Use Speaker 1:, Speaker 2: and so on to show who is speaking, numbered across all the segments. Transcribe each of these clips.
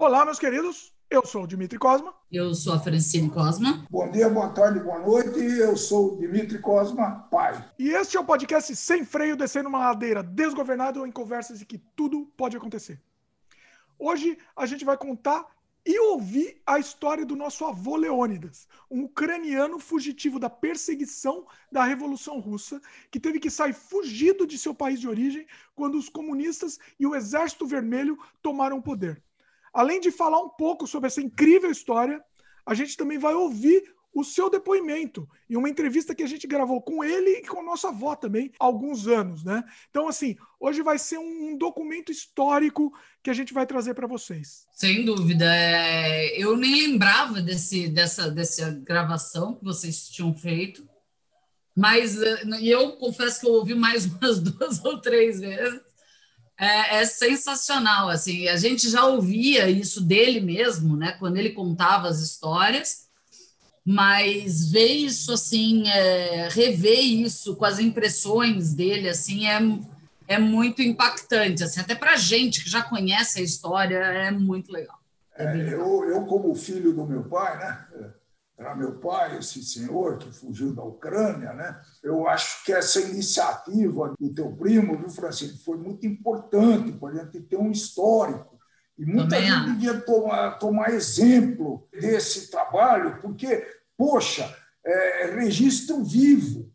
Speaker 1: Olá, meus queridos. Eu sou o Dimitri Cosma.
Speaker 2: Eu sou a Francine Cosma.
Speaker 3: Bom dia, boa tarde, boa noite. Eu sou o Dimitri Cosma, pai.
Speaker 1: E este é o podcast Sem Freio, descendo uma ladeira desgovernado em conversas em que tudo pode acontecer. Hoje a gente vai contar e ouvir a história do nosso avô Leônidas, um ucraniano fugitivo da perseguição da Revolução Russa, que teve que sair fugido de seu país de origem quando os comunistas e o Exército Vermelho tomaram o poder. Além de falar um pouco sobre essa incrível história, a gente também vai ouvir o seu depoimento em uma entrevista que a gente gravou com ele e com a nossa avó também há alguns anos, né? Então, assim, hoje vai ser um documento histórico que a gente vai trazer para vocês.
Speaker 2: Sem dúvida. É... Eu nem lembrava desse, dessa, dessa gravação que vocês tinham feito, mas eh, eu confesso que eu ouvi mais umas duas ou três vezes é, é, sensacional. Assim, a gente já ouvia isso dele mesmo, né? Quando ele contava as histórias, mas ver isso assim, é, rever isso com as impressões dele, assim, é, é muito impactante. Assim, até para gente que já conhece a história, é muito legal.
Speaker 3: É, eu, eu, como filho do meu pai, né? Para meu pai, esse senhor que fugiu da Ucrânia, né? Eu acho que essa iniciativa do teu primo, viu, Francisco, foi muito importante para a gente ter um histórico. E muita Também gente devia tomar, tomar exemplo desse trabalho, porque, poxa, é registro vivo,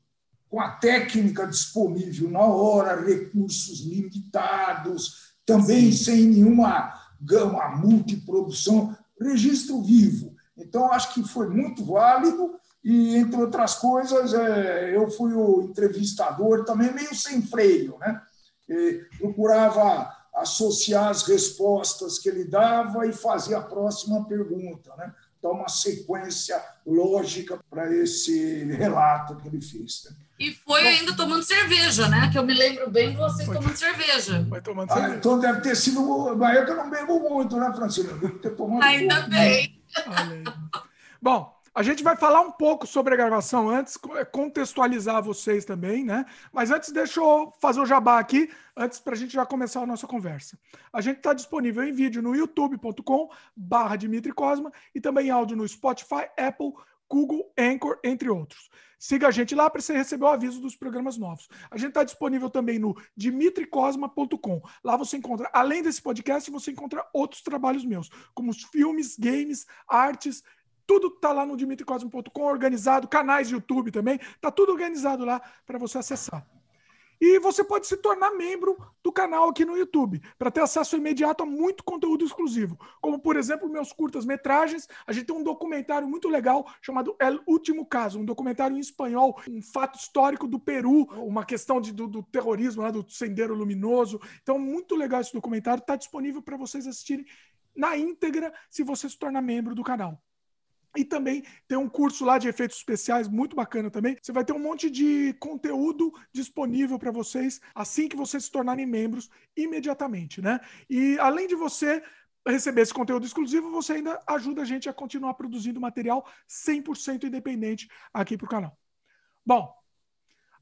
Speaker 3: com a técnica disponível na hora, recursos limitados, também Sim. sem nenhuma gama multiprodução, registro vivo então, acho que foi muito válido e, entre outras coisas, é, eu fui o entrevistador também meio sem freio, né? E procurava associar as respostas que ele dava e fazia a próxima pergunta, né? Dar uma sequência lógica para esse relato que ele fez. Né?
Speaker 2: E foi ainda tomando cerveja, né? Que eu me lembro bem você tomando cerveja.
Speaker 3: Foi tomando ah, cerveja. Então deve ter sido. Mas eu que não bebo muito, né, Francisco? Deve ter tomado
Speaker 2: ainda
Speaker 3: muito,
Speaker 2: bem.
Speaker 1: Bom, a gente vai falar um pouco sobre a gravação antes, é, contextualizar vocês também, né? Mas antes, deixa eu fazer o jabá aqui, antes para a gente já começar a nossa conversa. A gente está disponível em vídeo no youtube.com barra Dimitri Cosma e também áudio no Spotify, Apple, Google, Anchor, entre outros. Siga a gente lá para você receber o aviso dos programas novos. A gente está disponível também no dimitricosma.com. Lá você encontra, além desse podcast, você encontra outros trabalhos meus, como os filmes, games, artes, tudo está lá no dimitricosma.com, organizado, canais de YouTube também, está tudo organizado lá para você acessar. E você pode se tornar membro do canal aqui no YouTube, para ter acesso imediato a muito conteúdo exclusivo. Como, por exemplo, meus curtas-metragens. A gente tem um documentário muito legal chamado El Último Caso, um documentário em espanhol, um fato histórico do Peru, uma questão de, do, do terrorismo, do Sendeiro Luminoso. Então, muito legal esse documentário. Está disponível para vocês assistirem na íntegra se você se tornar membro do canal. E também tem um curso lá de efeitos especiais muito bacana também. Você vai ter um monte de conteúdo disponível para vocês assim que vocês se tornarem membros imediatamente, né? E além de você receber esse conteúdo exclusivo, você ainda ajuda a gente a continuar produzindo material 100% independente aqui para o canal. Bom,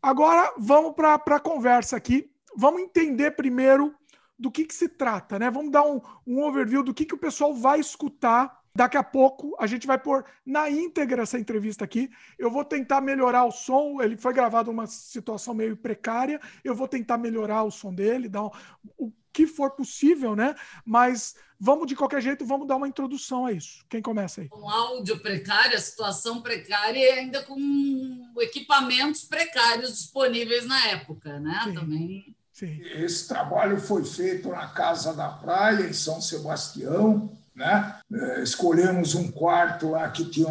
Speaker 1: agora vamos para a conversa aqui. Vamos entender primeiro do que, que se trata, né? Vamos dar um, um overview do que, que o pessoal vai escutar Daqui a pouco a gente vai pôr na íntegra essa entrevista aqui. Eu vou tentar melhorar o som. Ele foi gravado numa situação meio precária. Eu vou tentar melhorar o som dele, dar um, o que for possível, né? Mas vamos de qualquer jeito, vamos dar uma introdução a isso. Quem começa aí?
Speaker 2: Um áudio precário, a situação precária e ainda com equipamentos precários disponíveis na época, né? Sim. Também.
Speaker 3: Sim. Esse trabalho foi feito na Casa da Praia, em São Sebastião né? É, escolhemos um quarto lá que tinha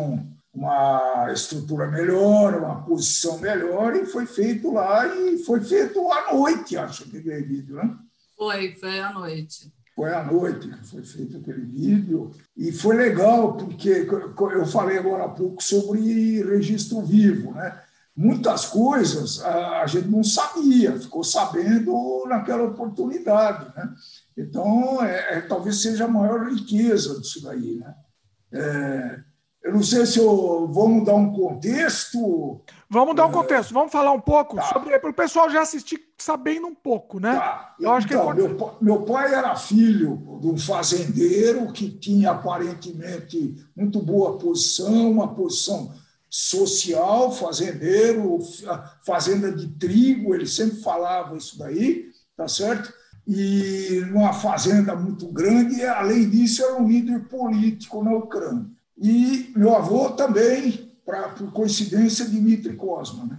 Speaker 3: uma estrutura melhor, uma posição melhor, e foi feito lá, e foi feito à noite, acho, aquele vídeo, né?
Speaker 2: Foi, foi à noite.
Speaker 3: Foi à noite que foi feito aquele vídeo. E foi legal, porque eu falei agora há pouco sobre registro vivo, né? Muitas coisas a gente não sabia, ficou sabendo naquela oportunidade, né? Então, é, é, talvez seja a maior riqueza disso daí. Né? É, eu não sei se eu, vamos dar um contexto.
Speaker 1: Vamos dar um contexto, vamos falar um pouco tá. sobre. Para o pessoal já assistir sabendo um pouco, né?
Speaker 3: Tá. Eu acho então, que é meu, meu pai era filho de um fazendeiro que tinha aparentemente muito boa posição, uma posição social, fazendeiro, fazenda de trigo, ele sempre falava isso daí, tá certo? E numa fazenda muito grande, e além disso, era um líder político na Ucrânia. E meu avô também pra, por coincidência, Dmitry Cosma. Né?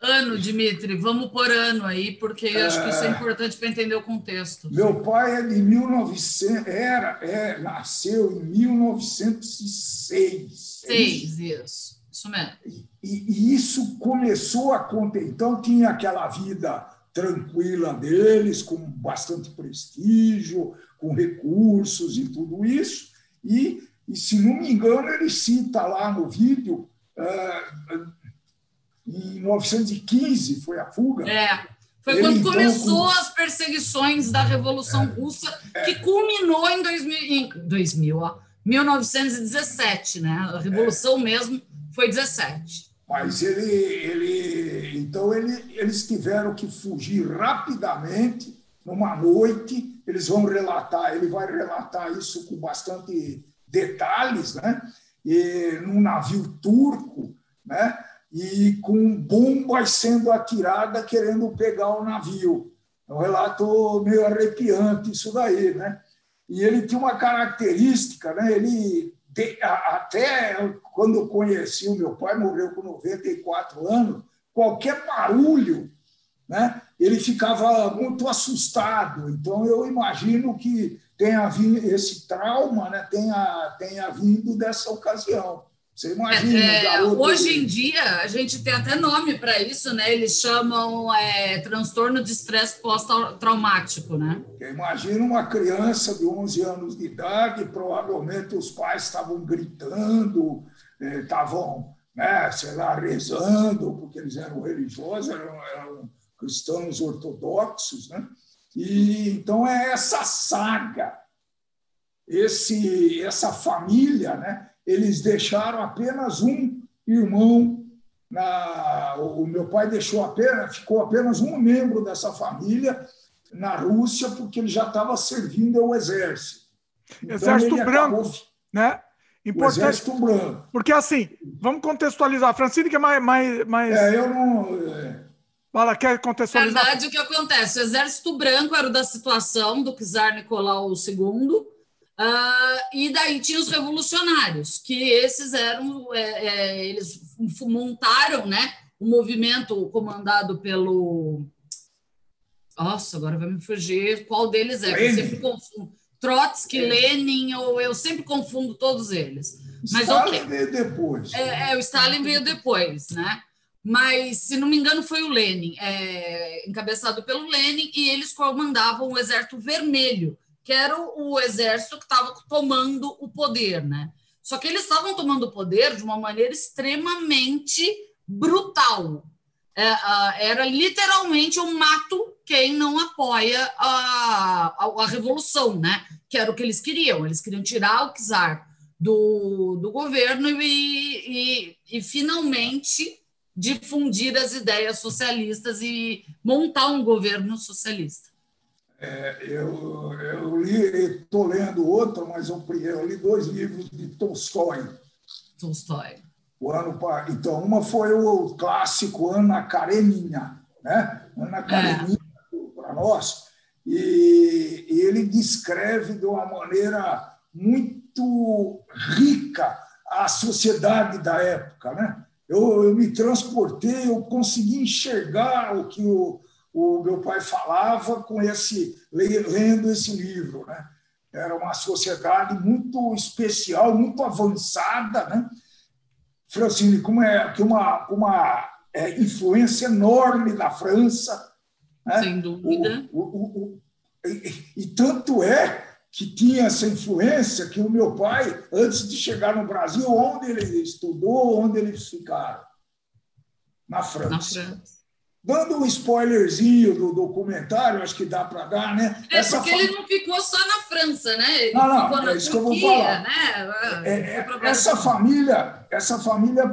Speaker 2: Ano, Dimitri, vamos por ano aí, porque é, acho que isso é importante para entender o contexto.
Speaker 3: Meu pai é de 1900, era, é, nasceu em 1906.
Speaker 2: Seis, isso, isso mesmo.
Speaker 3: E, e, isso começou a acontecer. Então, tinha aquela vida tranquila deles, com bastante prestígio, com recursos e tudo isso, e e, se não me engano, ele cita lá no vídeo, uh, em 1915 foi a fuga.
Speaker 2: É. Foi ele, quando então, começou com... as perseguições da Revolução é, Russa, é, que culminou em 2000, em 2000 ó, 1917, né? A Revolução é, mesmo foi 17.
Speaker 3: Mas ele, ele, então ele, eles tiveram que fugir rapidamente numa noite. Eles vão relatar, ele vai relatar isso com bastante detalhes, né? E, num navio turco, né? E com bombas sendo atiradas querendo pegar o navio. É um relato meio arrepiante isso daí, né? E ele tinha uma característica, né? Ele até quando eu conheci o meu pai, morreu com 94 anos, qualquer barulho, né? Ele ficava muito assustado. Então eu imagino que tenha vindo esse trauma, né, tenha, tenha vindo dessa ocasião. Você imagina, é,
Speaker 2: é hoje em dia a gente tem até nome para isso, né? Eles chamam é, transtorno de estresse pós-traumático, né?
Speaker 3: Imagina uma criança de 11 anos de idade, provavelmente os pais estavam gritando, é, estavam, né, sei lá, rezando, porque eles eram religiosos, eram, eram cristãos ortodoxos, né? E então é essa saga, esse essa família, né? Eles deixaram apenas um irmão na o meu pai deixou apenas ficou apenas um membro dessa família na Rússia porque ele já estava servindo ao exército.
Speaker 1: Então, exército branco, acabou... né?
Speaker 3: Importante. O exército branco.
Speaker 1: Porque assim, vamos contextualizar. Francine que é mais mais, mais...
Speaker 3: É, eu não é...
Speaker 1: Fala, quer contextualizar?
Speaker 2: Na verdade, o que acontece? O Exército Branco era o da situação do czar Nicolau II, uh, e daí tinha os revolucionários, que esses eram, é, é, eles montaram né, um movimento comandado pelo. Nossa, agora vai me fugir qual deles é, eu sempre confundo. Trotsky, é. Lenin, ou eu sempre confundo todos eles.
Speaker 3: Mas Stalin okay. veio depois.
Speaker 2: É, é, o Stalin veio depois, né? mas se não me engano foi o Lenin, é, encabeçado pelo Lenin, e eles comandavam o Exército Vermelho, que era o, exército que estava tomando o poder, né? Só que eles estavam tomando o poder de uma maneira extremamente brutal. É, era literalmente um mato quem não apoia a, a, a, revolução, né? Que era o que eles queriam. Eles queriam tirar o czar do, do governo e, e, e finalmente difundir as ideias socialistas e montar um governo socialista.
Speaker 3: É, eu, eu estou lendo outro, mas eu, eu, li dois livros de Tolstói.
Speaker 2: Tolstói.
Speaker 3: O ano, então, uma foi o clássico Ana Karenina, né? Ana é. Karenina é. para nós, e, e ele descreve de uma maneira muito rica a sociedade da época, né? eu, eu me transportei, eu consegui enxergar o que o, o meu pai falava com esse lendo esse livro, né? Era uma sociedade muito especial, muito avançada, né? Francine, como é que uma uma é, influência enorme da França,
Speaker 2: né? sem dúvida.
Speaker 3: O, o, o, e, e tanto é que tinha essa influência que o meu pai, antes de chegar no Brasil, onde ele estudou, onde eles ficaram? Na França. Na França. Dando um spoilerzinho do documentário, acho que dá para dar, né?
Speaker 2: É, Essa porque fa... ele não ficou só na França, né? Ele
Speaker 3: não, não, é isso Turquia, que eu vou falar. Né? É, é, essa família, essa família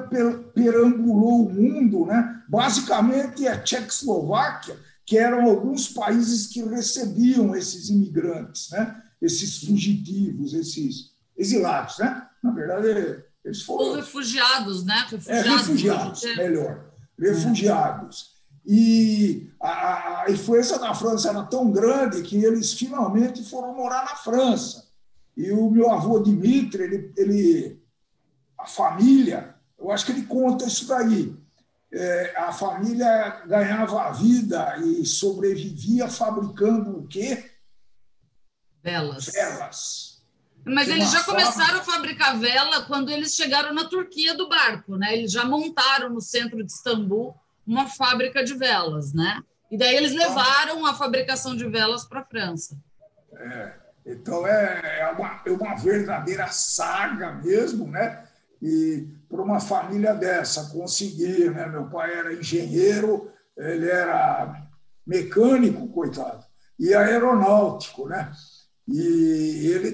Speaker 3: perambulou o mundo, né? Basicamente a Tchecoslováquia, que eram alguns países que recebiam esses imigrantes, né? Esses fugitivos, esses exilados, né? Na verdade, eles foram.
Speaker 2: Ou refugiados, né?
Speaker 3: Refugiados, é, refugiados melhor. Refugiados. E a, a influência da França era tão grande que eles finalmente foram morar na França. E o meu avô Dimitri, ele, ele a família, eu acho que ele conta isso daí. É, a família ganhava a vida e sobrevivia fabricando o quê?
Speaker 2: Velas.
Speaker 3: Velas.
Speaker 2: Mas eles já começaram a fabricar vela quando eles chegaram na Turquia do barco, né? Eles já montaram no centro de Istambul uma fábrica de velas, né? E daí eles levaram a fabricação de velas para a França.
Speaker 3: É, então é, é, uma, é uma verdadeira saga mesmo, né? E para uma família dessa conseguir, né? Meu pai era engenheiro, ele era mecânico, coitado, e aeronáutico, né? E ele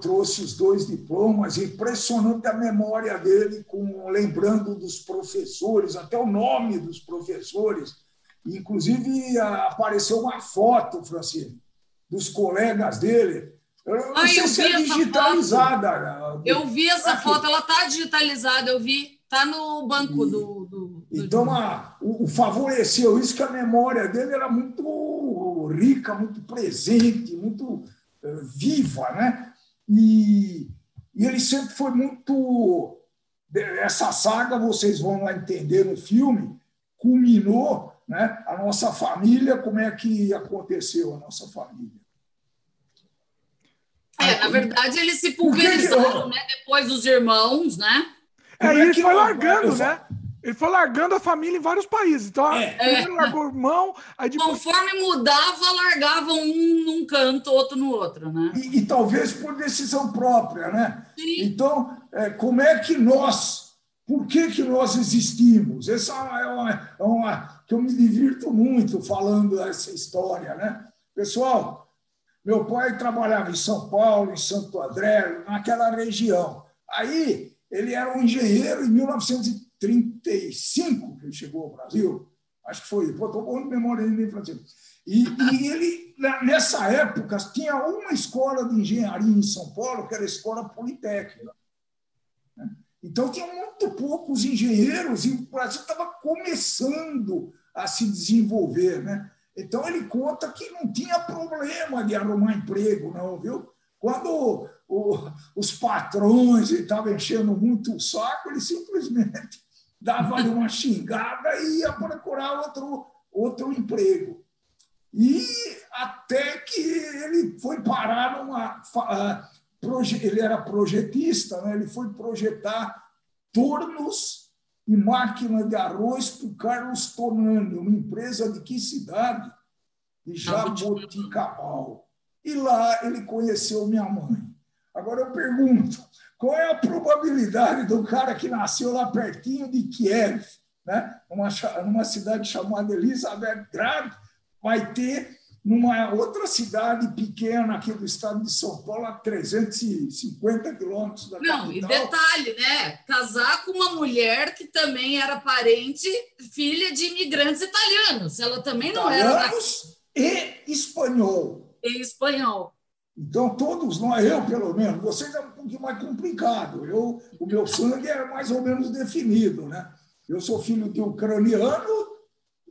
Speaker 3: trouxe os dois diplomas, impressionante a memória dele, com lembrando dos professores, até o nome dos professores. Inclusive, apareceu uma foto, Francisco, dos colegas dele.
Speaker 2: Eu não Ai, sei se é digitalizada. Eu vi essa Aqui. foto, ela está digitalizada, eu vi. Está no banco e, do, do, do.
Speaker 3: Então, a, o, o favoreceu isso que a memória dele era muito rica, muito presente, muito viva, né? E, e ele sempre foi muito. Essa saga, vocês vão lá entender no filme, culminou né, a nossa família, como é que aconteceu a nossa família.
Speaker 2: É, na verdade, eles se pulverizaram, né? Depois os irmãos, né?
Speaker 1: É, é ele foi largando, né? Ele foi largando a família em vários países. Então, é. ele largou o irmão. Aí
Speaker 2: depois... Conforme mudava, largava um num canto, outro no outro, né?
Speaker 3: E, e talvez por decisão própria, né? Sim. Então, é, como é que nós, por que, que nós existimos? Essa é uma, é uma que eu me divirto muito falando essa história, né? Pessoal, meu pai trabalhava em São Paulo, em Santo André, naquela região. Aí ele era um engenheiro em 1930 35 que ele chegou ao Brasil, acho que foi, estou bom de memória ainda, Francisco. E, e ele, nessa época, tinha uma escola de engenharia em São Paulo, que era a Escola Politécnica. Né? Então, tinha muito poucos engenheiros e o Brasil estava começando a se desenvolver. Né? Então, ele conta que não tinha problema de arrumar emprego, não, viu? Quando o, os patrões estavam enchendo muito o saco, ele simplesmente dava-lhe uma xingada e ia procurar outro, outro emprego. E até que ele foi parar numa. Ele era projetista, né? ele foi projetar tornos e máquina de arroz para o Carlos Tonani, uma empresa de que cidade? De Jaboticabal. E lá ele conheceu minha mãe. Agora eu pergunto: qual é a probabilidade do cara que nasceu lá pertinho de Kiev, né? numa, numa cidade chamada Elizabethgrad, vai ter numa outra cidade pequena aqui do estado de São Paulo, a 350 quilômetros da Não, capital.
Speaker 2: e detalhe, né? Casar com uma mulher que também era parente, filha de imigrantes italianos. Ela também não
Speaker 3: italianos era. Italianos e espanhol.
Speaker 2: E espanhol.
Speaker 3: Então, todos nós, eu pelo menos, vocês é um pouquinho mais complicado. Eu, o meu sangue é mais ou menos definido. Né? Eu sou filho de ucraniano,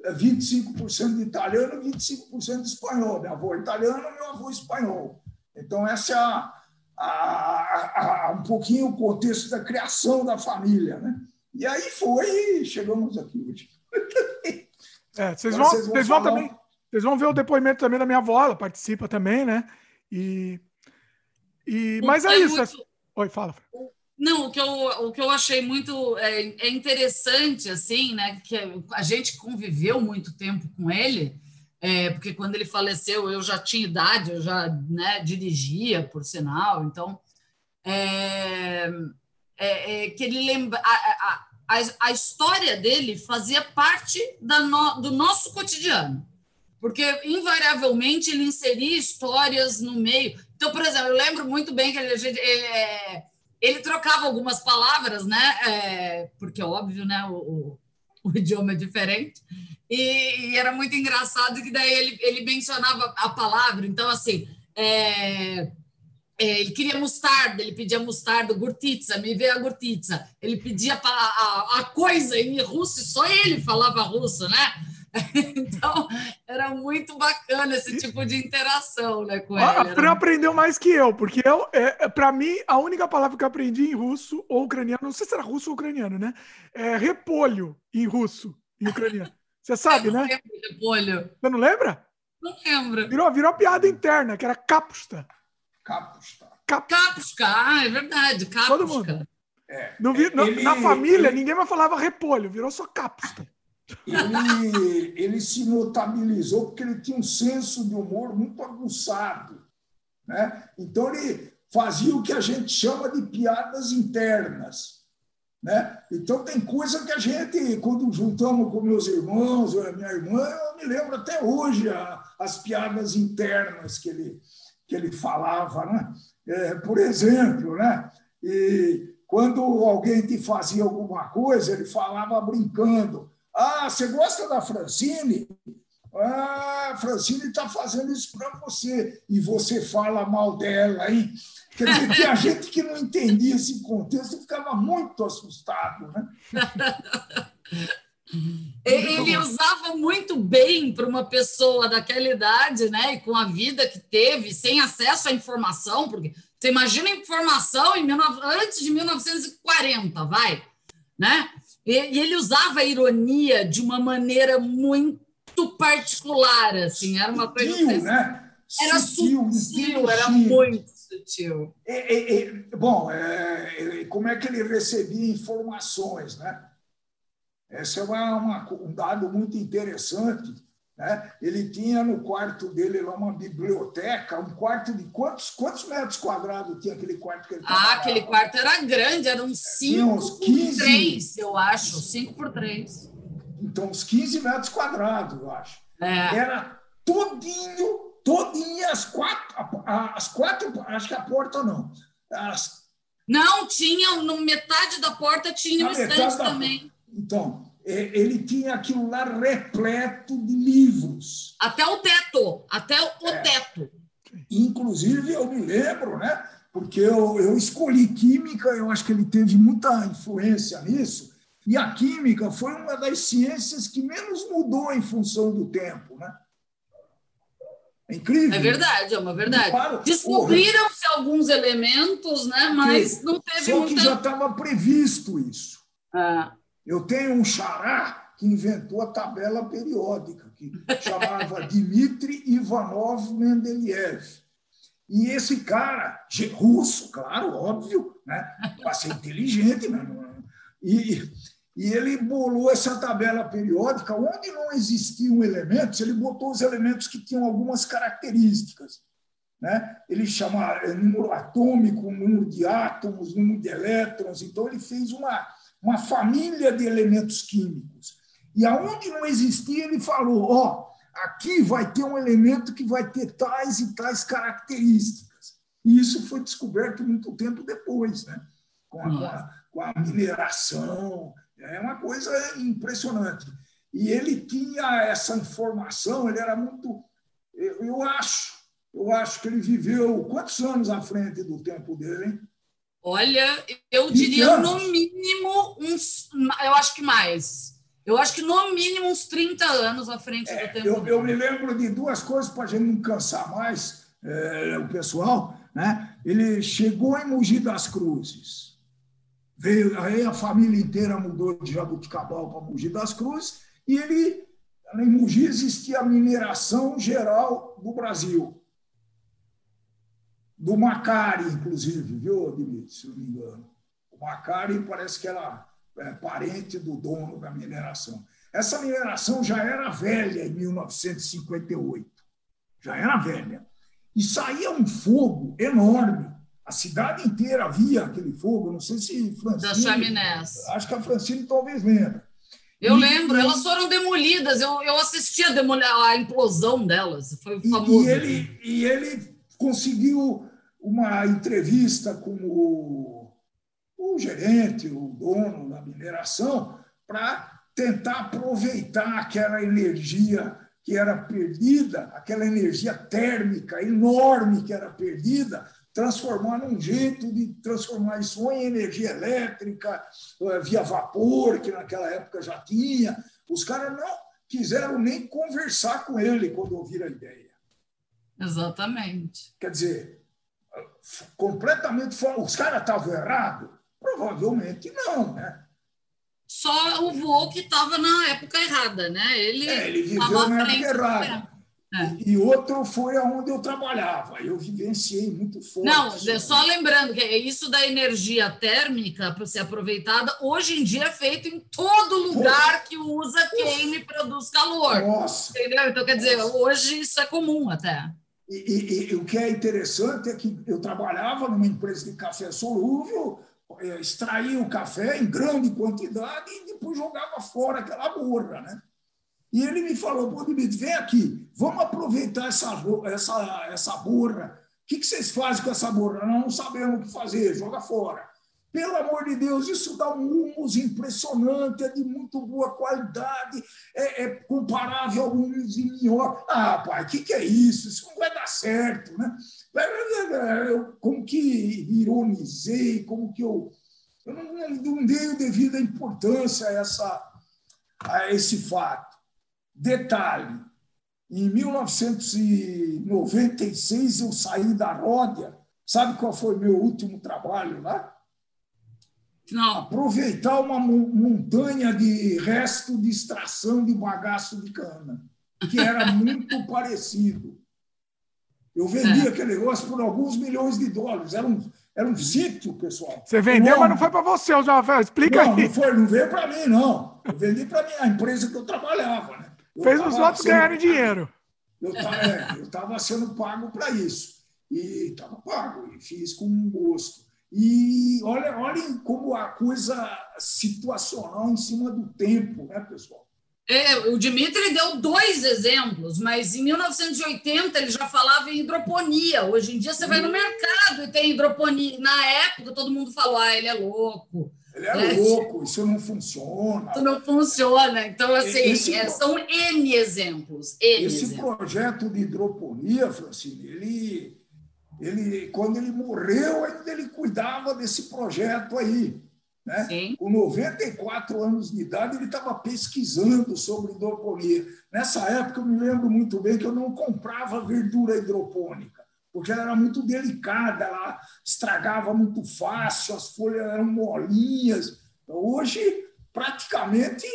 Speaker 3: 25% é de italiano e 25% de espanhol. Meu avô é italiano, meu avô é espanhol. Então, essa é a, a, a, um pouquinho o contexto da criação da família. Né? E aí foi, chegamos aqui hoje.
Speaker 1: É, vocês, vão, vocês, vão, vocês vão também. Vocês vão ver o depoimento também da minha avó, ela participa também, né? E, e mas é, é isso. Muito... Oi, fala.
Speaker 2: Não, o que eu, o que eu achei muito é, é, interessante, assim, né? Que a gente conviveu muito tempo com ele, é, porque quando ele faleceu eu já tinha idade, eu já né, dirigia, por sinal, então é, é, é que ele lembra a, a, a, a história dele fazia parte da no, do nosso cotidiano. Porque, invariavelmente, ele inseria histórias no meio. Então, por exemplo, eu lembro muito bem que ele, ele, é, ele trocava algumas palavras, né? É, porque, óbvio, né? O, o, o idioma é diferente. E, e, era muito engraçado que daí ele, ele mencionava a palavra. Então, assim, é, é, ele queria mostarda, ele pedia mostarda, gurtitsa, me vê a gurtitsa. Ele pedia a, a, a coisa em russo, só ele falava russo, né? Então, era muito bacana esse tipo de interação né, com ele. A
Speaker 1: Fran aprendeu mais que eu, porque eu, é, é para mim, a única palavra que eu aprendi em russo ou ucraniano, não sei se era russo ou ucraniano, né? É repolho em russo e ucraniano. Você sabe, eu né? Lembro, repolho. Você não lembra?
Speaker 2: Não lembro.
Speaker 1: Virou, virou piada interna, que era capusta.
Speaker 3: Capusta.
Speaker 2: Capusta, ah, é verdade, capusta. Todo mundo.
Speaker 1: É, no, ele, na família, ele... ninguém mais falava repolho, virou só capusta.
Speaker 3: Ele, ele se notabilizou porque ele tinha um senso de humor muito aguçado. Né? Então, ele fazia o que a gente chama de piadas internas. Né? Então, tem coisa que a gente, quando juntamos com meus irmãos, ou a minha irmã, eu me lembro até hoje a, as piadas internas que ele, que ele falava. Né? É, por exemplo, né? e quando alguém te fazia alguma coisa, ele falava brincando. Ah, você gosta da Francine? Ah, a Francine está fazendo isso para você. E você fala mal dela, hein? Quer dizer, tinha gente que não entendia esse contexto ficava muito assustado, né?
Speaker 2: Ele usava muito bem para uma pessoa daquela idade, né? E com a vida que teve, sem acesso à informação, porque você imagina a informação em, antes de 1940, vai, né? E, ele usava a ironia de uma maneira muito particular, assim, era uma coisa.
Speaker 3: Sutil, né?
Speaker 2: Era sutil, sutil era muito sutil.
Speaker 3: É, é, é, bom, como é que ele recebia informações, né? Esse é uma, uma, um dado muito interessante né? Ele tinha no quarto dele lá uma biblioteca, um quarto de quantos, quantos metros quadrados tinha aquele quarto que ele
Speaker 2: Ah, aquele quarto era grande, era uns 5 por 3, eu acho, 5 por 3.
Speaker 3: Então, uns 15 metros quadrados, eu acho. É. Era todinho, todinho, as quatro, as quatro, acho que a porta não. As...
Speaker 2: Não, tinha, no metade da porta tinha um estante também.
Speaker 3: Então, é, ele tinha aquilo lá repleto de livros.
Speaker 2: Até o teto, até o é. teto.
Speaker 3: Inclusive, eu me lembro, né? porque eu, eu escolhi química, eu acho que ele teve muita influência nisso, e a química foi uma das ciências que menos mudou em função do tempo. Né? É incrível.
Speaker 2: É verdade, é uma verdade. Descobriram-se alguns elementos, né? mas não teve
Speaker 3: Só muita... que já estava previsto isso. Ah. Eu tenho um xará que inventou a tabela periódica, que chamava Dmitry Ivanov Mendeleev. E esse cara, russo, claro, óbvio, né? para ser inteligente, né? e, e ele bolou essa tabela periódica, onde não existiam elementos, ele botou os elementos que tinham algumas características. Né? Ele chama é, número atômico, número de átomos, número de elétrons. Então, ele fez uma, uma família de elementos químicos. E aonde não existia, ele falou: ó, oh, aqui vai ter um elemento que vai ter tais e tais características. E isso foi descoberto muito tempo depois, né? com, a, com, a, com a mineração. É uma coisa impressionante. E ele tinha essa informação, ele era muito. Eu, eu acho, eu acho que ele viveu quantos anos à frente do tempo dele, hein?
Speaker 2: Olha, eu diria no mínimo uns. Eu acho que mais. Eu acho que no mínimo uns 30 anos à frente é, do tempo.
Speaker 3: Eu, eu, me lembro de duas coisas para a gente não cansar mais é, o pessoal. Né? Ele chegou em Mogi das Cruzes. Veio, aí a família inteira mudou de Jabuticabal para Mogi das Cruzes e ele, em Mogi existia a mineração geral do Brasil do Macari, inclusive, viu, Dimitri, se não me engano. O Macari parece que era é, parente do dono da mineração. Essa mineração já era velha em 1958, já era velha. E saía um fogo enorme A cidade inteira via aquele fogo. Não sei se
Speaker 2: Francine. Das chaminés.
Speaker 3: Acho que a Francine talvez lembra.
Speaker 2: Eu e, lembro, elas foram demolidas. Eu, eu assisti a, demol... a implosão delas. Foi famoso.
Speaker 3: E ele, e ele conseguiu uma entrevista com o, o gerente, o dono da mineração, para tentar aproveitar aquela energia que era perdida, aquela energia térmica enorme que era perdida, transformar num jeito de transformar isso em energia elétrica, eh, via vapor, que naquela época já tinha. Os caras não quiseram nem conversar com ele quando ouviram a ideia.
Speaker 2: Exatamente.
Speaker 3: Quer dizer, completamente fora. Os caras estavam errados? Provavelmente não, né?
Speaker 2: Só o vô que estava na época errada, né?
Speaker 3: Ele, é, ele viveu na época errada. É. E outro foi aonde eu trabalhava. Eu vivenciei muito forte.
Speaker 2: Não, só lembrando que isso da energia térmica para ser aproveitada, hoje em dia é feito em todo lugar que usa queima e produz calor.
Speaker 3: Nossa.
Speaker 2: Entendeu? Então, quer dizer, Nossa. hoje isso é comum até.
Speaker 3: E, e, e, o que é interessante é que eu trabalhava numa empresa de café solúvel, eh, extraía o café em grande quantidade e depois jogava fora aquela borra, né? E ele me falou, pô, Dimitri, vem aqui, vamos aproveitar essa, essa, essa borra. O que, que vocês fazem com essa borra? Não sabemos o que fazer, joga fora. Pelo amor de Deus, isso dá um humus impressionante, é de muito boa qualidade, é, é comparável ao humus de Minhor. Ah, pai, o que, que é isso? Isso não vai dar certo, né? Eu, como que ironizei, como que eu, eu não, não dei devida importância a, essa, a esse fato. Detalhe, em 1996 eu saí da Ródia. Sabe qual foi meu último trabalho lá?
Speaker 2: Não.
Speaker 3: Aproveitar uma montanha de resto de extração de bagaço de cana, que era muito parecido. Eu vendi é. aquele negócio por alguns milhões de dólares. Era um, era um sítio, pessoal.
Speaker 1: Você vendeu, não, mas não foi para você, Rafael. Explica
Speaker 3: não,
Speaker 1: aí.
Speaker 3: Não, foi, não veio para mim, não. Eu vendi para a empresa que eu trabalhava. Né? Eu
Speaker 1: Fez os outros ganharem dinheiro.
Speaker 3: Eu estava é, sendo pago para isso. E estava pago, e fiz com gosto. E olha, olhem como a coisa situacional em cima do tempo, né, pessoal?
Speaker 2: É, o Dimitri deu dois exemplos, mas em 1980 ele já falava em hidroponia. Hoje em dia você vai no mercado e tem hidroponia. Na época todo mundo falou: ah, ele é louco.
Speaker 3: Ele é, é louco, isso não funciona.
Speaker 2: Isso não funciona. Então, assim, esse, é, são N exemplos. N
Speaker 3: esse
Speaker 2: exemplos.
Speaker 3: projeto de hidroponia, Francine, ele, ele, quando ele morreu, ainda ele cuidava desse projeto aí. Né? Sim. Com 94 anos de idade, ele estava pesquisando sobre hidroponia. Nessa época, eu me lembro muito bem que eu não comprava verdura hidropônica, porque ela era muito delicada, ela estragava muito fácil, as folhas eram molinhas. Hoje, praticamente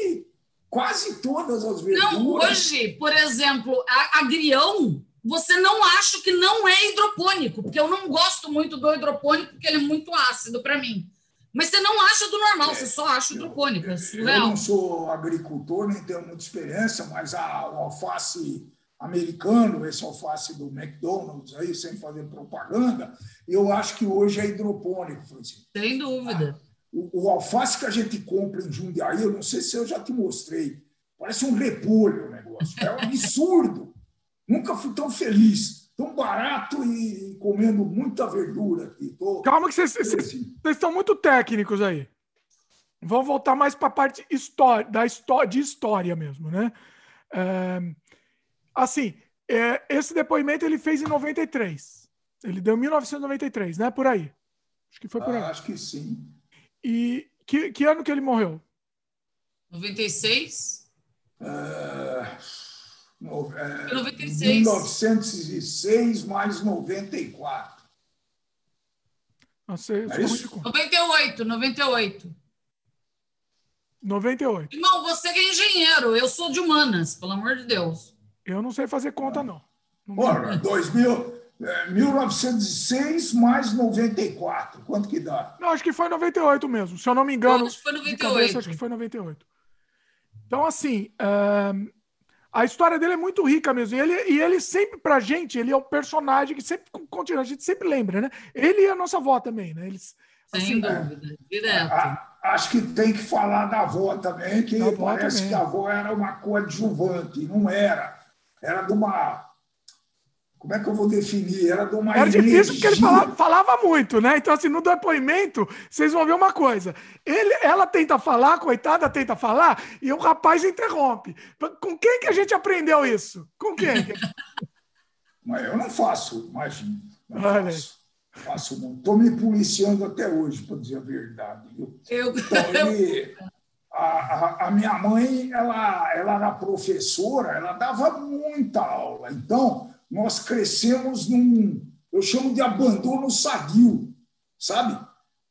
Speaker 3: quase todas as verduras.
Speaker 2: Não, hoje, por exemplo, a agrião, você não acha que não é hidropônico, porque eu não gosto muito do hidropônico, porque ele é muito ácido para mim. Mas você não acha do normal, é, você só acha.
Speaker 3: Eu, eu, não sou agricultor, nem tenho muita experiência, mas a, o alface americano, esse alface do McDonald's aí, sem fazer propaganda, eu acho que hoje é hidropônico, Francisco.
Speaker 2: Sem dúvida. Ah,
Speaker 3: o, o, alface que a gente compra em Jundiaí, eu não sei se eu já te mostrei, parece um repolho o negócio. É um absurdo. Nunca fui tão feliz tão barato e comendo muita verdura aqui. Tô...
Speaker 1: Calma que vocês, estão muito técnicos aí. Vamos voltar mais para a parte história, da história, de história mesmo, né? É, assim, é, esse depoimento ele fez em 93. Ele deu em 1993, né? Por aí. Acho que foi por aí.
Speaker 3: Ah, acho que sim.
Speaker 1: E que, que ano que ele morreu?
Speaker 2: 96?
Speaker 3: Uh...
Speaker 2: No, é, 96.
Speaker 3: 1906 mais 94.
Speaker 1: Não sei,
Speaker 2: é isso? 98, 98.
Speaker 1: 98.
Speaker 2: Irmão, você que é engenheiro, eu sou de humanas, pelo amor de Deus.
Speaker 1: Eu não sei fazer conta, não. não
Speaker 3: Ora, 2000, é, 1906 mais 94, quanto que dá?
Speaker 1: Não, acho que foi 98 mesmo, se eu não me engano.
Speaker 2: Acho que foi 98. Cabeça,
Speaker 1: acho que foi 98. Então, assim, uh, a história dele é muito rica mesmo. E ele, e ele sempre, pra gente, ele é o personagem que sempre continua, a gente sempre lembra, né? Ele e a nossa avó também, né? Eles,
Speaker 2: Sem assim, dúvida, é, direto. A,
Speaker 3: acho que tem que falar da avó também, que parece também. que a avó era uma coadjuvante, não era. Era de uma como é que eu vou definir? Era de uma
Speaker 1: Era difícil porque ele falava, falava, muito, né? Então, assim, no depoimento, vocês vão ver uma coisa. Ele, ela tenta falar, coitada, tenta falar, e o rapaz interrompe. Com quem que a gente aprendeu isso? Com quem?
Speaker 3: Mas eu não faço, imagina. Não Olha. faço. Faço muito. Estou me policiando até hoje, para dizer a verdade. Eu... Então, ele, a, a, a, minha mãe, ela, ela era professora, ela dava muita aula. Então, nós crescemos num, eu chamo de abandono sadio, sabe?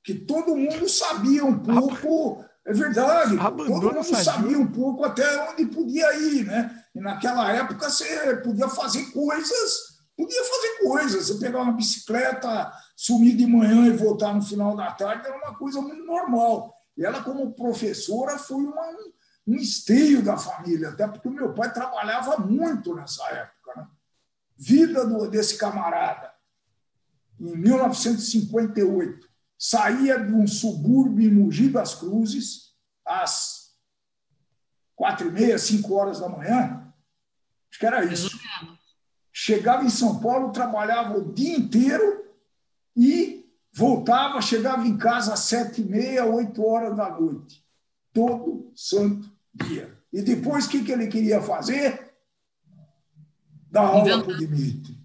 Speaker 3: Que todo mundo sabia um pouco, é verdade, abandono todo mundo sadio. sabia um pouco até onde podia ir, né? E naquela época você podia fazer coisas, podia fazer coisas, você pegar uma bicicleta, sumir de manhã e voltar no final da tarde era uma coisa muito normal. E ela, como professora, foi uma, um esteio da família, até porque o meu pai trabalhava muito nessa época vida do, desse camarada. Em 1958, saía de um subúrbio em Mogi das Cruzes, às quatro e meia, cinco horas da manhã. Acho que era isso. Chegava em São Paulo, trabalhava o dia inteiro e voltava, chegava em casa às sete e meia, oito horas da noite. Todo santo dia. E depois, o que, que ele queria fazer? Dá aula para o Dimitri.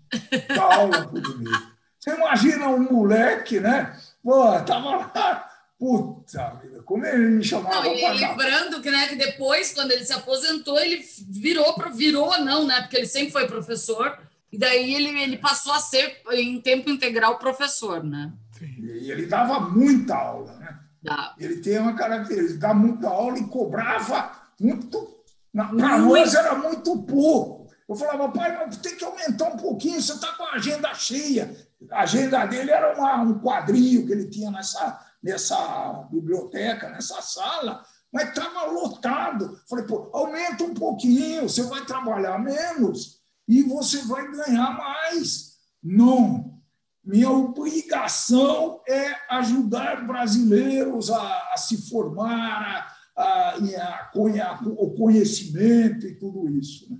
Speaker 3: Dá aula para o Dimitri. Você imagina um moleque, né? Pô, tava lá. Puta vida, como ele me chamava? Não,
Speaker 2: e lembrando que, né, que depois, quando ele se aposentou, ele virou, virou não, né? Porque ele sempre foi professor, e daí ele, ele passou a ser, em tempo integral, professor, né?
Speaker 3: E ele dava muita aula, né? Dá. Ele tem uma característica, dá muita aula e cobrava muito. Para nós era muito pouco. Eu falava, pai, tem que aumentar um pouquinho, você está com a agenda cheia. A agenda dele era uma, um quadrinho que ele tinha nessa, nessa biblioteca, nessa sala, mas estava lotado. Falei, pô, aumenta um pouquinho, você vai trabalhar menos e você vai ganhar mais. Não. Minha obrigação é ajudar brasileiros a, a se formar, a, a, a, o conhecimento e tudo isso. Né?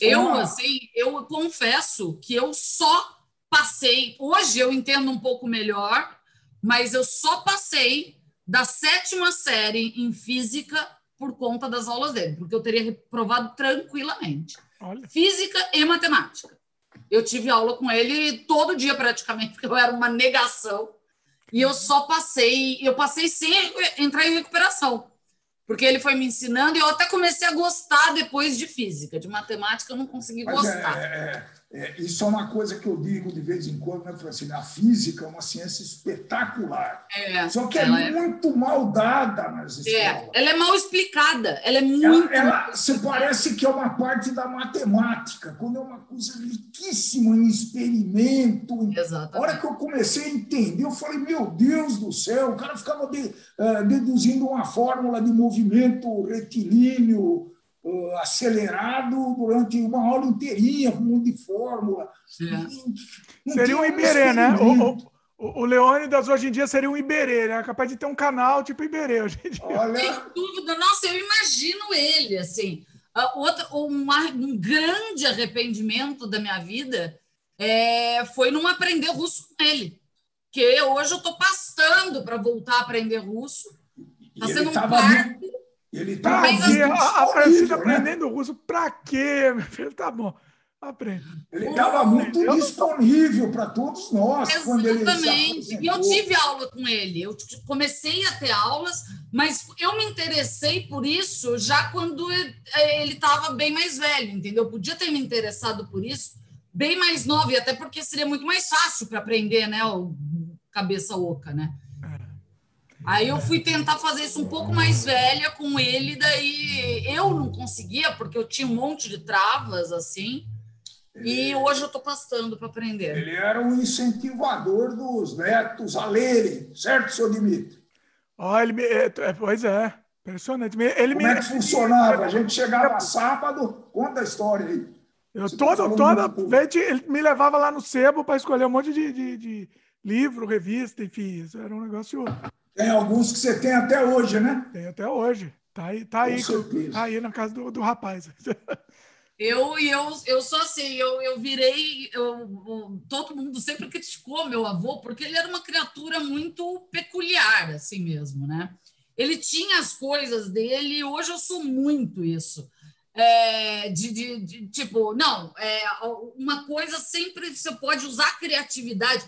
Speaker 2: Eu, uma... assim, eu confesso que eu só passei. Hoje eu entendo um pouco melhor, mas eu só passei da sétima série em física por conta das aulas dele, porque eu teria reprovado tranquilamente. Olha. Física e matemática. Eu tive aula com ele todo dia praticamente, porque eu era uma negação. E eu só passei, eu passei sem entrar em recuperação porque ele foi me ensinando e eu até comecei a gostar depois de física, de matemática eu não consegui Mas é, gostar.
Speaker 3: É, é, é, isso é uma coisa que eu digo de vez em quando, né, Francine? A física é uma ciência espetacular. É, Só que é, é muito mal dada nas escolas.
Speaker 2: ela é mal explicada, ela é muito.
Speaker 3: Ela, ela você parece que é uma parte da matemática, quando é uma coisa riquíssima em experimento.
Speaker 2: Exatamente. A
Speaker 3: hora que eu comecei a entender, eu falei, meu Deus do céu, o cara ficava de, uh, deduzindo uma fórmula de movimento retilíneo acelerado durante uma aula inteirinha, com um monte de fórmula.
Speaker 1: Seria um Iberê, né? O, o, o Leônidas hoje em dia seria um Iberê, né? Capaz de ter um canal tipo Iberê hoje em dia.
Speaker 2: Olha... Sem dúvida. Nossa, eu imagino ele, assim. Uh, outro, um, um grande arrependimento da minha vida é, foi não aprender russo com ele. Que hoje eu estou pastando para voltar a aprender russo. Está sendo um parto.
Speaker 3: Ele tá pra
Speaker 1: quê? A, a Francine aprendendo russo, para quê, meu filho? Tá bom. Aprende.
Speaker 3: Ele estava muito disponível para todos nós.
Speaker 2: Exatamente. e eu tive aula com ele. Eu comecei a ter aulas, mas eu me interessei por isso já quando ele estava bem mais velho, entendeu? Eu podia ter me interessado por isso bem mais novo, e até porque seria muito mais fácil para aprender, né? O cabeça oca, né? Aí eu fui tentar fazer isso um pouco mais velha com ele, daí eu não conseguia, porque eu tinha um monte de travas assim. E hoje eu estou passando para aprender.
Speaker 3: Ele era um incentivador dos netos a lerem, certo, seu Dimitri?
Speaker 1: Oh, ele, é, pois é. Impressionante. Ele
Speaker 3: Como
Speaker 1: me...
Speaker 3: é que funcionava? A gente chegava sábado, conta a história aí.
Speaker 1: Eu todo, toda vez ele me levava lá no sebo para escolher um monte de, de, de, livro, revista, enfim. Isso era um negócio.
Speaker 3: Tem alguns que você tem até hoje, né?
Speaker 1: Tem até hoje. Tá aí, tá aí, tá aí na casa do, do rapaz.
Speaker 2: Eu e eu, eu sou assim, eu, eu virei. Eu, todo mundo sempre criticou meu avô, porque ele era uma criatura muito peculiar, assim mesmo, né? Ele tinha as coisas dele, e hoje eu sou muito isso. É, de, de, de, tipo, não, é, uma coisa sempre você pode usar a criatividade,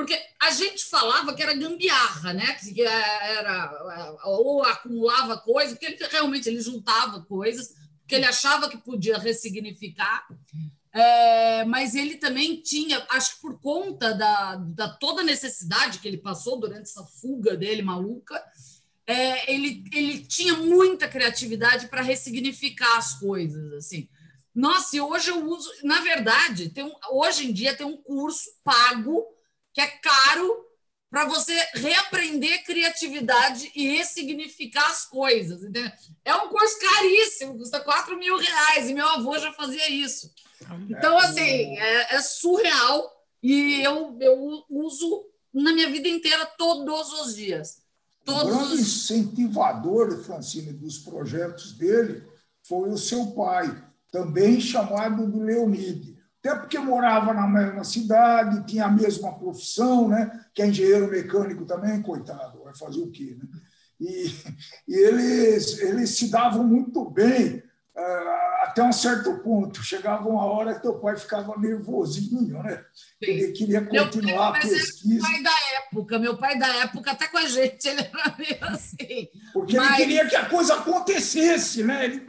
Speaker 2: porque a gente falava que era gambiarra, né? Que era ou acumulava coisa, porque ele realmente ele juntava coisas que ele achava que podia ressignificar, é, mas ele também tinha, acho que por conta da, da toda a necessidade que ele passou durante essa fuga dele maluca, é, ele, ele tinha muita criatividade para ressignificar as coisas, assim. Nossa, e hoje eu uso, na verdade, tem um, hoje em dia tem um curso pago que é caro para você reaprender criatividade e ressignificar as coisas. Entendeu? É um curso caríssimo, custa 4 mil reais, e meu avô já fazia isso. Então, assim, é, é surreal e eu, eu uso na minha vida inteira todos os dias. Todos
Speaker 3: o grande os... incentivador, Francine, dos projetos dele foi o seu pai, também chamado de Leonide até porque morava na mesma cidade, tinha a mesma profissão, né? que é engenheiro mecânico também, coitado, vai fazer o quê? Né? E, e eles, eles se davam muito bem uh, até um certo ponto. Chegava uma hora que teu pai ficava nervosinho, né? Ele queria continuar pai, a pesquisa. Meu
Speaker 2: pai da época, meu pai da época, até com a gente, ele era meio assim.
Speaker 3: Porque mas... ele queria que a coisa acontecesse, né? Ele,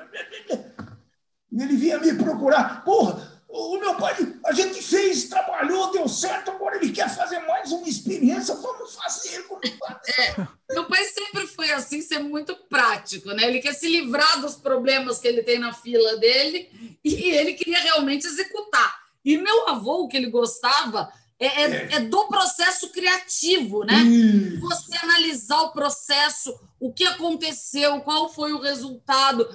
Speaker 3: ele vinha me procurar. Porra, o meu pai, a gente fez, trabalhou, deu certo, agora ele quer fazer mais uma experiência, vamos fazer.
Speaker 2: É, meu pai sempre foi assim, ser muito prático, né? Ele quer se livrar dos problemas que ele tem na fila dele e ele queria realmente executar. E meu avô, o que ele gostava é, é, é. é do processo criativo, né? Isso. Você analisar o processo, o que aconteceu, qual foi o resultado,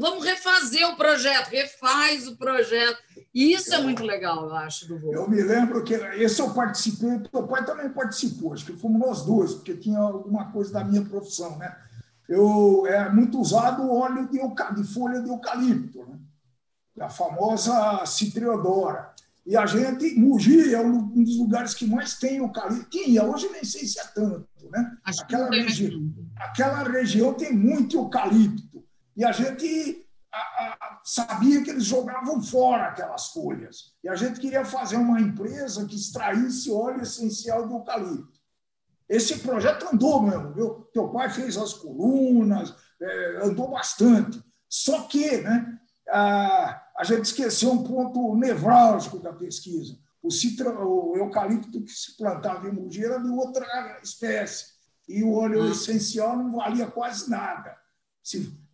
Speaker 2: vamos refazer o projeto, refaz o projeto. E isso é muito legal, eu acho, do voo.
Speaker 3: Eu me lembro que esse eu participei, teu pai também participou, acho que fomos nós dois, porque tinha alguma coisa da minha profissão, né? Eu, é muito usado o óleo de, de folha de eucalipto, né? a famosa citriodora. E a gente, Mogi é um dos lugares que mais tem eucalipto. Tinha, hoje nem sei se é tanto, né?
Speaker 2: Acho aquela, regi
Speaker 3: aquela região tem muito eucalipto. E a gente a, a, sabia que eles jogavam fora aquelas folhas. E a gente queria fazer uma empresa que extraísse óleo essencial do eucalipto. Esse projeto andou mesmo, viu? Teu pai fez as colunas, é, andou bastante. Só que né, a, a gente esqueceu um ponto nevrálgico da pesquisa. O, citra, o eucalipto que se plantava em Mogi era de outra espécie. E o óleo hum. essencial não valia quase nada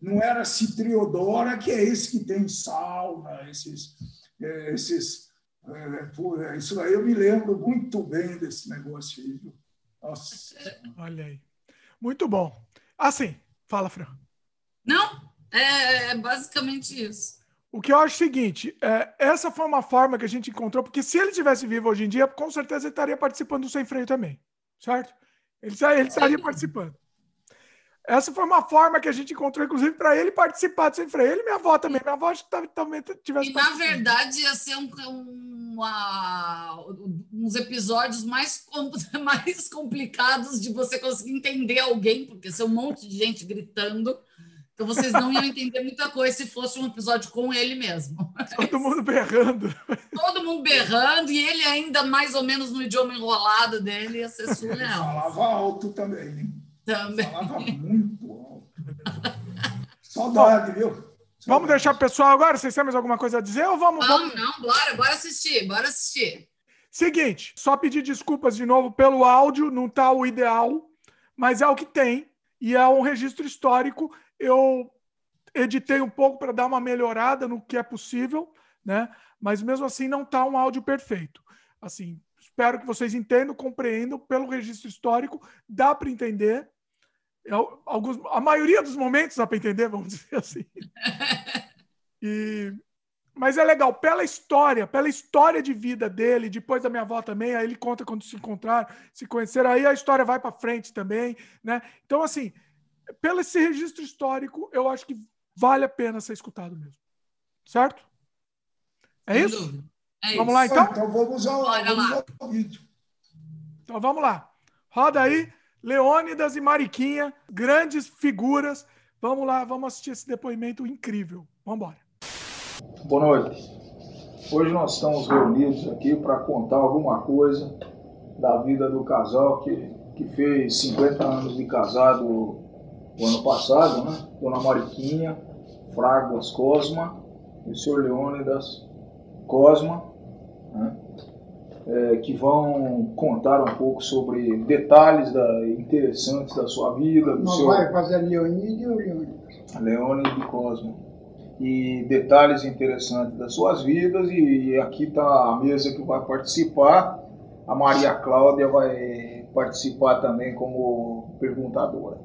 Speaker 3: não era citriodora, que é esse que tem sauna, esses. É, esses é, é, isso aí eu me lembro muito bem desse negócio aí. Nossa.
Speaker 1: Olha aí. Muito bom. Assim, fala, Fran.
Speaker 2: Não, é, é basicamente isso.
Speaker 1: O que eu acho é o seguinte, é, essa foi uma forma que a gente encontrou, porque se ele tivesse vivo hoje em dia, com certeza ele estaria participando do Sem Freio também, certo? Ele, ele estaria participando. Essa foi uma forma que a gente encontrou, inclusive, para ele participar do Sem Freio. Ele e minha avó também. Minha avó também tivesse.
Speaker 2: E, na verdade, ia ser um, uma, uns episódios mais, mais complicados de você conseguir entender alguém, porque ser um monte de gente gritando. Então, vocês não iam entender muita coisa se fosse um episódio com ele mesmo.
Speaker 1: Todo mundo berrando.
Speaker 2: Todo mundo berrando, e ele ainda mais ou menos no idioma enrolado dele, ia ser surreal.
Speaker 3: Falava alto também,
Speaker 2: Também.
Speaker 3: Falava muito alto. Saudade, viu? Saudade.
Speaker 1: Vamos deixar o pessoal agora? Vocês têm mais alguma coisa a dizer ou vamos?
Speaker 2: Não, vamos... não, bora, bora assistir, bora assistir.
Speaker 1: Seguinte, só pedir desculpas de novo pelo áudio, não tá o ideal, mas é o que tem e é um registro histórico. Eu editei um pouco para dar uma melhorada no que é possível, né? Mas mesmo assim não tá um áudio perfeito. Assim, espero que vocês entendam, compreendam pelo registro histórico, dá para entender, alguns, a maioria dos momentos, dá para entender, vamos dizer assim. E, mas é legal, pela história, pela história de vida dele, depois da minha avó também, aí ele conta quando se encontraram, se conheceram, aí a história vai para frente também, né? Então, assim, pelo esse registro histórico, eu acho que vale a pena ser escutado mesmo. Certo? É Sem isso? É vamos isso. lá, então?
Speaker 3: Então vamos ao, vamos ao vídeo.
Speaker 1: Então vamos lá. Roda aí. Leônidas e Mariquinha, grandes figuras. Vamos lá, vamos assistir esse depoimento incrível. Vamos embora.
Speaker 4: Boa noite. Hoje nós estamos reunidos aqui para contar alguma coisa da vida do casal que, que fez 50 anos de casado o ano passado, né? Dona Mariquinha, Fragas Cosma e o senhor Leônidas Cosma, né? É, que vão contar um pouco sobre detalhes da, interessantes da sua vida. Do
Speaker 5: Não
Speaker 4: seu...
Speaker 5: vai fazer Leonide ou Leônidas?
Speaker 4: Leônidas e Cosma. E detalhes interessantes das suas vidas. E, e aqui está a mesa que vai participar. A Maria Cláudia vai participar também como perguntadora.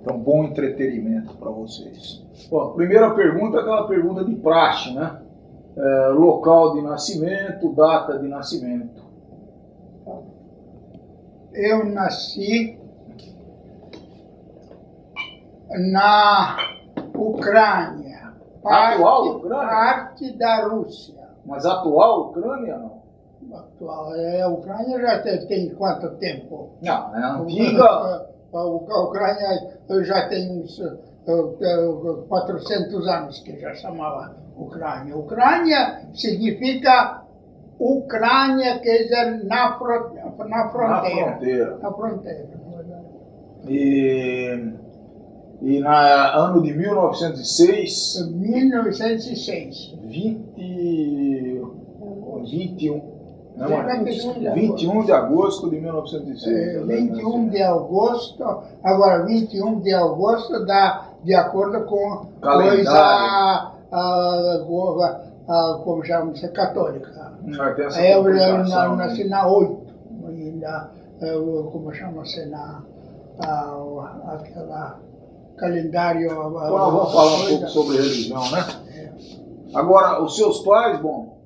Speaker 4: Então, bom entretenimento para vocês. Bom, primeira pergunta é aquela pergunta de praxe, né? É, local de nascimento, data de nascimento.
Speaker 5: Eu nasci na Ucrânia,
Speaker 4: parte, atual Ucrânia?
Speaker 5: parte da Rússia.
Speaker 4: Mas atual Ucrânia não?
Speaker 5: Atual, é, a Ucrânia já tem, tem quanto tempo?
Speaker 4: Não, é antiga. A,
Speaker 5: a, a Ucrânia já tem uns 400 anos que já chamava Ucrânia. Ucrânia significa Ucrânia, quer dizer, na, fro na fronteira.
Speaker 4: Na fronteira.
Speaker 5: Na fronteira.
Speaker 4: E, e na ano de 1906.
Speaker 5: 1906.
Speaker 4: 20, 21. Não, 21 de agosto de 1906. É,
Speaker 5: 21 de agosto, agora 21 de agosto dá de acordo com
Speaker 4: Calendário.
Speaker 5: coisa a, a, como chama-se, católica.
Speaker 4: É, eu,
Speaker 5: eu nasci na 8, na, como chama-se, na a, aquela calendário. Então,
Speaker 4: vamos falar um pouco sobre religião, né? É. Agora, os seus pais, bom,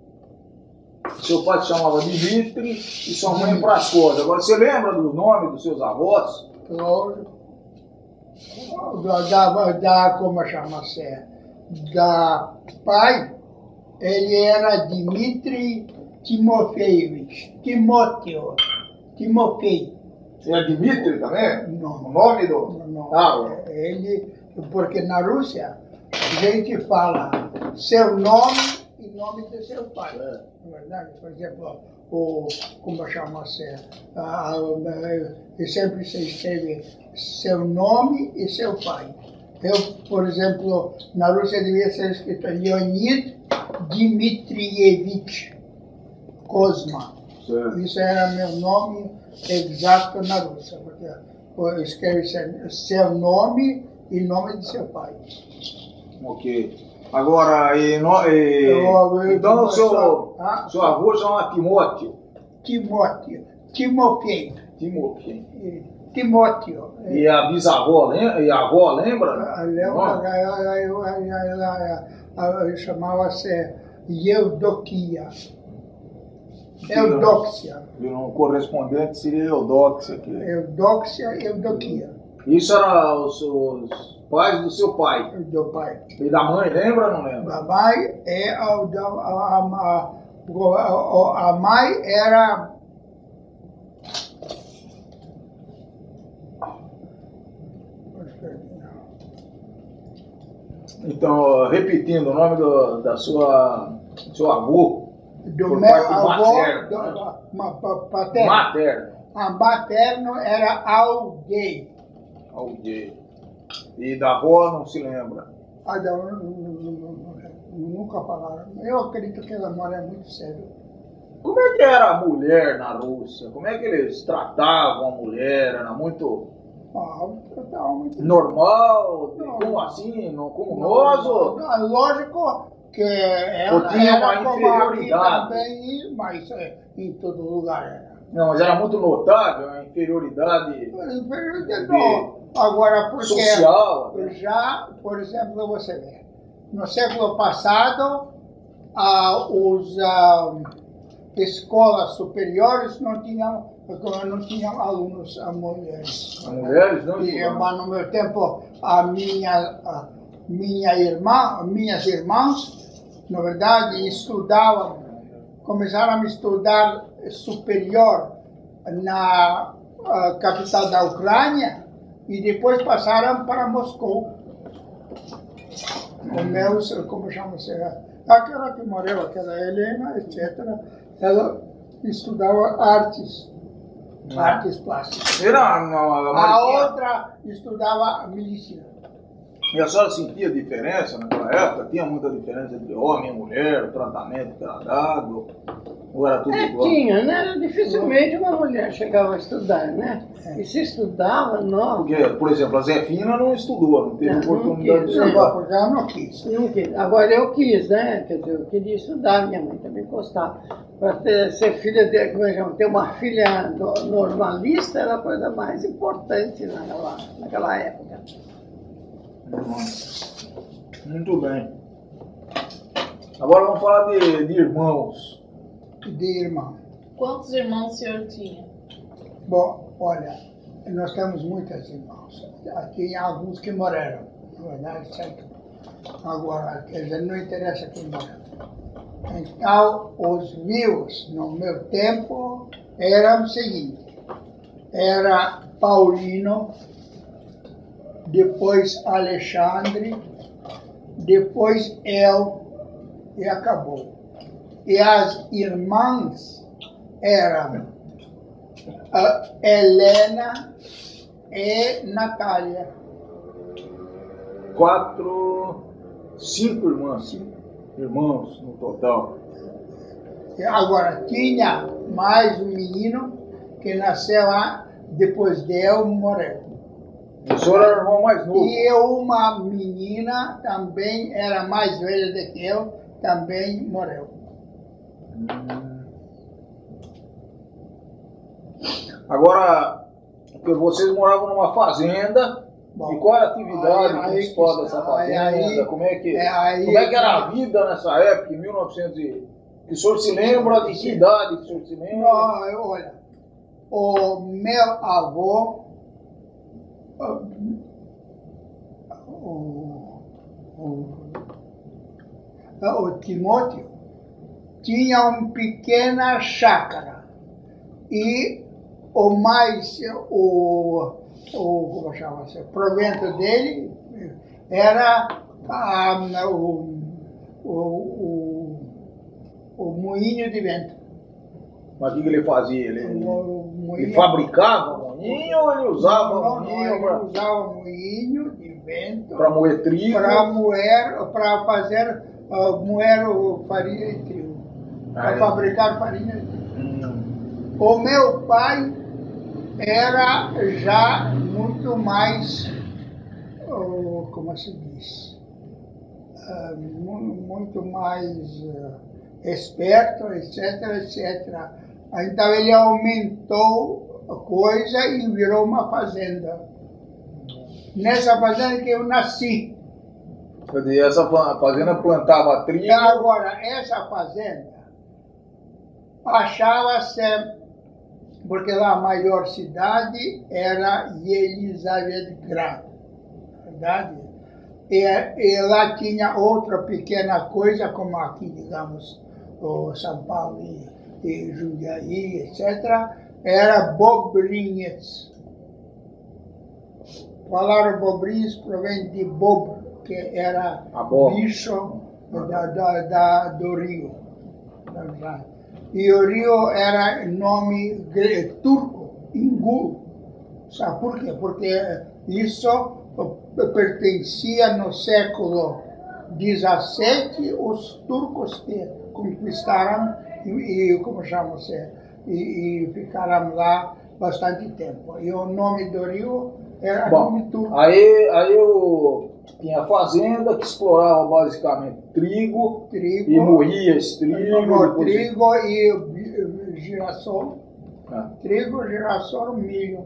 Speaker 4: seu pai se chamava Dimitri e sua mãe Prascóvia. Agora, você lembra do nome dos seus avós?
Speaker 5: Claro. Da, da, como chama-se? Da pai, ele era Dmitri Timofeevich, Timóteo, Timofei.
Speaker 4: É Dmitri também?
Speaker 5: Não.
Speaker 4: O nome do...
Speaker 5: Não, ah, ele, porque na Rússia a gente fala seu nome e nome de seu pai. É. Na verdade, por exemplo, o, como chama-se, sempre se escreve seu nome e seu pai. Eu, por exemplo, na Rússia devia ser escrito Leonid Dmitrievich Kozma. Certo. Isso era meu nome exato na Rússia, porque escreve seu nome e nome de seu pai.
Speaker 4: Ok. Agora, e, no, e, eu, eu, então o seu, ah, seu avô chama Timóteo?
Speaker 5: Timóteo. Timofei.
Speaker 4: Timofei.
Speaker 5: Timóteo.
Speaker 4: E a bisavó lembra? E a avó lembra?
Speaker 5: Lembra, ela chamava-se Eudoquia. Eudóxia.
Speaker 4: Um correspondente seria Eudóxia. Aqui.
Speaker 5: Eudóxia e Eudoquia.
Speaker 4: Isso era os, os, pais do seu pai?
Speaker 5: Do pai.
Speaker 4: E da mãe, lembra ou não lembra?
Speaker 5: Da mãe, é, a, a, a, a mãe era
Speaker 4: Então, repetindo, o nome do, da sua seu avô.
Speaker 5: Do meu avô materno, do, né? paterno.
Speaker 4: Materno.
Speaker 5: A materno era Alguém.
Speaker 4: Alguém. E da avó não se lembra?
Speaker 5: Ah, não, nunca falaram. Eu acredito que a memória é muito séria.
Speaker 4: Como é que era a mulher na Rússia? Como é que eles tratavam a mulher? Era muito Normal? Não, como assim? Não, como? Não, não,
Speaker 5: lógico que ela,
Speaker 4: tinha uma inferioridade.
Speaker 5: também, mas é, em todo lugar era.
Speaker 4: Não, mas era muito notável a inferioridade.
Speaker 5: Inferioridade não. Agora, porque
Speaker 4: social.
Speaker 5: já, por exemplo, você vê, no século passado, ah, os ah, escolas superiores não tinham, não tinham alunos a mulheres.
Speaker 4: A mulheres não?
Speaker 5: E, mas no meu tempo, a minha, a minha irmã, minhas irmãs, na verdade, estudavam, começaram a estudar superior na capital da Ucrânia e depois passaram para Moscou. Com meus, como chama-se? Aquela que morreu, aquela Helena, etc. Ela estudava artes. Artes plásticas.
Speaker 4: Era, não, a,
Speaker 5: A outra estudava medicina.
Speaker 4: E a senhora sentia diferença naquela época? Tinha muita diferença entre homem e mulher, o tratamento que era dado? Ou era tudo
Speaker 6: É,
Speaker 4: igual?
Speaker 6: tinha, né? Dificilmente uma mulher chegava a estudar, né? E se estudava, não.
Speaker 4: Porque, por exemplo, a Zefina não estudou, não teve
Speaker 6: Não,
Speaker 4: oportunidade
Speaker 6: não
Speaker 4: de
Speaker 6: quis, né?
Speaker 4: estudar.
Speaker 5: Porque ela não quis.
Speaker 6: Não quis. Agora eu quis, né? Quer dizer, eu queria estudar, minha mãe também gostava. Para ter, ser filha de, como é que chama? ter uma filha no- normalista era a coisa mais importante naquela, naquela época.
Speaker 4: Muito bem. Agora vamos falar de, de irmãos.
Speaker 5: De irmão.
Speaker 7: Quantos irmãos o senhor tinha?
Speaker 5: Bom, olha, nós temos muitos irmãos. Aqui há alguns que morreram, na verdade, certo? Agora, quer dizer, não interessa quem morreu. Então, os vivos, no meu tempo, eram o seguinte. Era Paulino, depois Alexandre, depois eu, e acabou. E as irmãs eram a Helena e Natália.
Speaker 4: Quatro, cinco irmãs. Irmãos no total.
Speaker 5: Agora, tinha mais um menino que nasceu lá, depois de eu, morreu.
Speaker 4: O senhor era o irmão mais novo.
Speaker 5: E uma menina também era mais velha do que eu, também morreu.
Speaker 4: Agora, vocês moravam numa fazenda,
Speaker 5: Bom,
Speaker 4: e qual era a atividade
Speaker 5: aí-
Speaker 4: principal dessa fazenda?
Speaker 5: aí-
Speaker 4: como, é que,
Speaker 5: é aí
Speaker 4: como é que era a vida nessa época, em 1900 e... Que o senhor se lembra de que idade que o senhor se lembra?
Speaker 5: Não, olha, o meu avô, o, o, o Timóteo, tinha uma pequena chácara e o mais, o, o como chama-se, provento dele era ah, o, o, o, o moinho de vento.
Speaker 4: Mas o que ele fazia? Ele,
Speaker 5: moinho-
Speaker 4: ele fabricava moinho ou ele usava
Speaker 5: não,
Speaker 4: moinho
Speaker 5: ele
Speaker 4: para
Speaker 5: usava moinho de vento
Speaker 4: para moer trigo?
Speaker 5: para moer, para fazer, ah, moer o farinha de trigo, para fabricar farinha.
Speaker 4: Hum,
Speaker 5: O meu pai era já muito mais, oh, como se diz, mu- muito mais ah, esperto, etc, etc. Então ele aumentou a coisa e virou uma fazenda. Nessa fazenda que eu nasci.
Speaker 4: quer dizer, essa fa- fazenda plantava trigo.
Speaker 5: Agora, essa fazenda achava-se, porque lá a maior cidade era Yelizavetgrad, verdade? E, e lá tinha outra pequena coisa, como aqui, digamos, o São Paulo e, e Jundiaí, etc., era Bobrinhas. A palavra Bobrinhas provém de Bob, que era bicho da, da, da- do rio. verdade. E o rio era nome turco, Ingu. Sabe por quê? Porque isso pertencia no século XVII os turcos que conquistaram e, e como chama-se, e, e ficaram lá bastante tempo. E o nome do rio era
Speaker 4: Bom,
Speaker 5: nome turco.
Speaker 4: Aí, aí eu tinha a fazenda que explorava basicamente trigo
Speaker 5: Trigo,
Speaker 4: e moía esse trigo.
Speaker 5: no
Speaker 4: depois-
Speaker 5: trigo e girassol. Ah. Trigo, girassol, milho.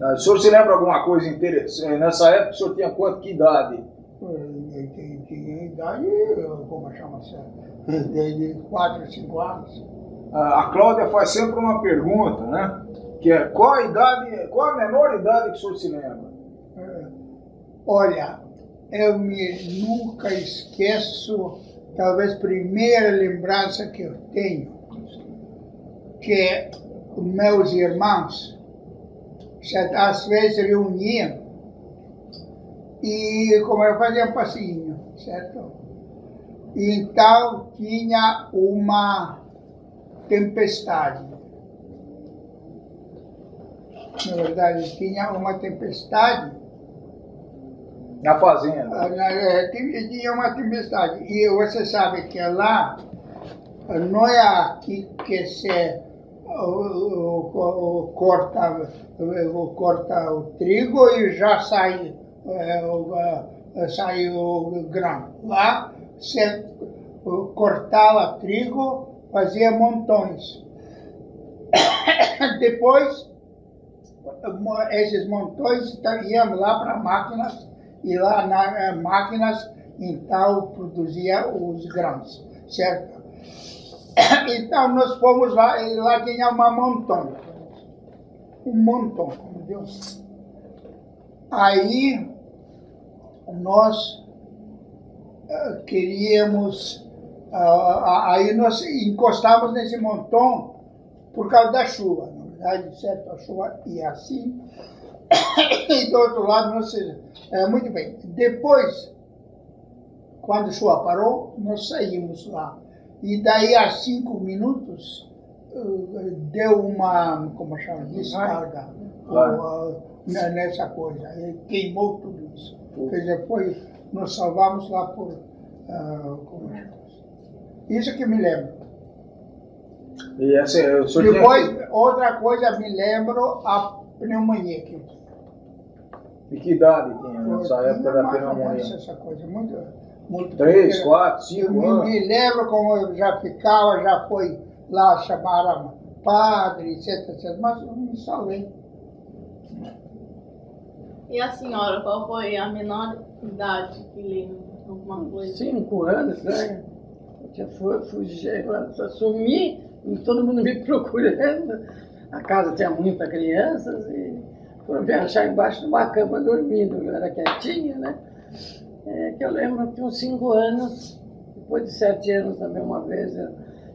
Speaker 4: Ah, o senhor se lembra alguma coisa interessante? Nessa época o senhor tinha quanto que idade?
Speaker 5: Tinha, idade, como chama-se? De 4, 5 anos.
Speaker 4: A Cláudia faz sempre uma pergunta, né? Que é qual a idade, qual a menor idade que o senhor se lembra?
Speaker 5: Olha, eu me nunca esqueço, talvez primeira lembrança que eu tenho, que meus irmãos às vezes reuniam e como eu fazia um passinho, certo? Então tinha uma tempestade. Na verdade, tinha uma tempestade.
Speaker 4: Na fazenda?
Speaker 5: Ah, é, tinha uma tempestade. E você sabe que lá não é aqui que se corta, corta o trigo e já sai, é, sai o grão. Lá se cortava trigo, fazia montões. Depois, esses montões iam lá para máquinas e lá nas máquinas então produzia os grãos, certo? Então nós fomos lá, e lá tinha uma montão. Um montão, meu Deus. Aí nós uh, queríamos, uh, aí nós encostávamos nesse montão por causa da chuva, na verdade, certo? A chuva ia assim, e do outro lado, nós, uh, muito bem. Depois, quando a chuva parou, nós saímos lá e daí a cinco minutos eh, deu uma, como chama, descarga claro. nessa coisa. Queimou tudo isso. Quer dizer, foi, nós salvamos lá por, uh, como chama Isso que me lembro.
Speaker 4: E essa,
Speaker 5: Depois, tinha... outra coisa, me lembro a pneumonia que
Speaker 4: E que idade tinha nessa época da pneumonia?
Speaker 5: Essa coisa, muito muito
Speaker 4: Três, quatro, cinco
Speaker 5: eu
Speaker 4: anos.
Speaker 5: Me, me lembro como eu já ficava, já foi lá, chamaram padre, etc, etc, mas eu me salvei.
Speaker 7: E a senhora, qual foi a menor idade que lembra alguma coisa?
Speaker 6: Cinco anos, né? Eu fugi, sumi, todo mundo me procurando. A casa tinha muitas crianças e foram me achar embaixo de uma cama dormindo. Eu era quietinha, né? é, que eu lembro que uns cinco anos, depois de sete anos também uma vez, eu,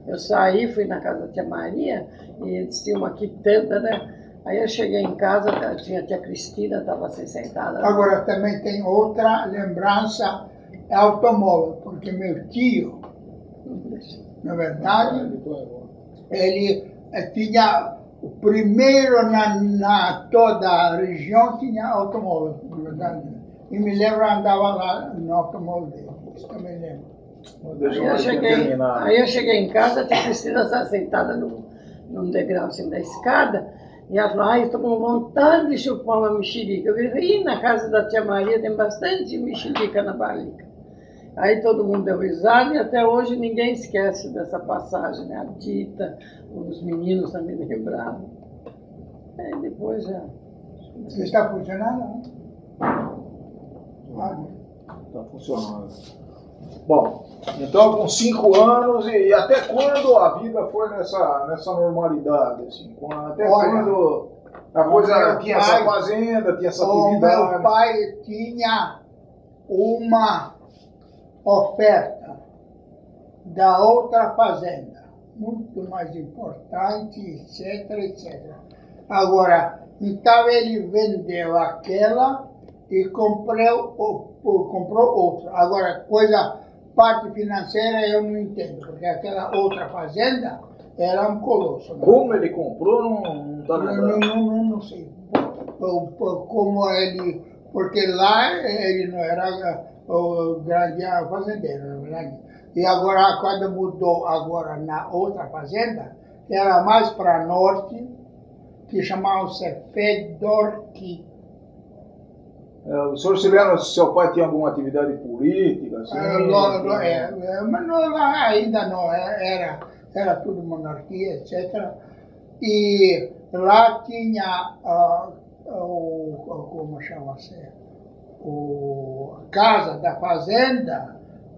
Speaker 6: eu saí, fui na casa da tia Maria, e eles tinham uma quitanda, né? Aí eu cheguei em casa, tinha a tia Cristina, estava assim sentada.
Speaker 5: Agora também tem outra lembrança, é automóvel, porque meu tio, na verdade, ele eh, tinha o primeiro na, na toda a região tinha automóvel. E me lembro, andava lá no automóvel dele. Isso também lembro.
Speaker 6: Aí eu, cheguei, aí eu cheguei em casa, a tia Cristina sentada num, num degrau assim da escada, e ela falou, ai, estou com vontade de chupar uma mexerica. Eu falei, na casa da tia Maria tem bastante mexerica na barriga. Aí todo mundo deu risada e até hoje ninguém esquece dessa passagem, né? A Dita, os meninos também lembravam. Aí depois já...
Speaker 5: Você está funcionando?
Speaker 4: Está funcionando. Bom, então com cinco anos e, e, até quando a vida foi nessa, nessa normalidade? Assim? Até Olha, quando a coisa tinha pai, essa fazenda, tinha essa atividade?
Speaker 5: O meu pai tinha uma oferta da outra fazenda, muito mais importante, etc, etc. Agora, então ele vendeu aquela e comprou, comprou outra. Agora, coisa, parte financeira eu não entendo, porque aquela outra fazenda era um colosso.
Speaker 4: Né? Como ele comprou, não está
Speaker 5: não, não, não, não, não sei. Como ele, porque lá ele não era o grande fazendeiro, na verdade. E agora, quando mudou agora na outra fazenda, que era mais para norte, que chamava-se Fedorki
Speaker 4: é, o senhor se lembra se seu pai tinha alguma atividade política? Assim,
Speaker 5: é, logo, é, mas não, ainda não, é, era, era tudo monarquia, etc. E lá tinha uh, o, como chama-se? O casa da fazenda,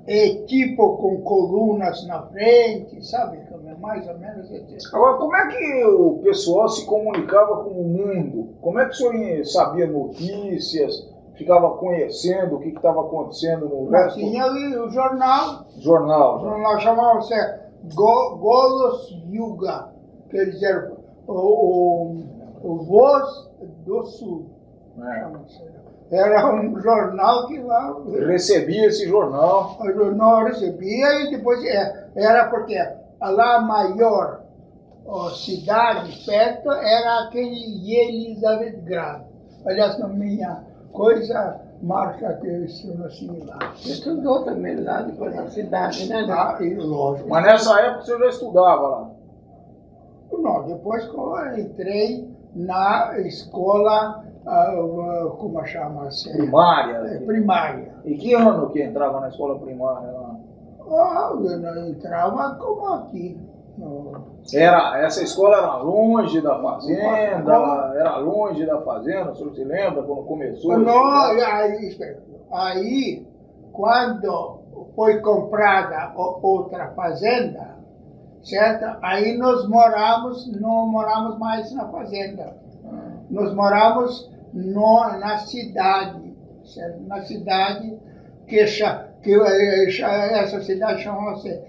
Speaker 5: e tipo com colunas na frente, sabe? É mais ou menos assim.
Speaker 4: Agora, como é que o pessoal se comunicava com o mundo? Como é que o senhor sabia notícias? ficava conhecendo o que estava acontecendo no
Speaker 5: resto? Tinha o jornal.
Speaker 4: Jornal.
Speaker 5: O jornal chamava-se Go, Golos Yuga, quer dizer, o, o, o Voz do Sul. É. Era um jornal que lá.
Speaker 4: Recebia esse jornal.
Speaker 5: O jornal recebia e depois é, era porque lá a maior cidade perto era aquele Elizabeth Grad. Aliás, na minha coisa marca que eu estou assim lá.
Speaker 6: Estudou também lá depois na cidade, né?
Speaker 5: Ah, e, lógico.
Speaker 4: Mas nessa época você já estudava lá?
Speaker 5: Não, depois que eu entrei na escola, uh, como chama-se?
Speaker 4: Primária?
Speaker 5: É, primária.
Speaker 4: E que ano que entrava na escola primária lá?
Speaker 5: Ah, eu entrava como aqui.
Speaker 4: Era, essa escola era longe da fazenda, era longe da fazenda, o senhor se lembra quando começou?
Speaker 5: Não, aí, aí, quando foi comprada outra fazenda, certo? Aí nós moramos, não moramos mais na fazenda. Nós moramos no, na cidade, certo? Na cidade que, que eh, essa cidade chamava-se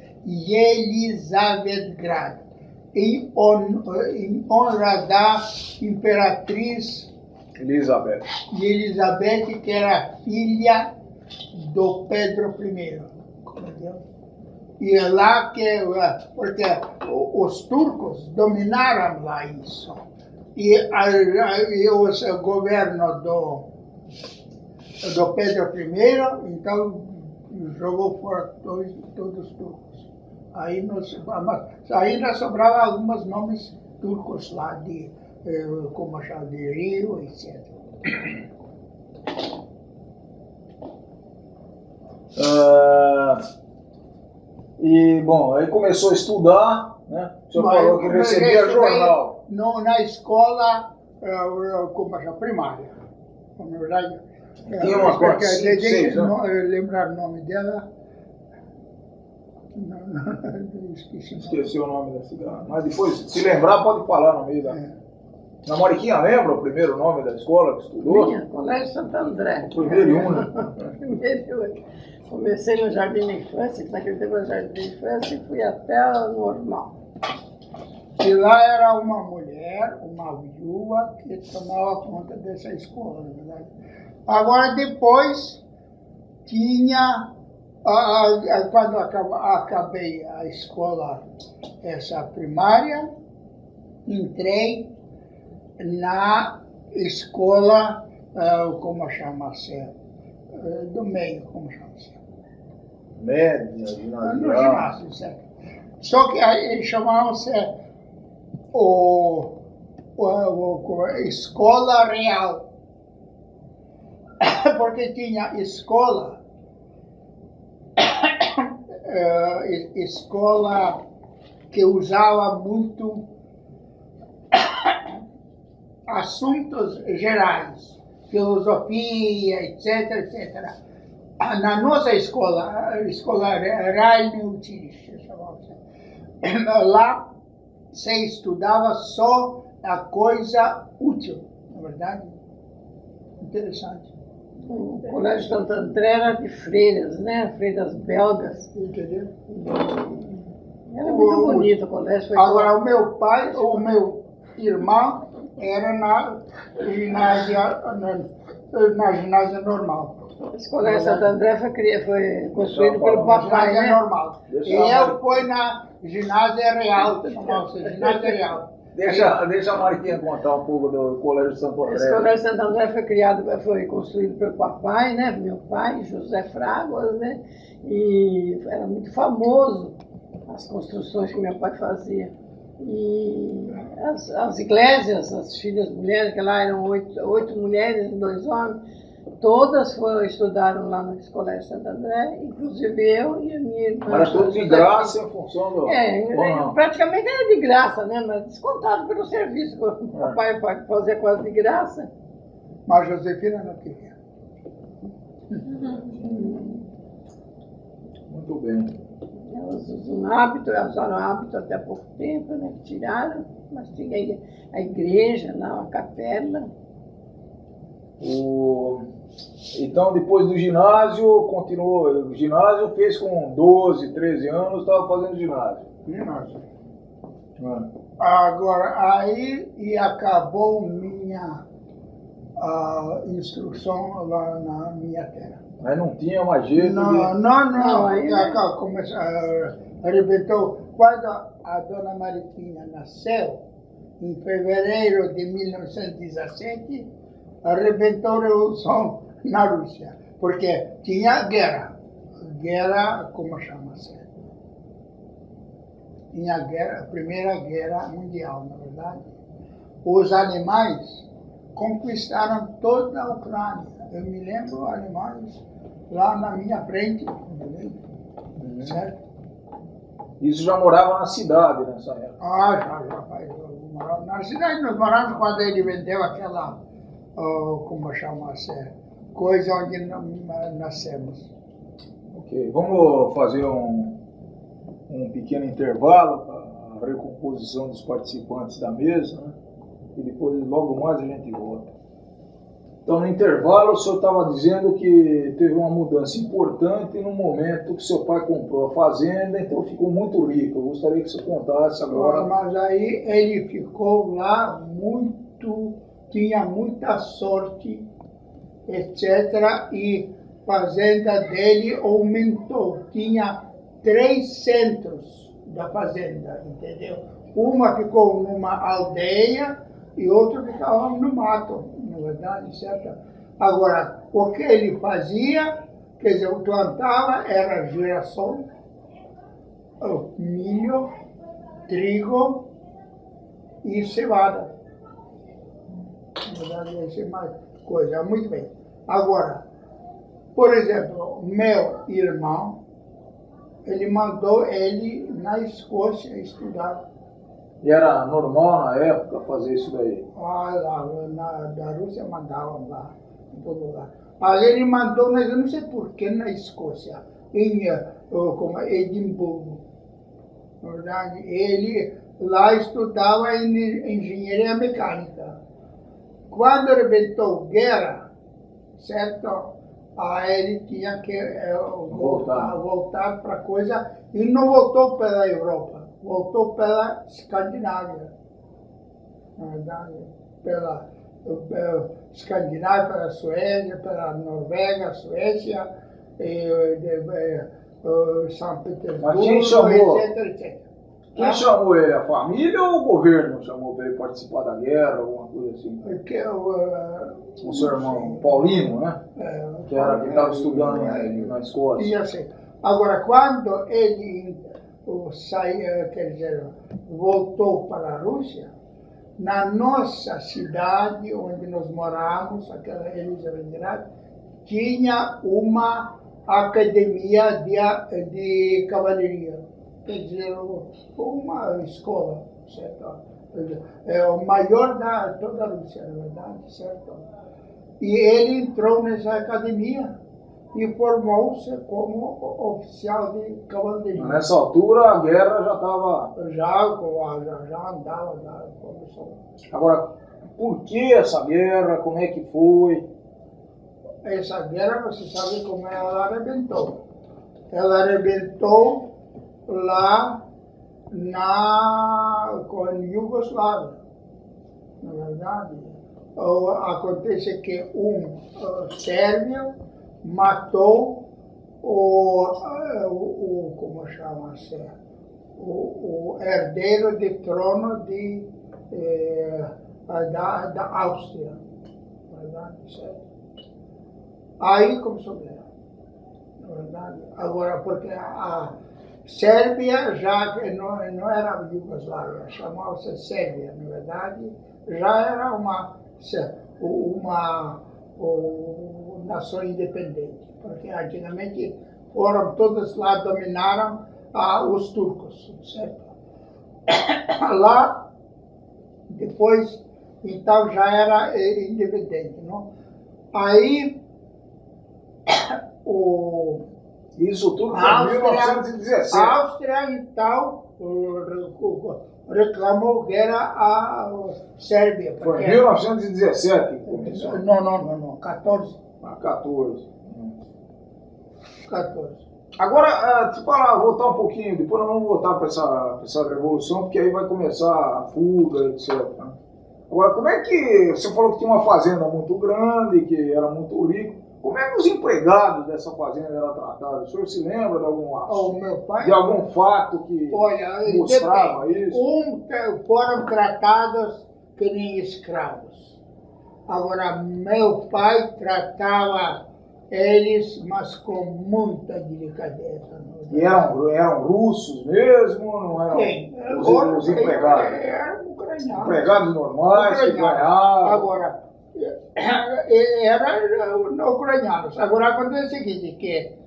Speaker 5: Grad em, on, em honra da imperatriz
Speaker 4: Elizabeth.
Speaker 5: Elizabeth, que era filha do Pedro I. E é lá que, porque os turcos dominaram lá isso. E, e os governo do, do Pedro I, então jogou fora todos, todos os turcos. Aí nós, ainda sobrava alguns nomes turcos lá, de, eh, como chama, de Rio, etc.
Speaker 4: Uh, e, bom, aí começou a estudar, né? O senhor Mas, falou que recebia jornal.
Speaker 5: No, na escola, uh, como chama, primária. Na verdade,
Speaker 4: tinha uma coisa,
Speaker 5: lembrar o nome dela, não,
Speaker 4: não, esqueci. Esqueci o nome da cidade. Mas depois, se lembrar, pode falar no meio da. É. Na Mariquinha lembra o primeiro nome da escola que estudou?
Speaker 6: Minha, Colégio Santo André.
Speaker 4: O primeiro e único.
Speaker 6: primeiro Comecei no Jardim da Infância, que naquele tempo era Jardim da Infância, e fui até a normal.
Speaker 5: E lá era uma mulher, uma viúva, que tomava conta dessa escola, na verdade. Agora, depois, tinha quando acabei a escola, essa primária, entrei na escola, uh, como chama-se, uh, do meio, como chama-se?
Speaker 4: Média, ginásio.
Speaker 5: No ginásio, certo. Só que aí chamavam-se o, o, o, o, Escola Real, porque tinha escola uh, escola que usava muito assuntos gerais, filosofia, etc, etc. Na nossa escola, a escola Reinutilisch, lá se estudava só a coisa útil, na verdade. Interessante.
Speaker 6: O Colégio Santo André era de freiras, né? Freiras belgas.
Speaker 5: Entendeu?
Speaker 6: Era muito bonito o colégio.
Speaker 5: Agora, o meu pai, o meu irmão, era na ginásio, na, na ginásio normal.
Speaker 6: Esse colégio Santo André foi, foi construído pelo papai,
Speaker 5: né? normal. E eu fui na ginásio real, chamava-se ginásio real.
Speaker 4: Deixa, deixa a Mariquinha contar um pouco do Colégio Santo André.
Speaker 6: Esse Colégio Santo André foi criado, foi construído pelo papai, né? Meu pai, José Fraguas, né? E era muito famoso as construções que meu pai fazia. E as, as igrejas, as filhas mulheres, que lá eram oito, oito mulheres e dois homens, todas foram, estudaram lá na Escola Santo André, inclusive eu e a minha irmã.
Speaker 4: Era tudo de graça em função do.
Speaker 6: É,
Speaker 4: não?
Speaker 6: praticamente era de graça, né? Mas descontado pelo serviço que o papai fazia quase de graça.
Speaker 5: Mas Josefina não queria.
Speaker 4: Muito bem.
Speaker 6: Elas usam hábito, elas usaram hábito até há pouco tempo, né? Tiraram, mas tinha a igreja lá, a capela.
Speaker 4: O... Então, depois do ginásio, continuou. O ginásio fez com 12, 13 anos, estava fazendo ginásio.
Speaker 5: Ginásio.
Speaker 4: Ah.
Speaker 5: Agora, aí e acabou minha ah, instrução lá na minha terra.
Speaker 4: Aí não tinha mais jeito
Speaker 5: Não,
Speaker 4: de.
Speaker 5: não, não.
Speaker 6: Não, aí-
Speaker 5: acá começou, ah, arrebentou. Quando a dona Mariquinha nasceu, em fevereiro de 1917, arrebentou a revolução na Rússia, porque tinha guerra. Guerra, como chama-se? Tinha guerra, a Primeira Guerra Mundial, na verdade. Os alemães conquistaram toda a Ucrânia. Eu me lembro alemães lá na minha frente?
Speaker 4: Uhum.
Speaker 5: certo?
Speaker 4: Isso já morava na cidade nessa época.
Speaker 5: Ah, já, já faz. eu morava Na cidade nós morávamos quando ele vendeu aquela, oh, como chama-se, coisa onde na- nascemos.
Speaker 4: Ok, vamos fazer um, um pequeno intervalo para a recomposição dos participantes da mesa, né? E depois, logo mais, a gente volta. Então, no intervalo, o senhor estava dizendo que teve uma mudança importante no momento que seu pai comprou a fazenda, então ficou muito rico. Eu gostaria que você contasse agora.
Speaker 5: Mas aí ele ficou lá muito, tinha muita sorte, etc. E fazenda dele aumentou. Tinha três centros da fazenda, entendeu? Uma ficou numa aldeia e outra ficava no mato, na verdade, certo? Agora, o que ele fazia, quer dizer, plantava era girassol, milho, trigo e cevada. Verdade, essa é mais coisa. Muito bem. Agora, por exemplo, meu irmão, ele mandou ele na Escócia estudar.
Speaker 4: E era normal na época fazer isso daí.
Speaker 5: Ah, lá, na, da Rússia mandavam lá, em todo lugar. Aí ele mandou, mas eu não sei porquê, na Escócia, em eh, como é, Edimburgo. Na verdade, ele lá estudava engenharia mecânica. Quando arrebentou guerra, certo? Aí ele tinha que eh, voltar, voltar para coisa e não voltou pela Europa, voltou pela Escandinávia na verdade, pela, pela Escandinávia, pela Suécia, pela Noruega, Suécia, e, de, eh, eh, São Petersburgo, etc, etc.
Speaker 4: Quem
Speaker 5: Tá?
Speaker 4: chamou ele? A família ou o governo chamou para ele participar da guerra, alguma coisa assim?
Speaker 5: Porque, eh,
Speaker 4: O seu irmão Paulino, né?
Speaker 5: eh,
Speaker 4: Que era que estava estudando
Speaker 5: eh,
Speaker 4: na, Escócia.
Speaker 5: E assim, agora, quando ele saiu, quer dizer, voltou para a Rússia, na nossa cidade onde nós moramos, aquela Elizabeth tinha uma academia de, de cavalaria, quer dizer, uma escola, certo? É o maior da toda a Rússia, na verdade, certo? E ele entrou nessa academia e formou-se como oficial de cavalaria.
Speaker 4: Nessa altura a guerra já estava.
Speaker 5: Já, já, já andava, já começou.
Speaker 4: Agora, por que essa guerra? Como é que foi?
Speaker 5: Essa guerra, você sabe como ela arrebentou. Ela arrebentou lá na com Iugoslávia, na verdade. Acontece que um sérvio matou o, o, como chama-se, o, o herdeiro de trono de, eh, da, da Áustria, verdade? Aí começou a guerra, na verdade. Agora, porque a, Sérvia já não, não era Iugoslávia, chamava-se Sérvia, na verdade, já era uma, uma o nação independente, porque antigamente foram todos lá dominaram ah, os turcos, certo? Lá depois então já era eh, independente, não? Aí o
Speaker 4: Isso tudo foi em 1917.
Speaker 5: a Áustria, então, reclamou guerra à Sérvia.
Speaker 4: Foi em 1917 que começou.
Speaker 5: Não, não, não, não, 14.
Speaker 4: Ah, 14.
Speaker 5: 14.
Speaker 4: Agora, ah, se falar, voltar um pouquinho, depois nós vamos voltar para essa, pra essa revolução, porque aí vai começar a fuga, etc. né? Agora, como é que. Você falou que tinha uma fazenda muito grande, que era muito rico. Como é que os empregados dessa fazenda eram tratados? O senhor se lembra de algum,
Speaker 5: O meu pai,
Speaker 4: de algum fato que
Speaker 5: olha,
Speaker 4: mostrava
Speaker 5: depende.
Speaker 4: isso?
Speaker 5: Um foram tratados que nem escravos. Agora, meu pai tratava eles, mas com muita delicadeza. é?
Speaker 4: E eram, eram russos mesmo? Não eram
Speaker 5: Quem?
Speaker 4: os, os empregados?
Speaker 5: Eram ucranianos.
Speaker 4: Empregados normais que
Speaker 5: Ucranianos.
Speaker 4: ganhavam.
Speaker 5: Agora, eram ucranianos. Agora acontece o seguinte, que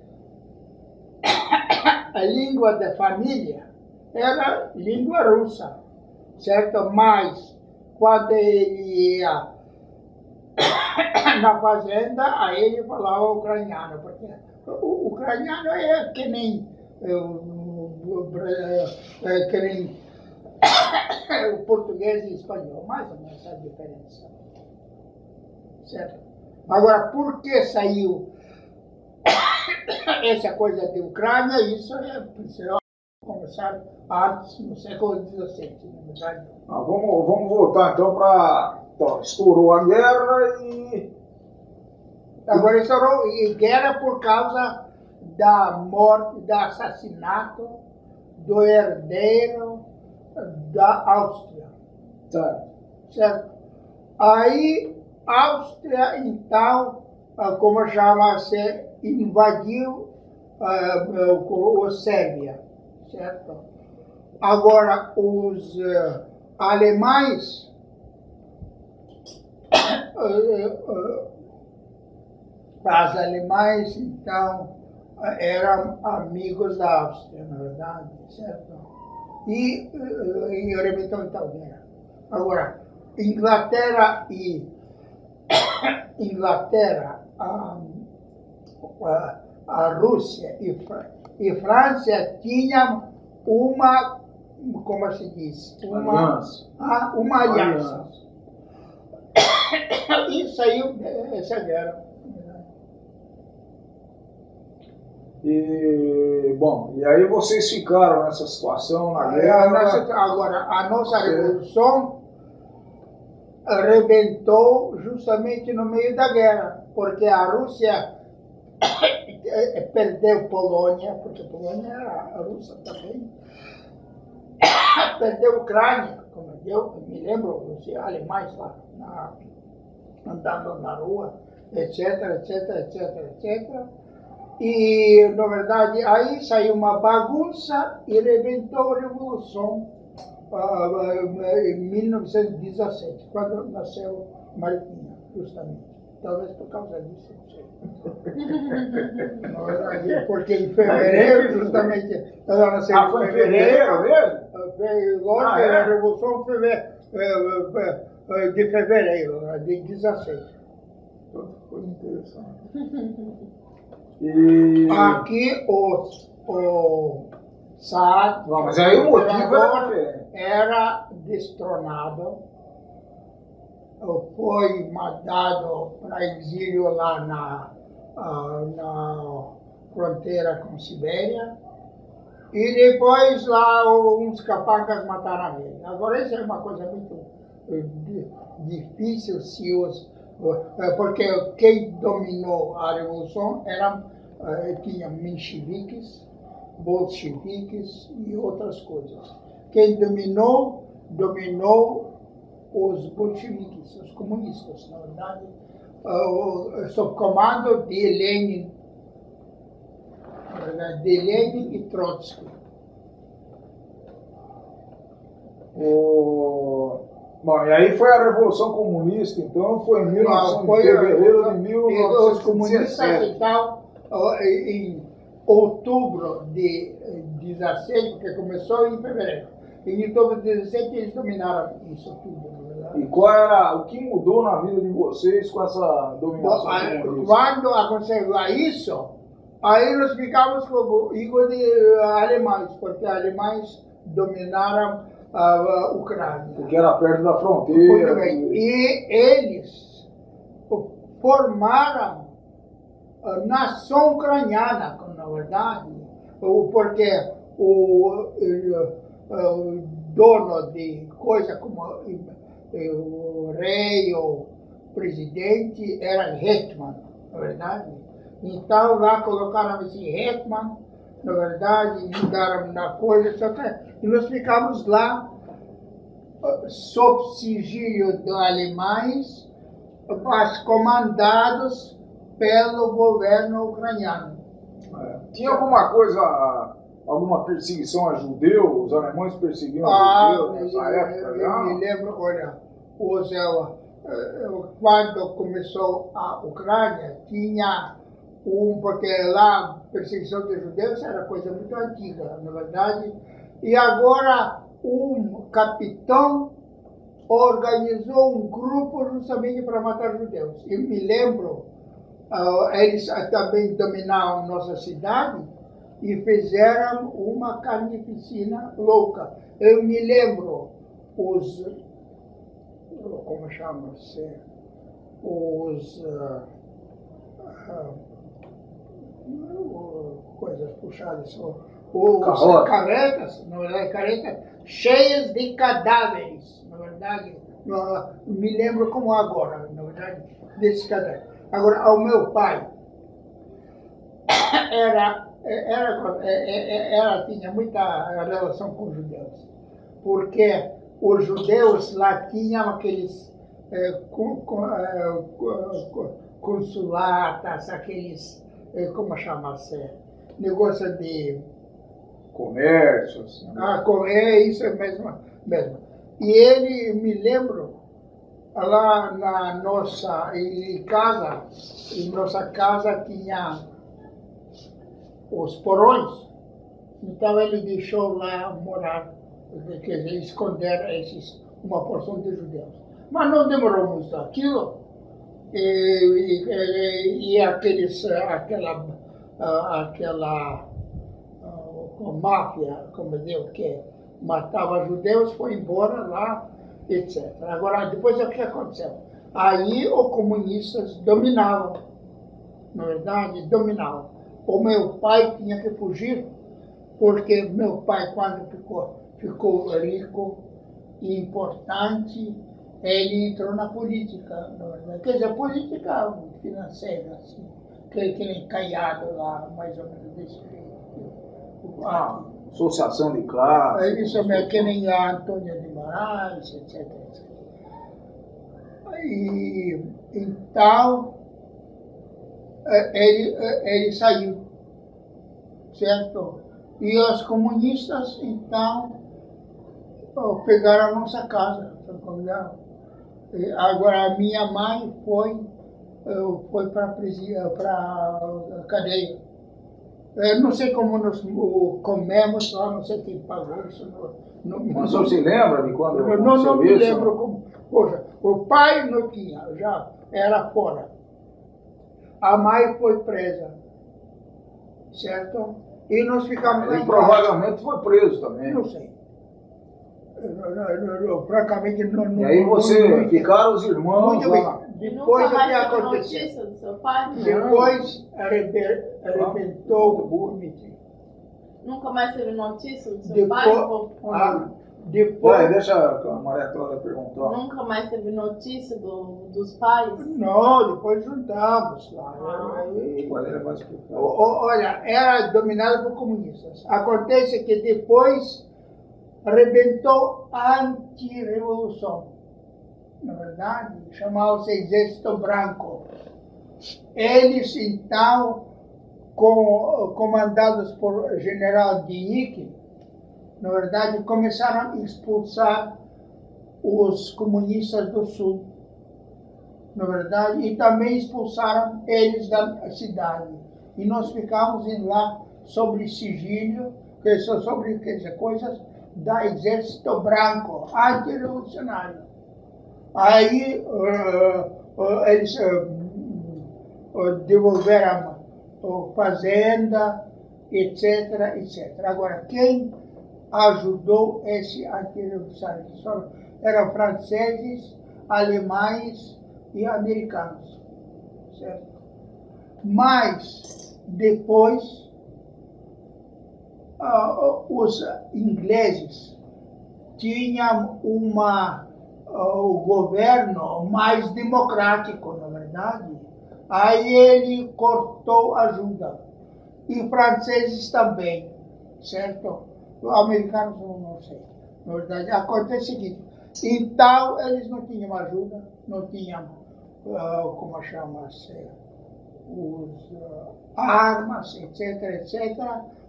Speaker 5: a língua da família era língua russa, certo? Mas quando ele ia na fazenda, aí ele falava ucraniano, porque o ucraniano é que nem, eh, que nem o português e espanhol, mais ou menos a diferença. Certo? Agora, por que saiu essa coisa de Ucrânia? Isso é precisa começar antes, no século XVII, na verdade.
Speaker 4: Ah, vamos, vamos voltar então para. Então, estourou a guerra e.
Speaker 5: Agora, estourou e guerra por causa da morte, do assassinato do herdeiro da Áustria.
Speaker 4: Tá.
Speaker 5: certo? Aí, Áustria, então, ah, como chama-se, invadiu ah, o, o Sérvia, certo? Agora, os ah, alemães ah, ah, as alemães, então, ah, eram amigos da Áustria, na verdade, certo? E, e arrebentou então a guerra. Agora, Inglaterra e Inglaterra, a, a, a Rússia e, e França tinham uma, como se diz, uma
Speaker 4: Aliança.
Speaker 5: uma aliança. E saiu essa guerra.
Speaker 4: E, bom, e aí vocês ficaram nessa situação na
Speaker 5: É,
Speaker 4: guerra.
Speaker 5: nossa- agora, a nossa revolução arrebentou justamente no meio da guerra, porque a Rússia perdeu Polônia, porque Polônia era a Rússia também, perdeu Ucrânia, como eu me lembro, os alemães lá, na- andando na rua, etc, etc, etc, etc. E, na verdade, aí saiu uma bagunça e rebentou a Revolução em 1917, quando nasceu Maritinha, justamente. Talvez por causa disso, não sei. Porque em fevereiro, justamente, ela nasceu
Speaker 4: Ah, foi em fevereiro mesmo?
Speaker 5: Foi logo
Speaker 4: Ah, é?
Speaker 5: a Revolução foi eh, eh, eh, de fevereiro, né, de 17.
Speaker 4: Coisa interessante. E.
Speaker 5: Aqui o, o
Speaker 4: Não, mas aí o motivo era
Speaker 5: imperador,
Speaker 4: diferente.
Speaker 5: era destronado, foi mandado para exílio lá na, ah, na fronteira com Sibéria, e depois lá uns capangas mataram ele. Agora isso é uma coisa muito eh, di- difícil se os eh, porque quem dominou a revolução eram eh, tinha mencheviques, bolcheviques e outras coisas. Quem dominou dominou os bolcheviques, os comunistas, na verdade, ah, o- sob comando de Lenin, de Lenin e Trotsky.
Speaker 4: O... Bom, e aí foi a Revolução Comunista, então foi em 1900,
Speaker 5: foi
Speaker 4: fevereiro de
Speaker 5: E os comunistas
Speaker 4: 1917.
Speaker 5: em outubro de 16, porque começou em fevereiro. Em outubro de 17 eles dominaram isso tudo, verdade.
Speaker 4: E qual era, o que mudou na vida de vocês com essa dominação
Speaker 5: Bom? Quando aconteceu isso, aí nós ficamos igual de eh, alemães, porque alemães dominaram a Ucrânia.
Speaker 4: Porque era perto da
Speaker 5: Muito
Speaker 4: fronteira.
Speaker 5: bem.
Speaker 4: e-
Speaker 5: E eles formaram a nação ucraniana, na verdade, o- porque o, eh, o dono de coisa como eh, o rei, o presidente, era Hetman, na verdade. Então lá colocaram esse Hetman, na verdade, mudaram na coisa, só que e nós ficamos lá sob sigilo dos alemães, mas comandados pelo governo ucraniano.
Speaker 4: Tinha alguma coisa, alguma perseguição a judeu? Os alemães perseguiam
Speaker 5: Ah,
Speaker 4: judeus nessa
Speaker 5: eu,
Speaker 4: época?
Speaker 5: eu- eu me lembro, olha, os, eh, eh, quando começou a Ucrânia, tinha um, porque lá a perseguição de judeus era coisa muito antiga, na verdade, e agora um capitão organizou um grupo justamente para matar judeus. Eu me lembro, eles também dominaram nossa cidade e fizeram uma carnificina louca. Eu me lembro os como chama-se os ah, ah, coisas puxadas os
Speaker 4: Carroça.
Speaker 5: caretas, na verdade, caretas cheias de cadáveres, na verdade, não- me lembro como agora, na verdade, desse cadáver. Agora, ao meu pai, era, era, era, era, tinha muita relação com os judeus, porque os judeus lá tinham aqueles co- consulatas, aqueles, como chama-se, negócio de
Speaker 4: Comércio, assim.
Speaker 5: ah, é isso mesmo, mesmo. E ele, me lembro, lá na nossa em casa, em nossa casa tinha os porões, então ele deixou lá morar, quer dizer, esconder esses, uma porção de judeus. Mas não demorou muito aquilo, e, e, e- aqueles, aquela, ah, aquela a máfia, como Deus que matava judeus, foi embora lá, etc. Agora, depois o que aconteceu? Aí os comunistas dominavam, na verdade, dominavam. O meu pai tinha que fugir, porque meu pai, quando ficou, ficou rico e importante, ele entrou na política, na verdade. Quer dizer, política financeira, assim, que, que nem Caiado lá, mais ou menos desse jeito.
Speaker 4: Ah, associação de classe.
Speaker 5: É isso mesmo, que nem a Antônia de Moraes, etc. etc. E, então, ele, eh, ele saiu, certo? E os comunistas, então, pegaram a nossa casa? E Agora, a minha mãe foi, eh, foi para a cadeia. Eu não sei como nós o, comemos lá, não sei quem pagou isso. Não, não,
Speaker 4: Mas você lembra de quando
Speaker 5: eu não, não me lembro como. Poxa, o pai não tinha, já era fora. A mãe foi presa, certo? E nós ficamos lá casa.
Speaker 4: provavelmente foi preso também.
Speaker 5: Não sei. Eu, eu, eu, francamente, não, não
Speaker 4: E aí você,
Speaker 5: não-
Speaker 4: ficaram os irmãos lá.
Speaker 5: Depois o que aconteceu?
Speaker 7: notícia do seu pai?
Speaker 5: Depois arrebe- arrebentou o
Speaker 7: Nunca mais teve notícia do seu
Speaker 5: Depois,
Speaker 7: pai?
Speaker 5: Ah, depois
Speaker 4: Peraí, deixa a Maria Clara perguntar.
Speaker 7: Nunca mais teve notícia do, dos pais?
Speaker 5: Não, depois juntamos lá.
Speaker 7: Ah.
Speaker 5: Aí-
Speaker 4: Olha,
Speaker 5: era dominado por comunistas. Acontece que depois arrebentou a antirrevolução. Na verdade, chamava-se Exército Branco. Eles, então, com, comandados por general Dinique, na verdade, começaram a expulsar os comunistas do Sul, na verdade, e também expulsaram eles da cidade. E nós ficamos lá sobre sigilo, sobre quer coisas da Exército Branco, antirrevolucionário. Aí uh, uh, eles uh, devolveram a fazenda, etc, etc. Agora, quem ajudou esse antirrevolucionário? Eram franceses, alemães e americanos, certo? Mas, depois, uh, os ingleses tinham uma, o governo mais democrático, na verdade. Aí ele cortou ajuda. E franceses também, certo? Americanos não sei. Na verdade, acontece o seguinte. Então, eles não tinham ajuda, não tinham, uh, como chama-se, os uh, armas, etc, etc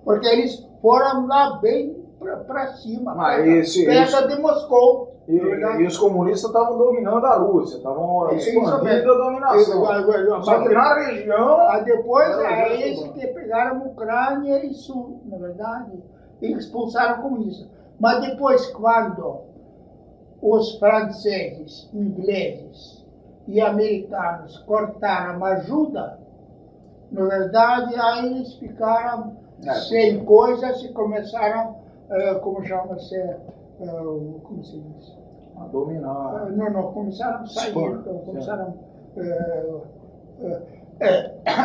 Speaker 5: porque eles foram lá bem para cima,
Speaker 4: Mas
Speaker 5: perto, de Moscou.
Speaker 4: E, e, os comunistas estavam dominando a Rússia, estavam é, expandindo a dominação. Só que na região.
Speaker 5: Aí depois é eles que pegaram a Ucrânia e Sul, na verdade, e expulsaram comunistas. Mas depois, quando os franceses, ingleses e americanos cortaram a ajuda, na verdade, aí eles ficaram é. sem coisas e começaram, uh, como chama-se, uh, como se diz?
Speaker 4: A dominar.
Speaker 5: Uh, não, não, começaram a sair, então, começaram...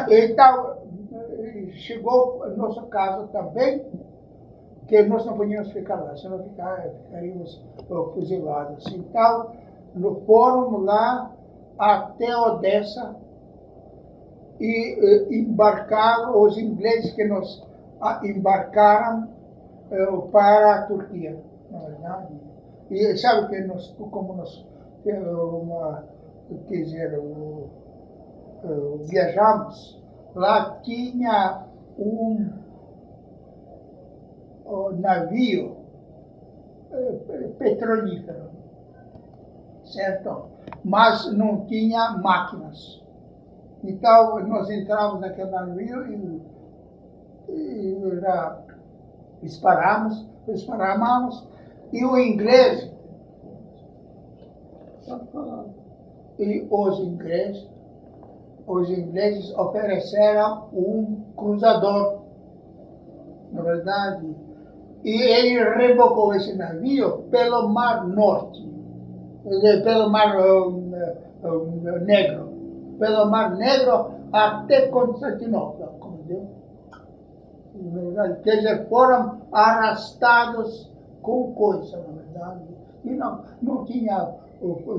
Speaker 5: então, chegou no nosso caso também, que nós não podíamos ficar lá, senão ficar, ficaríamos fuzilados. Então, foram lá até Odessa e embarcaram os ingleses que nos embarcaram uh, para a Turquia, verdade. E sabe que nós, como nós uma, quer dizer, uh, viajamos, lá tinha um navio petrolífero, certo? Mas não tinha máquinas. Então, nós entramos naquele navio e e já disparamos, disparamos, e o inglês, e os ingleses, os ingleses ofereceram um cruzador, na verdade, e ele rebocou esse navio pelo Mar Norte, pelo Mar um, um, Negro, pelo Mar Negro até Constantinopla, como deu quer dizer, foram arrastados com coisa, na verdade. E não, não tinha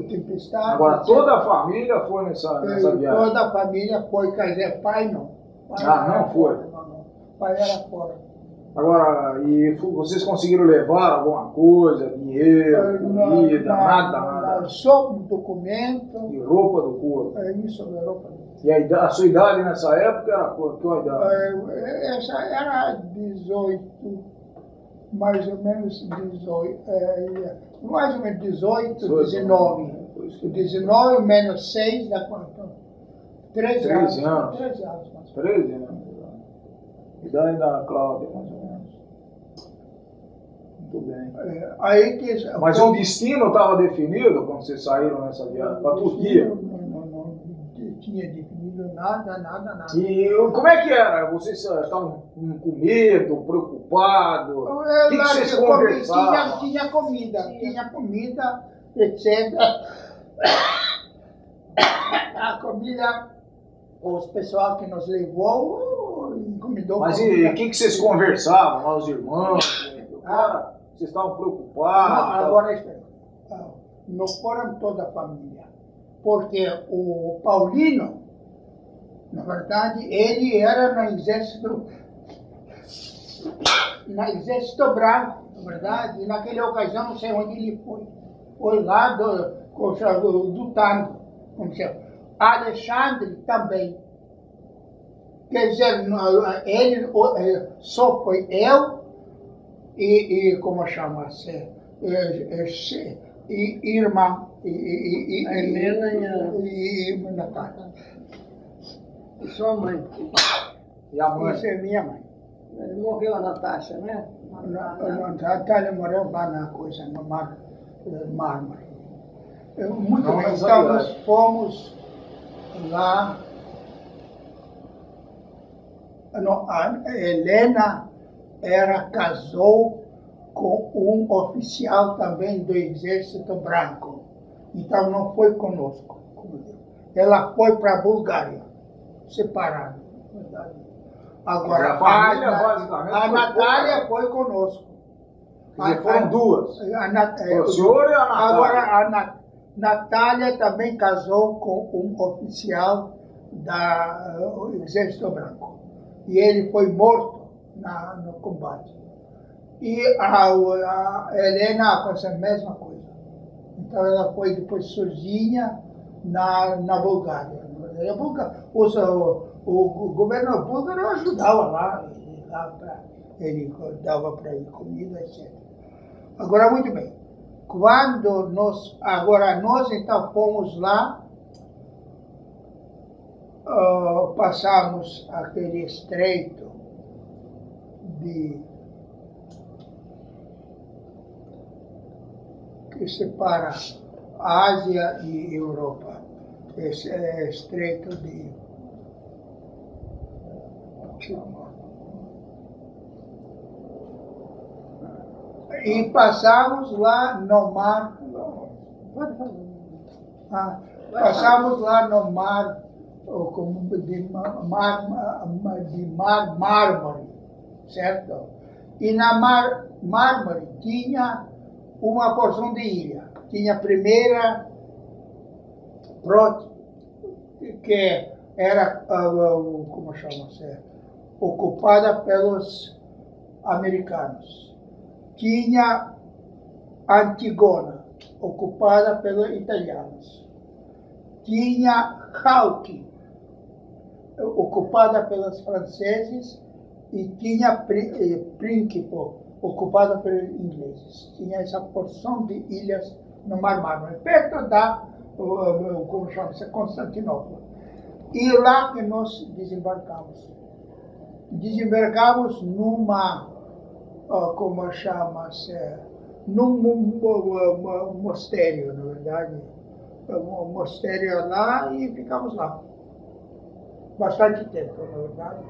Speaker 5: tempestade.
Speaker 4: Agora, toda a família foi nessa, nessa viagem?
Speaker 5: Toda a família foi, quer dizer, pai não. Pai
Speaker 4: ah, não foi?
Speaker 5: Fora, não, não. Pai era fora.
Speaker 4: Agora, e vocês conseguiram levar alguma coisa, dinheiro, comida, nada, nada?
Speaker 5: Só um documento.
Speaker 4: E roupa do corpo?
Speaker 5: É isso, roupa do corpo.
Speaker 4: E a, idade, a sua idade nessa época era qual idade?
Speaker 5: É, essa era 18, mais ou menos 18, é, mais ou menos 18, 18 19. 19 menos 6 dá quanto? 13, anos. 13 anos. 13 anos.
Speaker 4: 13 anos. Idade da Cláudia, mais ou menos. Muito bem.
Speaker 5: É, aí que,
Speaker 4: Mas como... o destino estava definido quando vocês saíram nessa viagem? Para a Turquia?
Speaker 5: tinha definido nada, nada, nada.
Speaker 4: E como é que era? Vocês estavam com medo, preocupados? O que, que vocês
Speaker 5: conversavam? Tinha, tinha comida, Sim. tinha comida, etc. A comida, os pessoal que nos levou encomendou.
Speaker 4: Mas e o que, que vocês conversavam, os irmãos? Ah, vocês estavam preocupados?
Speaker 5: Não, agora espera. Não foram toda a família porque o Paulino, na verdade, ele era no exército, no exército branco, na verdade, e naquela ocasião, não sei onde ele foi, foi lá do, do, do tango, como se chama. Alexandre também. Quer dizer, ele só foi eu e, e como chama-se, e irmã. E, e, e,
Speaker 6: Helena e a-
Speaker 5: e, e Natália.
Speaker 6: E sua mãe.
Speaker 4: E a mãe?
Speaker 5: Essa é minha mãe.
Speaker 6: Morreu a Natasha, né?
Speaker 5: Na- na- Natália morreu lá na coisa, no mar, mármore. Muito
Speaker 4: Não,
Speaker 5: bem, então nós fomos lá. Não, a Helena era, casou com um oficial também do Exército Branco. Então não foi conosco. Ela foi para a Bulgária, separada. Agora,
Speaker 4: a família,
Speaker 5: a, a Natália foi conosco.
Speaker 4: Quer dizer, foram duas.
Speaker 5: A,
Speaker 4: Foi o senhor e a Natália.
Speaker 5: Agora, a Na- Natália também casou com um oficial da uh, Exército Branco. E ele foi morto na, no combate. E a, a Helena fez a mesma coisa. Então ela foi depois sozinha na, na Bulgária. E a os, o, o, o governo ajudava lá, ele, dava para ele comida, etc. Agora, muito bem. Quando nós, agora nós então fomos lá, ah, passamos aquele estreito de que separa Ásia e Europa. É estreito de e passamos lá no mar. Ah, passamos lá no mar como de ma- mar, ma- de mar mármore, certo? E na mar mármore tinha uma porção de ilha. Tinha a primeira Prot, que era, ah, ah, como chama-se, ocupada pelos americanos. Tinha Antigona, ocupada pelos italianos. Tinha Halki, ocupada pelos franceses, e tinha eh, Principe, ocupada pelos ingleses. Tinha essa porção de ilhas no Mar Mármore, perto da, o- como chama-se, Constantinopla. E lá que nós desembarcamos. Desembarcamos numa, como chama-se, num mo- mo- mo- mosteiro, na verdade. Um mosteiro lá e ficamos lá. Bastante tempo, na verdade.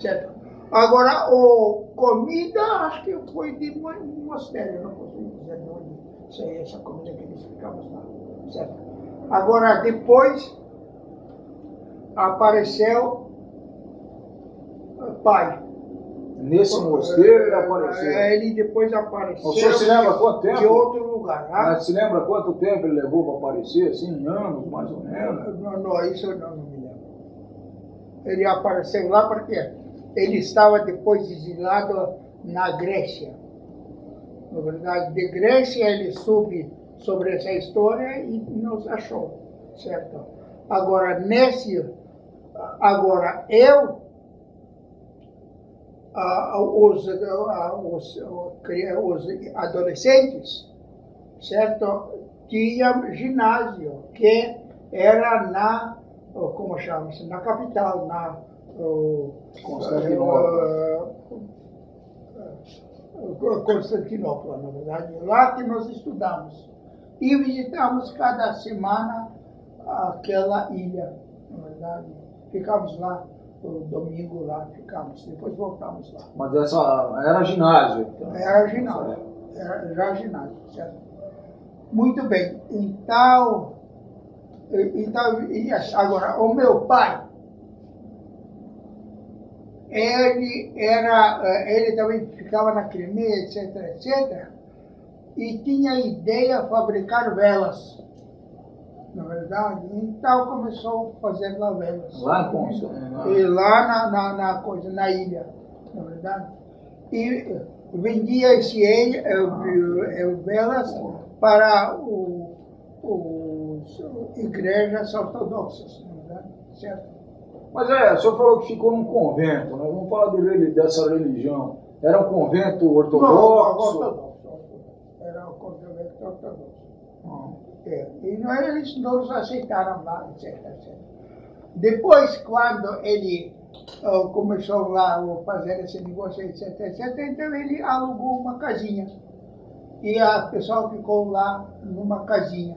Speaker 5: Certo? Agora, o comida, acho que foi de mo- mosteiro, não posso dizer de onde saiu essa comida que nós ficamos lá. Certo? Agora, depois, apareceu o pai.
Speaker 4: Nesse mosteiro ele apareceu.
Speaker 5: É, Ele depois apareceu
Speaker 4: O senhor se lembra quanto tempo?
Speaker 5: de outro lugar. ah?
Speaker 4: Se lembra quanto tempo ele levou para aparecer? Assim, anos, mais ou menos?
Speaker 5: Não, não, isso eu não, não me lembro. Ele apareceu lá porque ele estava depois exilado na Grécia. Na verdade, de Grécia ele soube sobre essa história e nos achou, certo? Agora, nesse... Agora, eu os, os, os adolescentes, certo? Tinha ginásio, que era na, como chama-se, na capital, na
Speaker 4: Constantinopla.
Speaker 5: Constantinopla, na verdade. Lá que nós estudamos. E visitamos cada semana aquela ilha, na verdade. Ficamos lá, o domingo lá ficamos, depois voltamos lá.
Speaker 4: Mas essa era ginásio. Então.
Speaker 5: Era ginásio, era, era ginásio, certo? Muito bem, então, então agora, o meu pai, ele era, eh, ele também ficava na Crimeia, etc, etc, e tinha a ideia de fabricar velas, na verdade, então começou a fazer lá velas.
Speaker 4: Lá em Consta. né?
Speaker 5: E lá na, na, na coisa, na ilha, na verdade. E vendia esse ele, eh, eh, velas para o, os igrejas ortodoxas, na verdade, certo?
Speaker 4: Mas é, o senhor falou que ficou num convento, né? Vamos falar de dessa religião. Era um convento ortodoxo?
Speaker 5: ortodoxo. Era o convento ortodoxo. É, e não, eles não aceitaram lá, etc, etc. Depois, quando ele uh, começou lá a fazer esse negócio, etc, etc, então ele alugou uma casinha. E a pessoa ficou lá numa casinha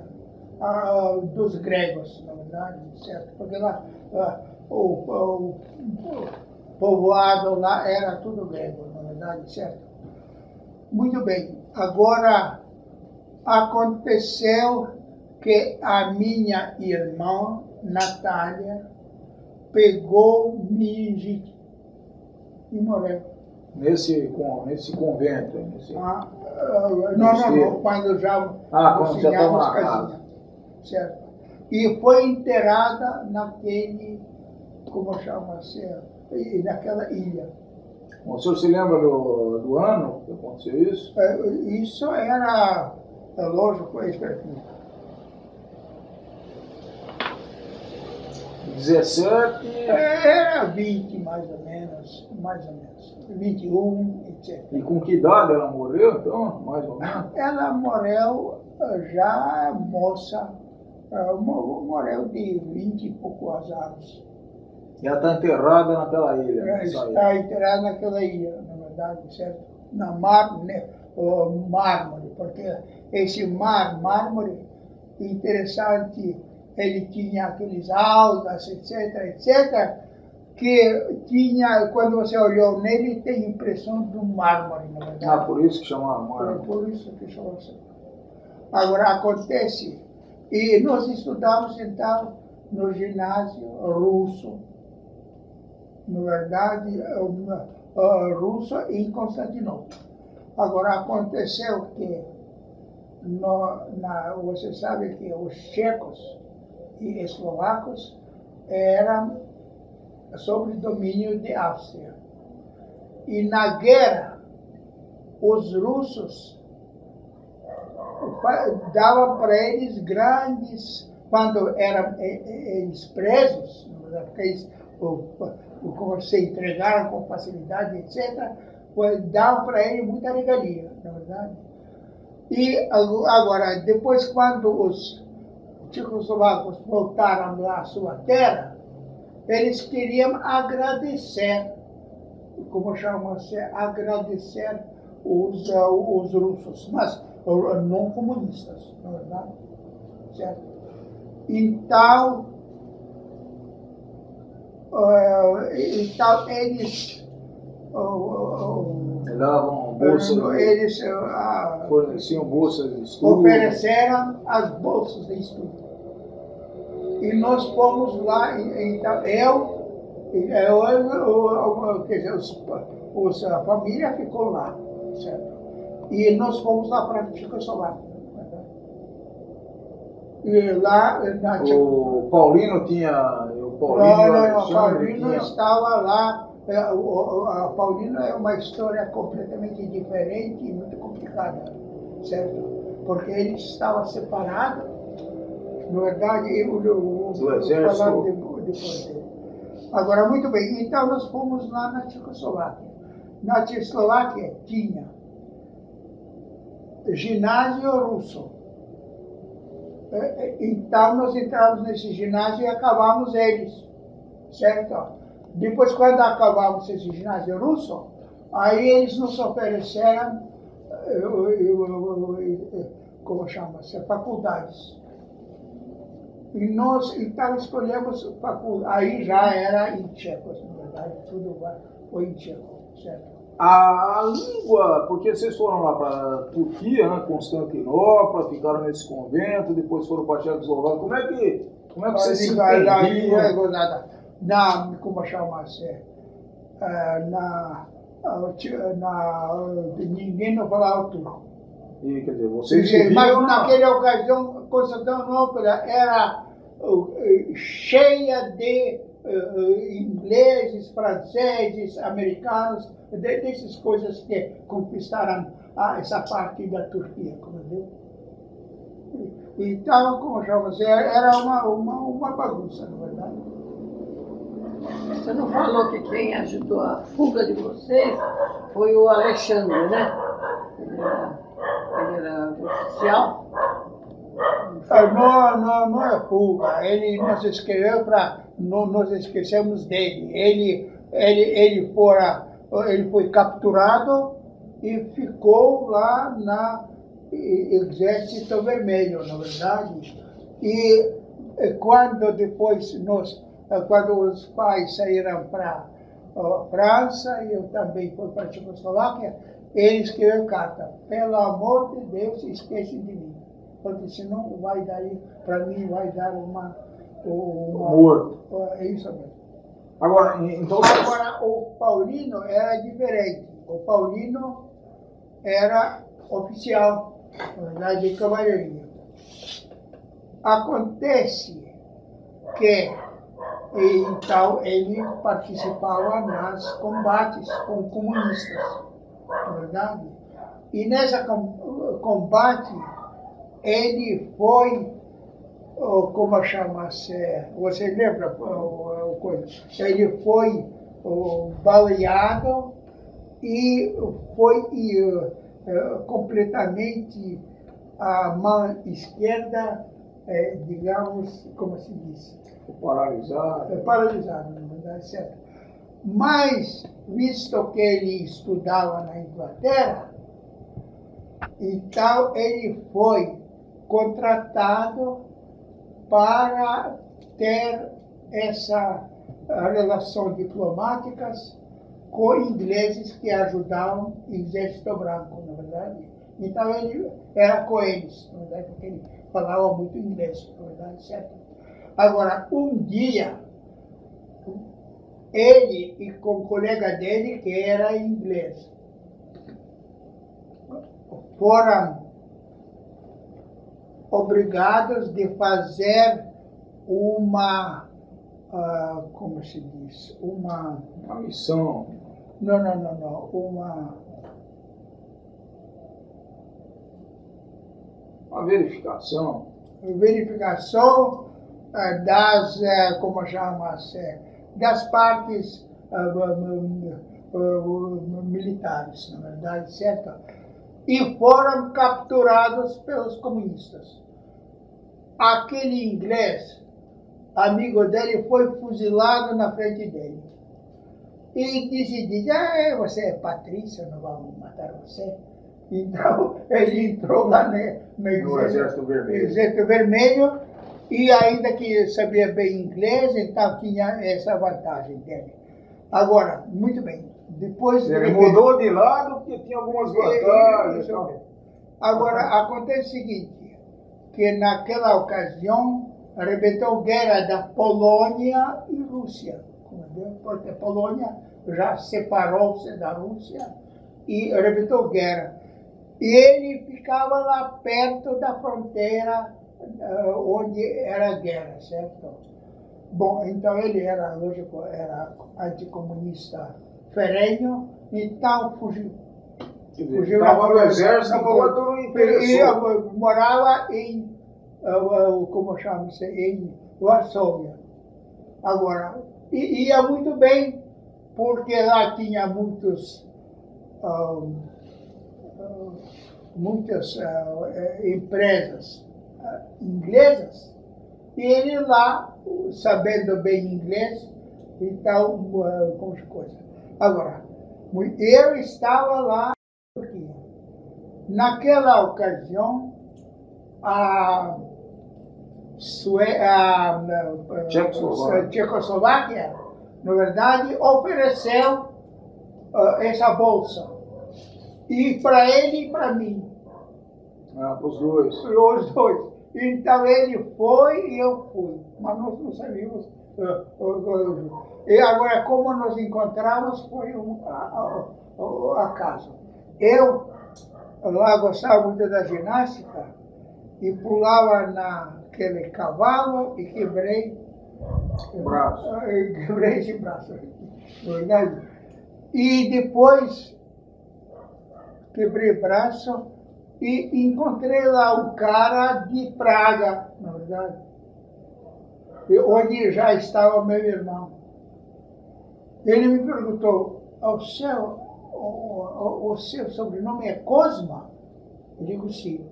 Speaker 5: uh, dos gregos, na verdade, certo? Porque lá uh, o, o, o povoado lá era tudo grego, na verdade, certo? Muito bem. Agora, aconteceu que a minha irmã, Natália, pegou meningite e morreu.
Speaker 4: Nesse, nesse convento? Nesse...
Speaker 5: Ah, uh, não, não, não, quando já
Speaker 4: ah, quando já estava na casa.
Speaker 5: Certo. E foi enterrada naquele, como chama-se, naquela ilha.
Speaker 4: O senhor se lembra do, do ano que aconteceu isso?
Speaker 5: É, isso era, é lógico, expertise.
Speaker 4: 17?
Speaker 5: Era 20 mais ou menos, mais ou menos. 21, etc.
Speaker 4: E com que idade ela morreu, então, mais ou menos?
Speaker 5: Ela morreu já moça, morreu de 20 e poucos anos.
Speaker 4: E ela está enterrada naquela ilha.
Speaker 5: Ela está enterrada naquela ilha, na verdade, certo? Na mar, né, mármore, porque esse mar, mármore, interessante, ele tinha aqueles algas, etc, etc, que tinha, quando você olhou nele, tem impressão do mármore, na verdade.
Speaker 4: Ah, por isso que chama mármore.
Speaker 5: É por isso que chama assim. Agora, acontece, e nós estudamos, então, no ginásio russo, na verdade, russo em Constantinopla. Agora, aconteceu que, no, na, você sabe que os checos e eslovacos eram sob domínio de Áustria. E na guerra, os russos davam para eles grandes, quando eram eles presos, porque eles como se entregaram com facilidade, etc., davam para ele muita regalia, na verdade. E agora, depois, quando os tchecoslovacos voltaram à sua terra, eles queriam agradecer, como chama-se, agradecer os, os russos, mas não comunistas, na verdade. Certo? Então, uh, então eles uh,
Speaker 4: davam bolsas,
Speaker 5: eles uh,
Speaker 4: forneciam bolsas de estudo,
Speaker 5: ofereceram as bolsas de estudo. E nós fomos lá, então eu, eu, eu quer dizer, os, os, a família ficou lá, certo? E nós fomos lá para a Tchecoslováquia. E lá na
Speaker 4: O Paulino tinha
Speaker 5: Paulino, não, não, a Paulino estava lá. É, a Paulino é uma história completamente diferente e muito complicada, certo? Porque ele estava separado, na verdade, eu, eu,
Speaker 4: eu vou falar
Speaker 5: depois dele. Agora, muito bem, então nós fomos lá na Tchecoslováquia. Na Tchecoslováquia tinha ginásio russo. É, é, então nós entramos nesse ginásio e acabamos eles, certo? Depois, quando acabamos esse ginásio russo, aí eles nos ofereceram, como chama-se, faculdades. E nós, então, escolhemos faculdade. Aí já era em tcheco, na verdade, tudo foi em tcheco, certo?
Speaker 4: A, a língua, porque vocês foram lá para Turquia, né, Constantinopla, ficaram nesse convento, depois foram para Tchecoslováquia. Como é que, como é que vocês se?
Speaker 5: Na, como chama-se? Eh, na, na, ninguém não falava turco.
Speaker 4: E, quer dizer, vocês
Speaker 5: Sim, Mas naquela ocasião, Constantinopla era cheia de uh, ingleses, franceses, americanos, dessas coisas que conquistaram ah, essa parte da Turquia, como viu? Então, como chama era uma, uma, uma bagunça, na verdade.
Speaker 6: Você não falou que quem ajudou a fuga de vocês foi o Alexandre, né? Ele era, ele era oficial.
Speaker 5: Não, não, não é fuga. Ele nos escreveu para não nos esquecermos dele. Ele, ele, ele, fora, ele foi capturado e ficou lá na Exército Vermelho, na verdade. E quando depois nós, quando os pais saíram para a França, e eu também fui para a Tchecoslováquia, ele escreveu carta, pelo amor de Deus, esqueça de mim, porque senão vai dar, para mim vai dar uma... uma
Speaker 4: Morto.
Speaker 5: É isso mesmo.
Speaker 4: Agora, então...
Speaker 5: Agora, o Paulino era diferente. O Paulino era oficial, na verdade, de cavalaria. Acontece que então ele participava nas combates com comunistas, na verdade. E nessa combate ele foi, como chama-se, você lembra o coisa? Ele foi baleado e foi completamente a mão esquerda, digamos, como se diz?
Speaker 4: Paralisado.
Speaker 5: Paralisado, na verdade, certo. Mas, visto que ele estudava na Inglaterra, então ele foi contratado para ter essa relação diplomáticas com ingleses que ajudavam o exército branco, na verdade. Então ele era com eles, na verdade, porque ele falava muito inglês, na verdade, certo? Agora, um dia, ele e com o colega dele, que era inglês, foram obrigados de fazer uma, uh, como se diz, uma...
Speaker 4: Uma missão.
Speaker 5: Não, não, não, não, uma...
Speaker 4: Uma verificação.
Speaker 5: Verificação uh, das, uh, como chama-se, das partes militares, na verdade, certo? E foram capturados pelos comunistas. Aquele inglês, amigo dele, foi fuzilado na frente dele. E disse, ah, você é Patrícia, não vamos matar você. Então, ele entrou lá no,
Speaker 4: no Exército Vermelho.
Speaker 5: Exército Vermelho e ainda que sabia bem inglês, então tinha essa vantagem dele. Agora, muito bem, depois...
Speaker 4: Ele mudou de lado porque tinha algumas vantagens.
Speaker 5: É, Agora, acontece o seguinte, que naquela ocasião arrebentou guerra da Polônia e Rússia, porque a Polônia já separou-se da Rússia e arrebentou guerra. E ele ficava lá perto da fronteira onde era a guerra, certo? Bom, então ele era, lógico, era anticomunista ferrenho, então fugiu.
Speaker 4: Fugiu estava no exército,
Speaker 5: e morava em, uh, como chama-se, em Varsóvia. Agora, ia muito bem, porque lá tinha muitos, uh, uh, muitas empresas inglesas, e ele lá, sabendo bem inglês, então, como coisa. Agora, eu estava lá, naquela ocasião, a, Sue a, a Tchecoslováquia, na verdade, ofereceu uh, essa bolsa. E para ele e para mim.
Speaker 4: Ah, os dois.
Speaker 5: Os dois. Então ele foi e eu fui. Mas nós não sabíamos. E agora, como nos encontramos, foi um acaso. Eu lá gostava muito da ginástica e pulava naquele cavalo e quebrei
Speaker 4: o braço.
Speaker 5: Quebrei esse braço. Verdade? E depois quebrei o braço e encontrei lá o cara de Praga, na verdade, onde já estava meu irmão. Ele me perguntou, o seu, o, o, o seu sobrenome é Cosma? Eu digo sim.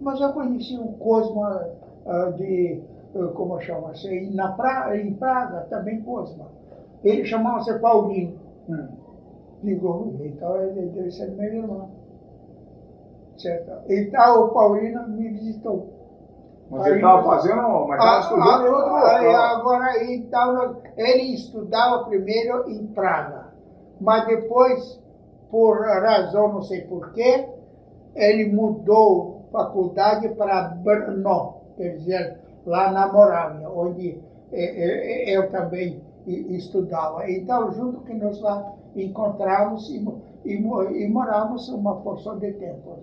Speaker 5: Mas eu conheci o Cosma uh, de, uh, como chama-se, na pra, em Praga, também Cosma. Ele chamava-se Paulinho. Hum. Digo, então ele deve ser meu irmão. Certo? Então o Paulino me visitou.
Speaker 4: Mas aí, ele estava fazendo, mas estava estudando em outro local.
Speaker 5: Agora, então, ele estudava primeiro em Praga, mas depois, por razão não sei porquê, ele mudou faculdade para Brno, quer dizer, lá na Morávia, onde é, é, eu também estudava. Então, junto que nós lá encontramos e, e, moramos uma porção de tempo.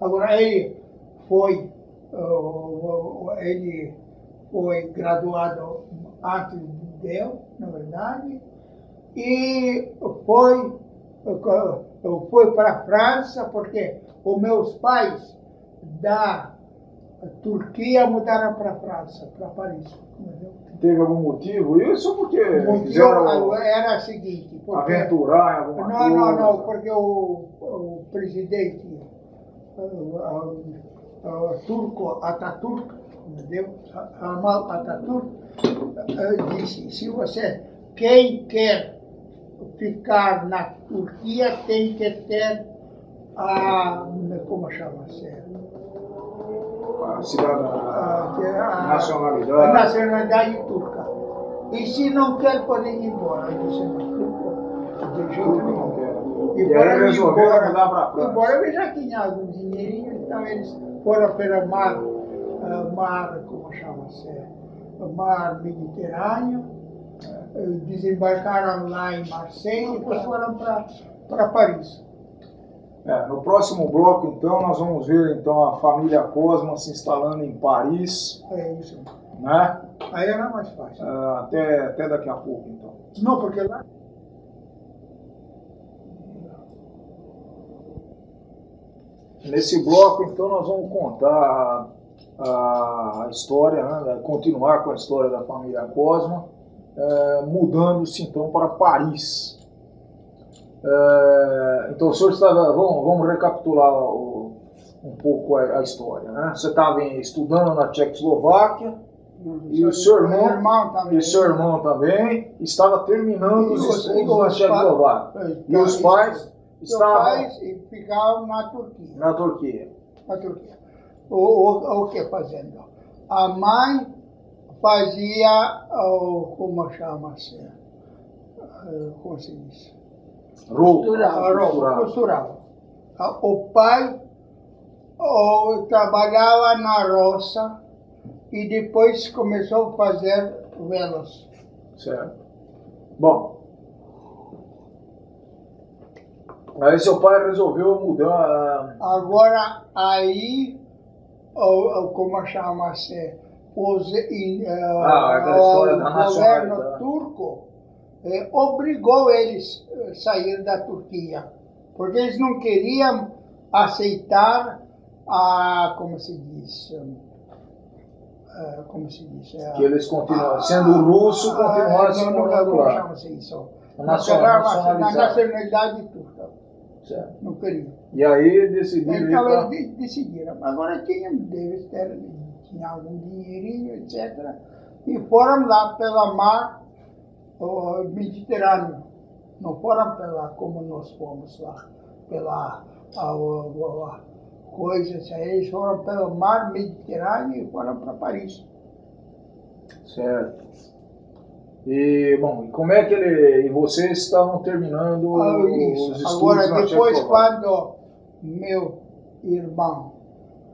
Speaker 5: Agora, ele foi, ele foi graduado antes de eu, na verdade, e foi, foi para a França, porque os meus pais da Turquia mudaram para a França, para Paris. Entendeu?
Speaker 4: Teve algum motivo isso? Porque
Speaker 5: o motivo era o seguinte.
Speaker 4: Aventurar em alguma
Speaker 5: não,
Speaker 4: coisa?
Speaker 5: Não, não, não, porque o, o presidente o, o, o, turco Ataturk, entendeu? Amal Ataturk, disse, se você, quem quer ficar na Turquia tem que ter a, como chama-se?
Speaker 4: A cidadã, a, nacionalidade.
Speaker 5: A nacionalidade turca. E se não quer, pode ir embora. Eu disse, não, de jeito nenhum.
Speaker 4: E, e aí resolveram mudar para a França.
Speaker 5: Embora eu já tinha algum dinheirinho, então eles foram pelo mar, uh, mar, como chama-se? Mar Mediterrâneo, uh, desembarcaram lá em Marseille e depois foram para Paris.
Speaker 4: É, no próximo bloco, então, nós vamos ver então a família Cosma se instalando em Paris.
Speaker 5: É isso.
Speaker 4: Né?
Speaker 5: Aí era mais fácil.
Speaker 4: Uh, até, até daqui a pouco, então.
Speaker 5: Não, porque lá.
Speaker 4: Nesse bloco, então, nós vamos contar a, a história, né, continuar com a história da família Cosma, é, mudando-se então para Paris. É, então, o senhor estava. Vamos, vamos recapitular o, um pouco a, a, história. Né? Você estava estudando na Tchecoslováquia. E o seu irmão,
Speaker 5: irmão também.
Speaker 4: e seu irmão também estava terminando os estudos na Tchecoslováquia. E os pais estavam
Speaker 5: pais ficavam na Turquia.
Speaker 4: Na Turquia.
Speaker 5: Na Turquia. O, o, o que fazendo? A mãe fazia, o, como chama-se? Como se diz?
Speaker 4: Costurava.
Speaker 5: Costurava. O pai o, trabalhava na roça e depois começou a fazer velas.
Speaker 4: Certo. Bom. Aí seu pai resolveu mudar.
Speaker 5: Agora aí, o, como chama-se? Os,
Speaker 4: ah,
Speaker 5: o governo turco eh, obrigou eles a sair da Turquia, porque eles não queriam aceitar a, como se diz, uh, como se diz, uh,
Speaker 4: que eles continuam sendo russo, continuassem morando lá.
Speaker 5: chama-se isso? Na nacionalidade turca.
Speaker 4: Certo.
Speaker 5: Não queriam.
Speaker 4: E aí decidiram.
Speaker 5: Então
Speaker 4: pra...
Speaker 5: eles decidiram. Agora tinham, deles tinha algum dinheirinho, etc. E foram lá pela mar o Mediterrâneo. Não foram pela, como nós fomos lá, pela a, a, a, coisas, eles foram pelo mar Mediterrâneo e foram para Paris.
Speaker 4: Certo. E, bom, como é que ele e vocês estavam terminando
Speaker 5: Ah,
Speaker 4: os estudos
Speaker 5: Agora, depois, quando meu irmão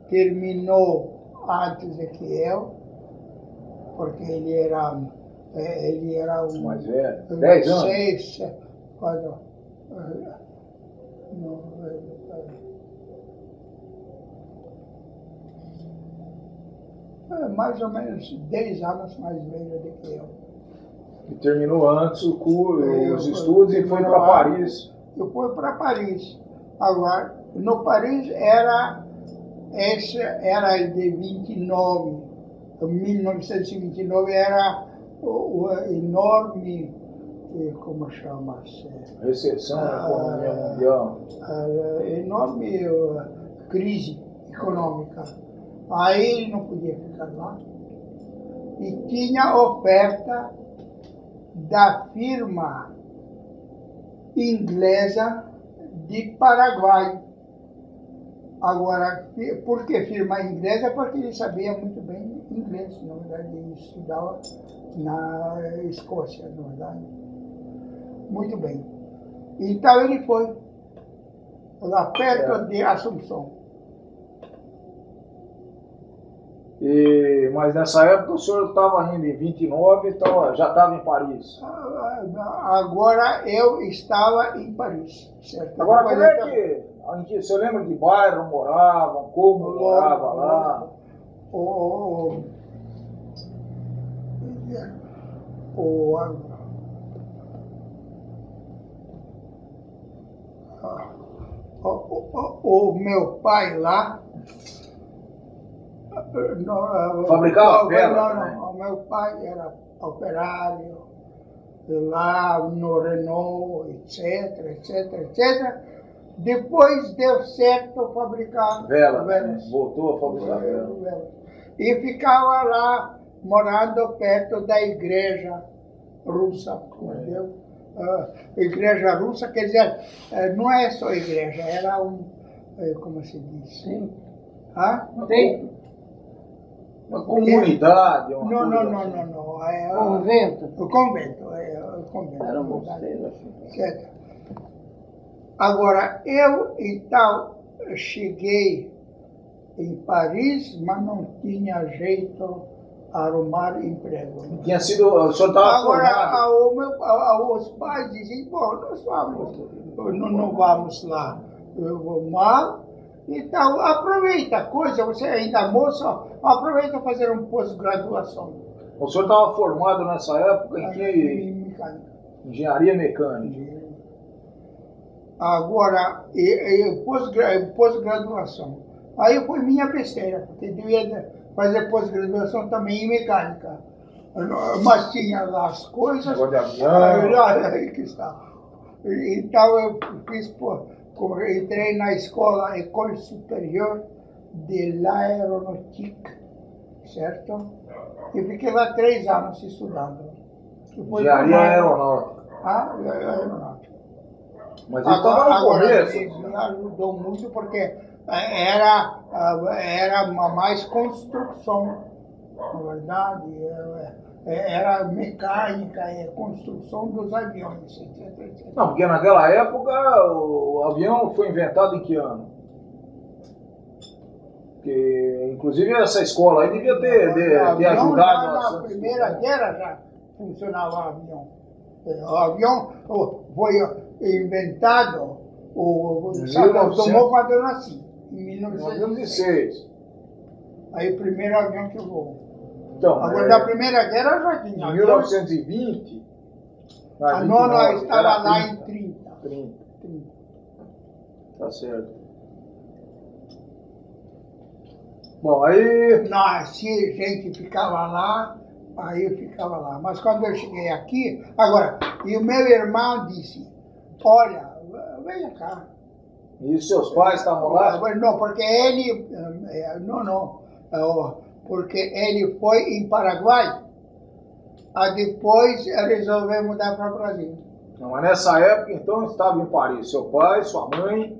Speaker 5: terminou antes de que eu, porque ele era, eh, ele era um
Speaker 4: Mais velho? 10 anos?
Speaker 5: seis, eh, eh, mais ou menos 10 anos mais velho do que eu.
Speaker 4: E terminou antes o cu-
Speaker 5: Eu-
Speaker 4: os estudos e foi para Paris.
Speaker 5: Eu fui para Paris. Agora, no Paris era, esse era de 29, 1929 era o, enorme, como chama-se?
Speaker 4: Recessão na
Speaker 5: Ah.
Speaker 4: economia mundial.
Speaker 5: a enorme uh, crise econômica. Aí ele não podia ficar lá. E tinha oferta da firma inglesa de Paraguai. Agora, por que firma inglesa? Porque ele sabia muito bem inglês, na verdade, ele estudava na Escócia, na verdade. Muito bem. Então ele foi lá perto de Assunção.
Speaker 4: E, mas nessa época o senhor estava indo em 29, então já estava em Paris.
Speaker 5: Agora eu estava em Paris, certo?
Speaker 4: Agora, como é que. Você lembra de bairro moravam, como o, morava lá?
Speaker 5: O, o, o, o, o meu pai lá
Speaker 4: não, Fabricava
Speaker 5: Não, não, o meu pai era operário lá no Renault, etc, etc, etc. Depois deu certo fabricar
Speaker 4: vela. velas. Voltou a fabricar vela. vela.
Speaker 5: E ficava lá morando perto da igreja russa, entendeu? Uh, igreja russa, quer dizer, uh, não é só igreja, era um, uh, como se diz?
Speaker 6: Sim.
Speaker 5: Ah?
Speaker 6: Tem,
Speaker 4: uma comunidade? Uma
Speaker 5: não, não, não, não, não. É,
Speaker 6: convento?
Speaker 5: O convento, é, o convento.
Speaker 6: Era um mosteiro assim.
Speaker 5: Certo. Agora, eu então cheguei em Paris, mas não tinha jeito arrumar emprego.
Speaker 4: Tinha sido, o senhor estava
Speaker 5: Agora, meu, os pais diziam, bom, nós vamos, não, não vamos lá. Eu vou mal, então, aproveita a coisa, você ainda é moço, aproveita fazer um pós-graduação.
Speaker 4: O senhor estava formado nessa época em que?
Speaker 5: Em mecânica.
Speaker 4: Engenharia mecânica.
Speaker 5: Agora, pós-graduação. Aí foi minha besteira, porque devia fazer pós-graduação também em mecânica. Mas tinha lá as coisas.
Speaker 4: Negócio de avião.
Speaker 5: Aí que está. Então eu fiz entrei na escola École Superior de l'Aéronautique, certo? E fiquei lá três anos estudando.
Speaker 4: Engenharia aeronáutica.
Speaker 5: Ah, aeronáutica.
Speaker 4: Mas isso estava no começo.
Speaker 5: Me ajudou muito porque era, era mais construção, na verdade. É, é, era mecânica, é, construção dos aviões.
Speaker 4: Não, porque naquela época o avião foi inventado em que ano? Porque, inclusive, essa escola aí devia ter, ter, ter ajudado.
Speaker 5: Na, na Primeira Guerra já funcionava o avião. O avião foi inventado, o, o tomou quando eu nasci, em 1906. Aí o primeiro avião que voou.
Speaker 4: Então,
Speaker 5: Agora, é, da Primeira Guerra já tinha.
Speaker 4: Em 1920.
Speaker 5: A nona estava lá em 30.
Speaker 4: 30. 30. Tá certo. Bom, aí.
Speaker 5: Não, se a gente ficava lá, aí eu ficava lá. Mas quando eu cheguei aqui, agora, e o meu irmão disse: Olha, venha cá.
Speaker 4: E os seus pais estavam lá?
Speaker 5: Não, porque ele. Eh, não, não porque ele foi em Paraguai, aí depois resolveu mudar para o Brasil.
Speaker 4: Não, mas nessa época, então, estava em Paris seu pai, sua mãe,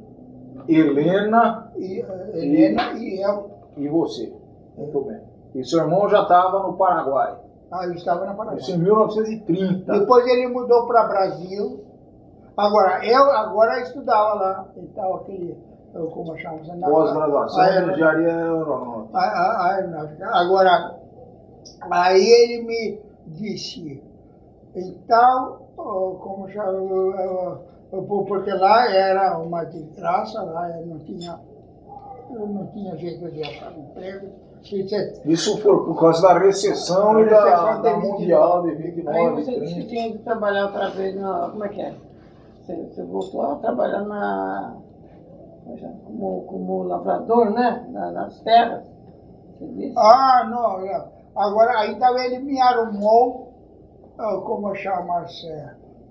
Speaker 4: Helena...
Speaker 5: E, uh, Helena e, e, eu.
Speaker 4: E você. Muito bem. E seu irmão já estava no Paraguai.
Speaker 5: Ah, eu estava no Paraguai.
Speaker 4: Isso em 1930.
Speaker 5: Depois ele mudou para Brasil. Agora, eu agora estudava lá. Então, aquele como chamamos?
Speaker 4: Pós-graduação em engenharia
Speaker 5: aeronáutica. Agora, aí ele me disse, então, como chama, porque lá era uma desgraça, lá não tinha, não tinha jeito de achar emprego.
Speaker 4: Isso foi por causa da recessão e da, da mundial de 29. Aí
Speaker 6: você, você tinha que trabalhar outra vez na. Como é que é? Você, você voltou a trabalhar na como, como lavrador, né? nas terras.
Speaker 5: Ah, não, não. Agora, aí também ele me arrumou, ah, como chama-se,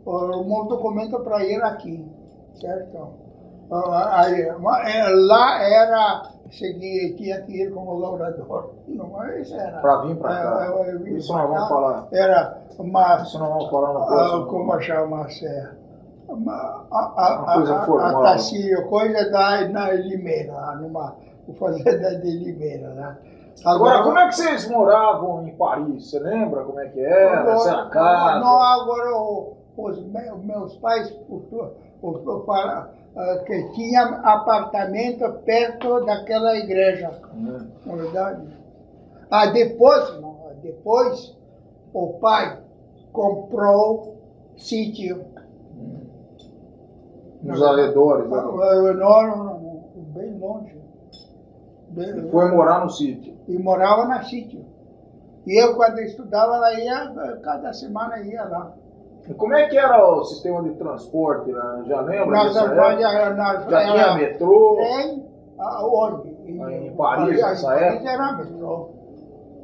Speaker 5: arrumou um documento para ir aqui, certo? Ah, aí, é, lá era segui, tinha que ir como lavrador. Não, mas era.
Speaker 3: Para vir para cá.
Speaker 5: É, eu vim
Speaker 3: Isso
Speaker 5: pra
Speaker 3: nós vamos falar.
Speaker 5: Era uma.
Speaker 3: Isso nós vamos falar no
Speaker 5: ah,
Speaker 3: próximo.
Speaker 5: como chama-se? Uma, a, a,
Speaker 3: Uma coisa
Speaker 5: a, a,
Speaker 3: formal.
Speaker 5: a Tacílio, coisa da, na Limeira, lá numa fazenda de Limeira. Né?
Speaker 3: Agora, como é que vocês moravam em Paris? Você lembra como é que era? Se era casa?
Speaker 5: Não, agora os me- meus pais, por tu- o- o- para- ah, que tinha apartamento perto daquela igreja,
Speaker 3: Hum.
Speaker 5: na verdade. Ah, depois, não, depois o pai comprou sítio.
Speaker 3: Nos arredores.
Speaker 5: Ah,
Speaker 3: né?
Speaker 5: Não, não, não, não, bem longe. Bem-
Speaker 3: E foi morar no sítio.
Speaker 5: e morava na sítio. E eu, quando estudava lá, ia, cada semana ia lá.
Speaker 3: E como é que era o sistema de transporte? né? Já lembra
Speaker 5: Nós,
Speaker 3: dessa
Speaker 5: nós, nós,
Speaker 3: Já tinha metrô?
Speaker 5: Trem, aonde?
Speaker 3: Em Paris, nessa
Speaker 5: Paris
Speaker 3: época?
Speaker 5: era metrô.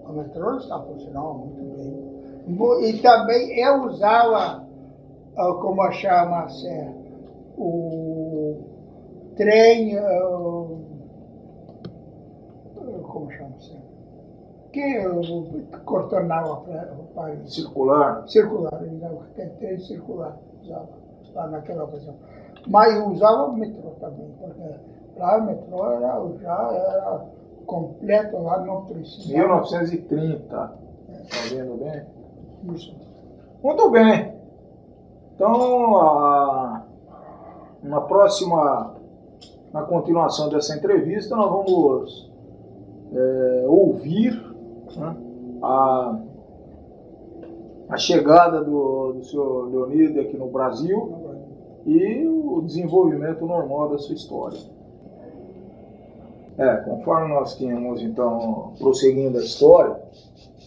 Speaker 5: O metrô está funcionando muito bem. E também eu usava, ah, como chama-se, o trem, ah, como chama-se? Que contornava para o país.
Speaker 3: Circular?
Speaker 5: Circular, tem trem circular, usava lá naquela ocasião. Mas usava o metrô também, porque lá o metrô era, já era completo, lá não precisava.
Speaker 3: 1930. Tá vendo bem?
Speaker 5: Isso.
Speaker 3: Muito bem. Então, a- na próxima, na continuação dessa entrevista, nós vamos é, ouvir né, a, a chegada do, do senhor Leonide aqui no Brasil e o desenvolvimento normal da sua história. É, conforme nós tínhamos então prosseguindo a história,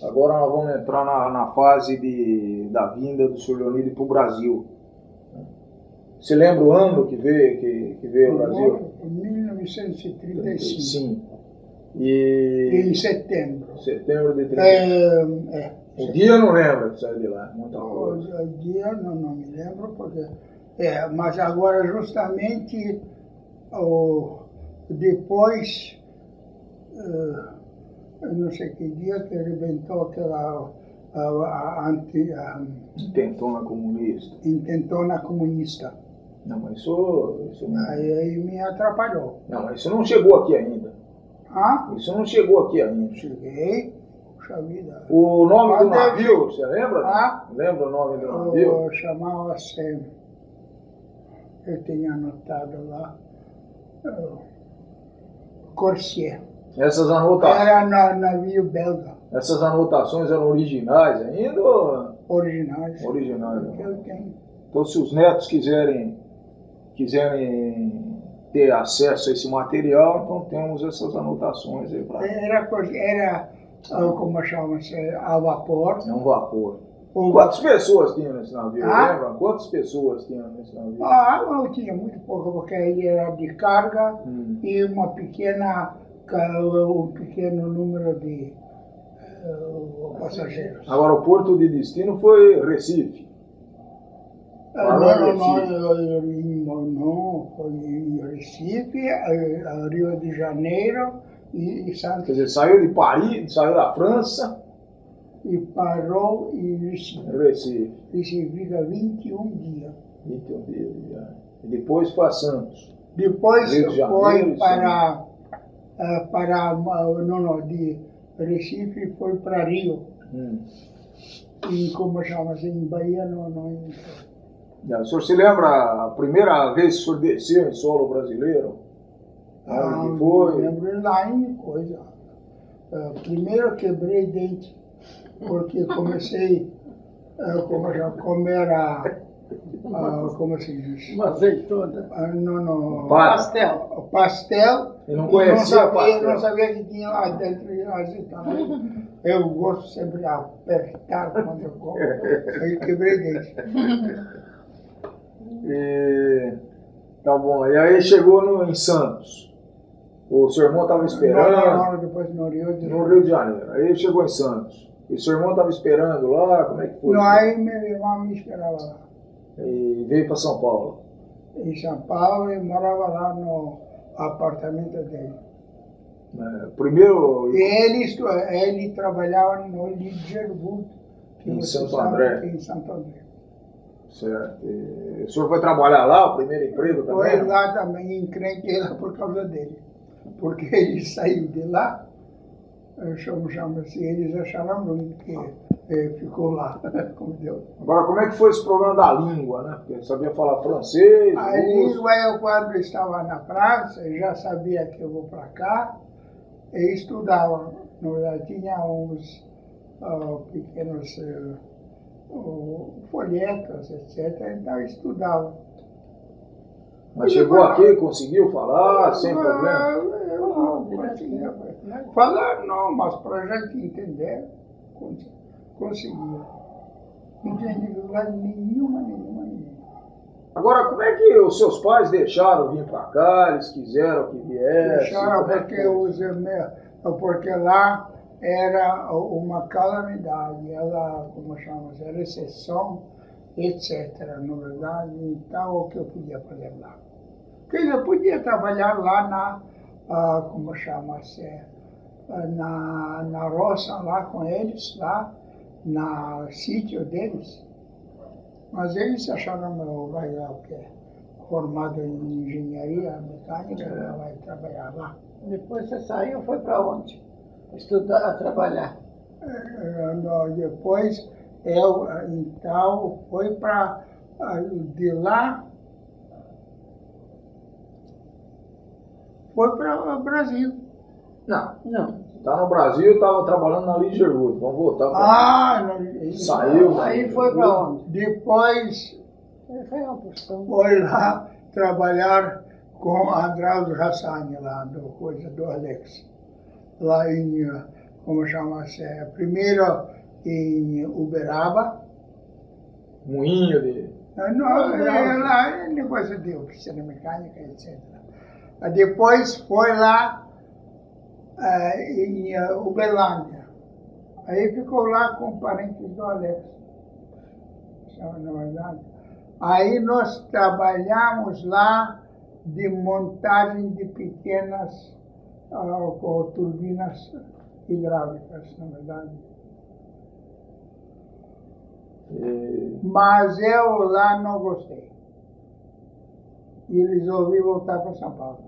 Speaker 3: agora nós vamos entrar na, na fase de, da vinda do senhor Leonide para o Brasil. Você lembra o ano que veio, que, que veio ao Brasil?
Speaker 5: Em 1935,
Speaker 3: Sim. E
Speaker 5: em setembro.
Speaker 3: setembro de 30.
Speaker 5: É, é,
Speaker 3: O dia eu não lembro que saiu de lá, muita coisa.
Speaker 5: o dia não, não me lembro, porque. É, mas agora justamente o, depois, eu não sei que dia que arrebentou aquela a, a, anti, a
Speaker 3: Intentona comunista.
Speaker 5: intentona comunista.
Speaker 3: Não, mas isso, isso não,
Speaker 5: Aí, aí me atrapalhou.
Speaker 3: não, mas isso não chegou aqui ainda.
Speaker 5: Ah,
Speaker 3: Isso não chegou aqui ainda.
Speaker 5: cheguei, puxa vida.
Speaker 3: O nome do
Speaker 5: deve-
Speaker 3: navio, você lembra?
Speaker 5: Ah?
Speaker 3: Lembra o nome do navio?
Speaker 5: Eu chamava-se, eu tinha anotado lá, Corsier.
Speaker 3: Essas anotações,
Speaker 5: Era na, navio belga,
Speaker 3: essas anotações eram originais ainda ou
Speaker 5: originais.
Speaker 3: originais?
Speaker 5: Eu tenho.
Speaker 3: Então, se os netos quiserem, quiserem ter acesso a esse material, então temos essas anotações aí para.
Speaker 5: Era, era ah, como chama-se, a vapor.
Speaker 3: É um vapor.
Speaker 5: O
Speaker 3: Quantas pessoas tinham nesse navio?
Speaker 5: Ah?
Speaker 3: Lembra? Quantas pessoas tinham nesse navio?
Speaker 5: Ah, não tinha muito pouco, porque aí era de carga
Speaker 3: Hum.
Speaker 5: e uma pequena, um pequeno número de eh, passageiros.
Speaker 3: Agora, o porto de destino foi Recife. Falou
Speaker 5: Não,
Speaker 3: em
Speaker 5: não, foi em Recife, eh, Rio de Janeiro e, e
Speaker 3: Quer
Speaker 5: Santos.
Speaker 3: dizer, saiu de Paris, saiu da França,
Speaker 5: E parou em Recife.
Speaker 3: Recife.
Speaker 5: Recife fica 21 dias.
Speaker 3: 21 dias viagem. E depois foi a Santos.
Speaker 5: Depois
Speaker 3: de Janeiro,
Speaker 5: foi para, ah, para ah, não, não, de Recife foi para Rio.
Speaker 3: Hum.
Speaker 5: E como chama-se, em Bahia não, não
Speaker 3: É, O senhor se lembra a primeira vez que o senhor desceu em solo brasileiro?
Speaker 5: Ah,
Speaker 3: Onde foi?
Speaker 5: lembro lá em coisa. Ah, primeiro eu quebrei dente, porque comecei a como já comer a, a como se diz?
Speaker 6: Uma azeitona.
Speaker 5: Ah, não, não,
Speaker 3: Pa-
Speaker 6: Pastel.
Speaker 5: pastel.
Speaker 3: E não conhecia
Speaker 5: sabia,
Speaker 3: pastel.
Speaker 5: não sabia que tinha lá dentro de azeitona. Eu gosto sempre de apertar quando eu como. Aí quebrei dente.
Speaker 3: E... Tá bom. E aí chegou no, em Santos. O seu irmão estava esperando
Speaker 5: Não, não, depois no Rio de
Speaker 3: no Rio de Janeiro. Aí chegou em Santos. E seu irmão estava esperando lá, como é que foi?
Speaker 5: Não, aí meu irmão me esperava lá.
Speaker 3: E veio para São Paulo.
Speaker 5: em São Paulo e morava lá no apartamento dele.
Speaker 4: É, primeiro.
Speaker 5: Ele, estu- ele trabalhava no Ligerwood, que
Speaker 4: Em Santo
Speaker 5: sabe
Speaker 4: André.
Speaker 5: é em Santo André.
Speaker 4: Certo. E o senhor foi trabalhar lá, o primeiro emprego também?
Speaker 5: Foi lá também, encrenquei lá por causa dele. Porque ele saiu de lá, eu chamo, chamo assim, eles acharam ruim que eh, ficou lá, como deu.
Speaker 4: Agora, como é que foi esse problema da língua, né? Porque ele sabia falar francês,
Speaker 5: A
Speaker 4: russo.
Speaker 5: língua, eu quando estava na França, eu já sabia que eu vou para cá, e estudava. Verdade, tinha uns ah, pequenos eh, oh, folhetos, etc. Então, eu estudava.
Speaker 4: Mas chegou aqui e conseguiu falar, sem problema?
Speaker 5: Ah, Eu não conseguia falar, não, mas para a gente entender, cons- conseguia. Não tinha dificuldade nenhuma, nenhuma, nenhuma.
Speaker 4: Agora, como é que os seus pais deixaram vir para cá? Eles quiseram que viesse?
Speaker 5: Deixaram
Speaker 4: como é que
Speaker 5: porque, os, porque lá era uma calamidade, ela, como chama, era recessão, etc. Na verdade, então o que eu podia fazer lá? Porque eu podia trabalhar lá na, ah, como chama-se, na, na roça lá com eles, lá na sítio deles. Mas eles acharam meu vai lá o que é formado em engenharia mecânica, ela vai trabalhar lá.
Speaker 6: Depois você saiu, foi para onde? Estudar, trabalhar.
Speaker 5: Eh, no- Depois eu eh, então fui para de lá foi para o Brasil.
Speaker 4: Não,
Speaker 6: Não.
Speaker 4: tá no Brasil, estava trabalhando na Ligerwood. Vamos voltar para
Speaker 5: Ah, não,
Speaker 4: Saiu.
Speaker 6: Aí foi para onde?
Speaker 5: Depois
Speaker 6: Foi
Speaker 5: foi lá trabalhar com Andrade Hassani lá do coisa do Alex. Lá em eh, como chama-se? Primeiro em Uberaba.
Speaker 4: moinho de...
Speaker 5: Não, é lá é negócio de oficina mecânica, etc. Ah, Depois foi lá ah, em ah, Uberlândia. Aí ficou lá com parentes do Alex. Aí nós trabalhamos lá de montagem de pequenas com turbinas hidráulicas, na verdade.
Speaker 4: de-
Speaker 5: Mas eu lá não gostei. E resolvi voltar para São Paulo.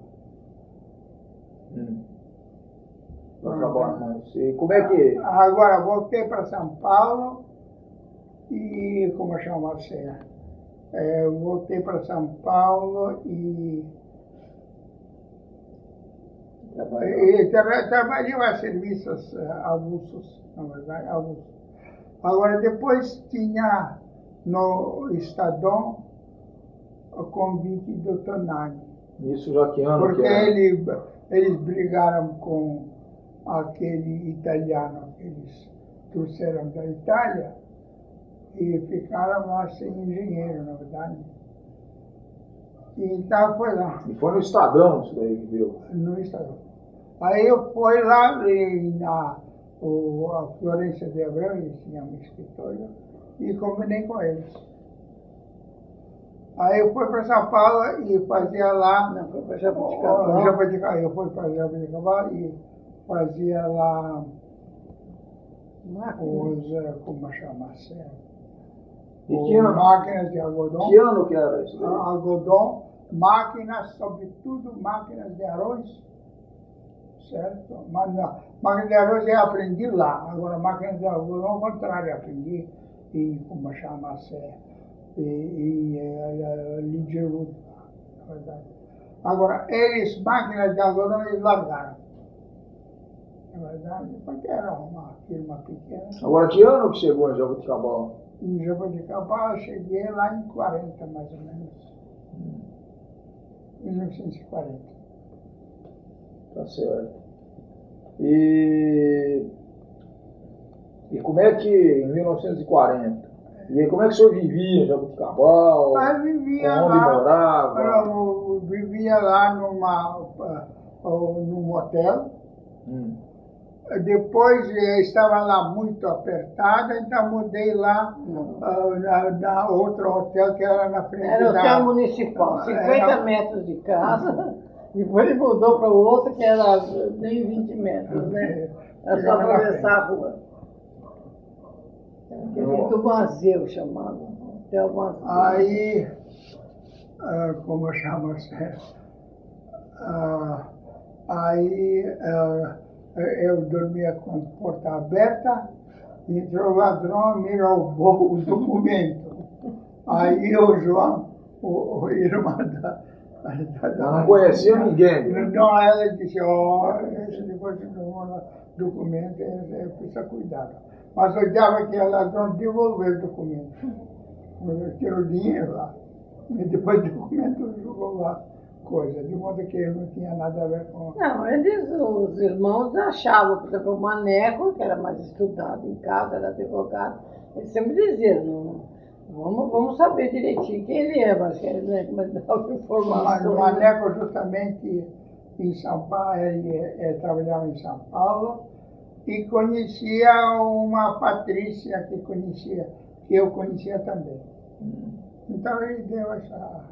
Speaker 4: Hum. Mais. E como é que...
Speaker 5: Agora voltei para São Paulo e como chama-se? É, voltei para São Paulo e, e tra trabalhei a serviços eh, avulsos, na verdade, avulsos. Agora depois tinha no Estadão o convite do Tonani.
Speaker 4: Isso já que ano
Speaker 5: Porque
Speaker 4: que era?
Speaker 5: ele, eles brigaram com aquele italiano que eles trouxeram da Itália e ficaram lá sem engenheiro, na verdade. E então foi lá,
Speaker 4: E foi no Estadão isso daí que viu.
Speaker 5: no Estadão. Aí eu fui lá e na o, a Florência de Abreu, eles tinham um escritório, e combinei com eles. Aí eu fui para São Paulo e fazia lá
Speaker 6: Não, foi para Jabuticabal.
Speaker 5: Jabuticabal, eu fui para Jabuticabal e fazia lá
Speaker 6: Máquina.
Speaker 5: os, eh, como chama-se?
Speaker 4: E que ano,
Speaker 5: Máquinas de algodão.
Speaker 4: que ano que era isso daí?
Speaker 5: Algodão, máquinas, sobretudo máquinas de arroz, certo? Mas máquina de arroz eu aprendi lá, agora máquinas de algodão, ao contrário, aprendi em, como chama-se? Em, em na verdade. Agora, eles, máquinas de algodão, eles largaram. Na verdade, porque era uma firma pequena.
Speaker 4: Agora, que ano que chegou em Jabuticabal?
Speaker 5: Em Jaboticabal, eu cheguei lá em 40, mais ou menos. 1940.
Speaker 4: Tá certo. E, e como é que, em 1940, e aí, como é que o senhor vivia em Jabuticabal?
Speaker 5: Mas vivia
Speaker 4: Onde
Speaker 5: lá,
Speaker 4: morava?
Speaker 5: eu vivia lá numa, num hotel.
Speaker 4: Hum.
Speaker 5: Depois eu estava lá muito apertada, então mudei lá ah, na, na outro hotel que era na frente
Speaker 6: Era
Speaker 5: da...
Speaker 6: hotel municipal, 50
Speaker 5: Era-
Speaker 6: metros de casa. Depois ele mudou para o outro que era nem 20 metros, né? Era só atravessar a rua. Aquele do Mazeu chamado. Hotel Mazeu.
Speaker 5: Aí, ah, como chama-se? Ah, aí ah, eu dormia com a porta aberta, entrou o ladrão, me roubou o documento. Aí o João, o, o irmão da, da, da-
Speaker 4: não conhecia ninguém.
Speaker 5: Não, ela disse, ó, esse negócio não- documento, é, é, precisa cuidado. Mas eu dava que ela não devolver o documento. Eu tirou o dinheiro lá. E depois do documento jogou lá coisa. De modo que não tinha nada a ver com.
Speaker 6: Não, eles, os irmãos achavam, por exemplo, o Maneco, que era mais estudado em casa, era advogado, ele sempre dizia, não, vamos, vamos saber direitinho quem ele é, mas ele né, mas dava
Speaker 5: Mas o
Speaker 6: informação.
Speaker 5: Maneco justamente em São Paulo, ele, ele trabalhava em São Paulo e conhecia uma Patrícia que conhecia, que eu conhecia também. Então ele deu essa,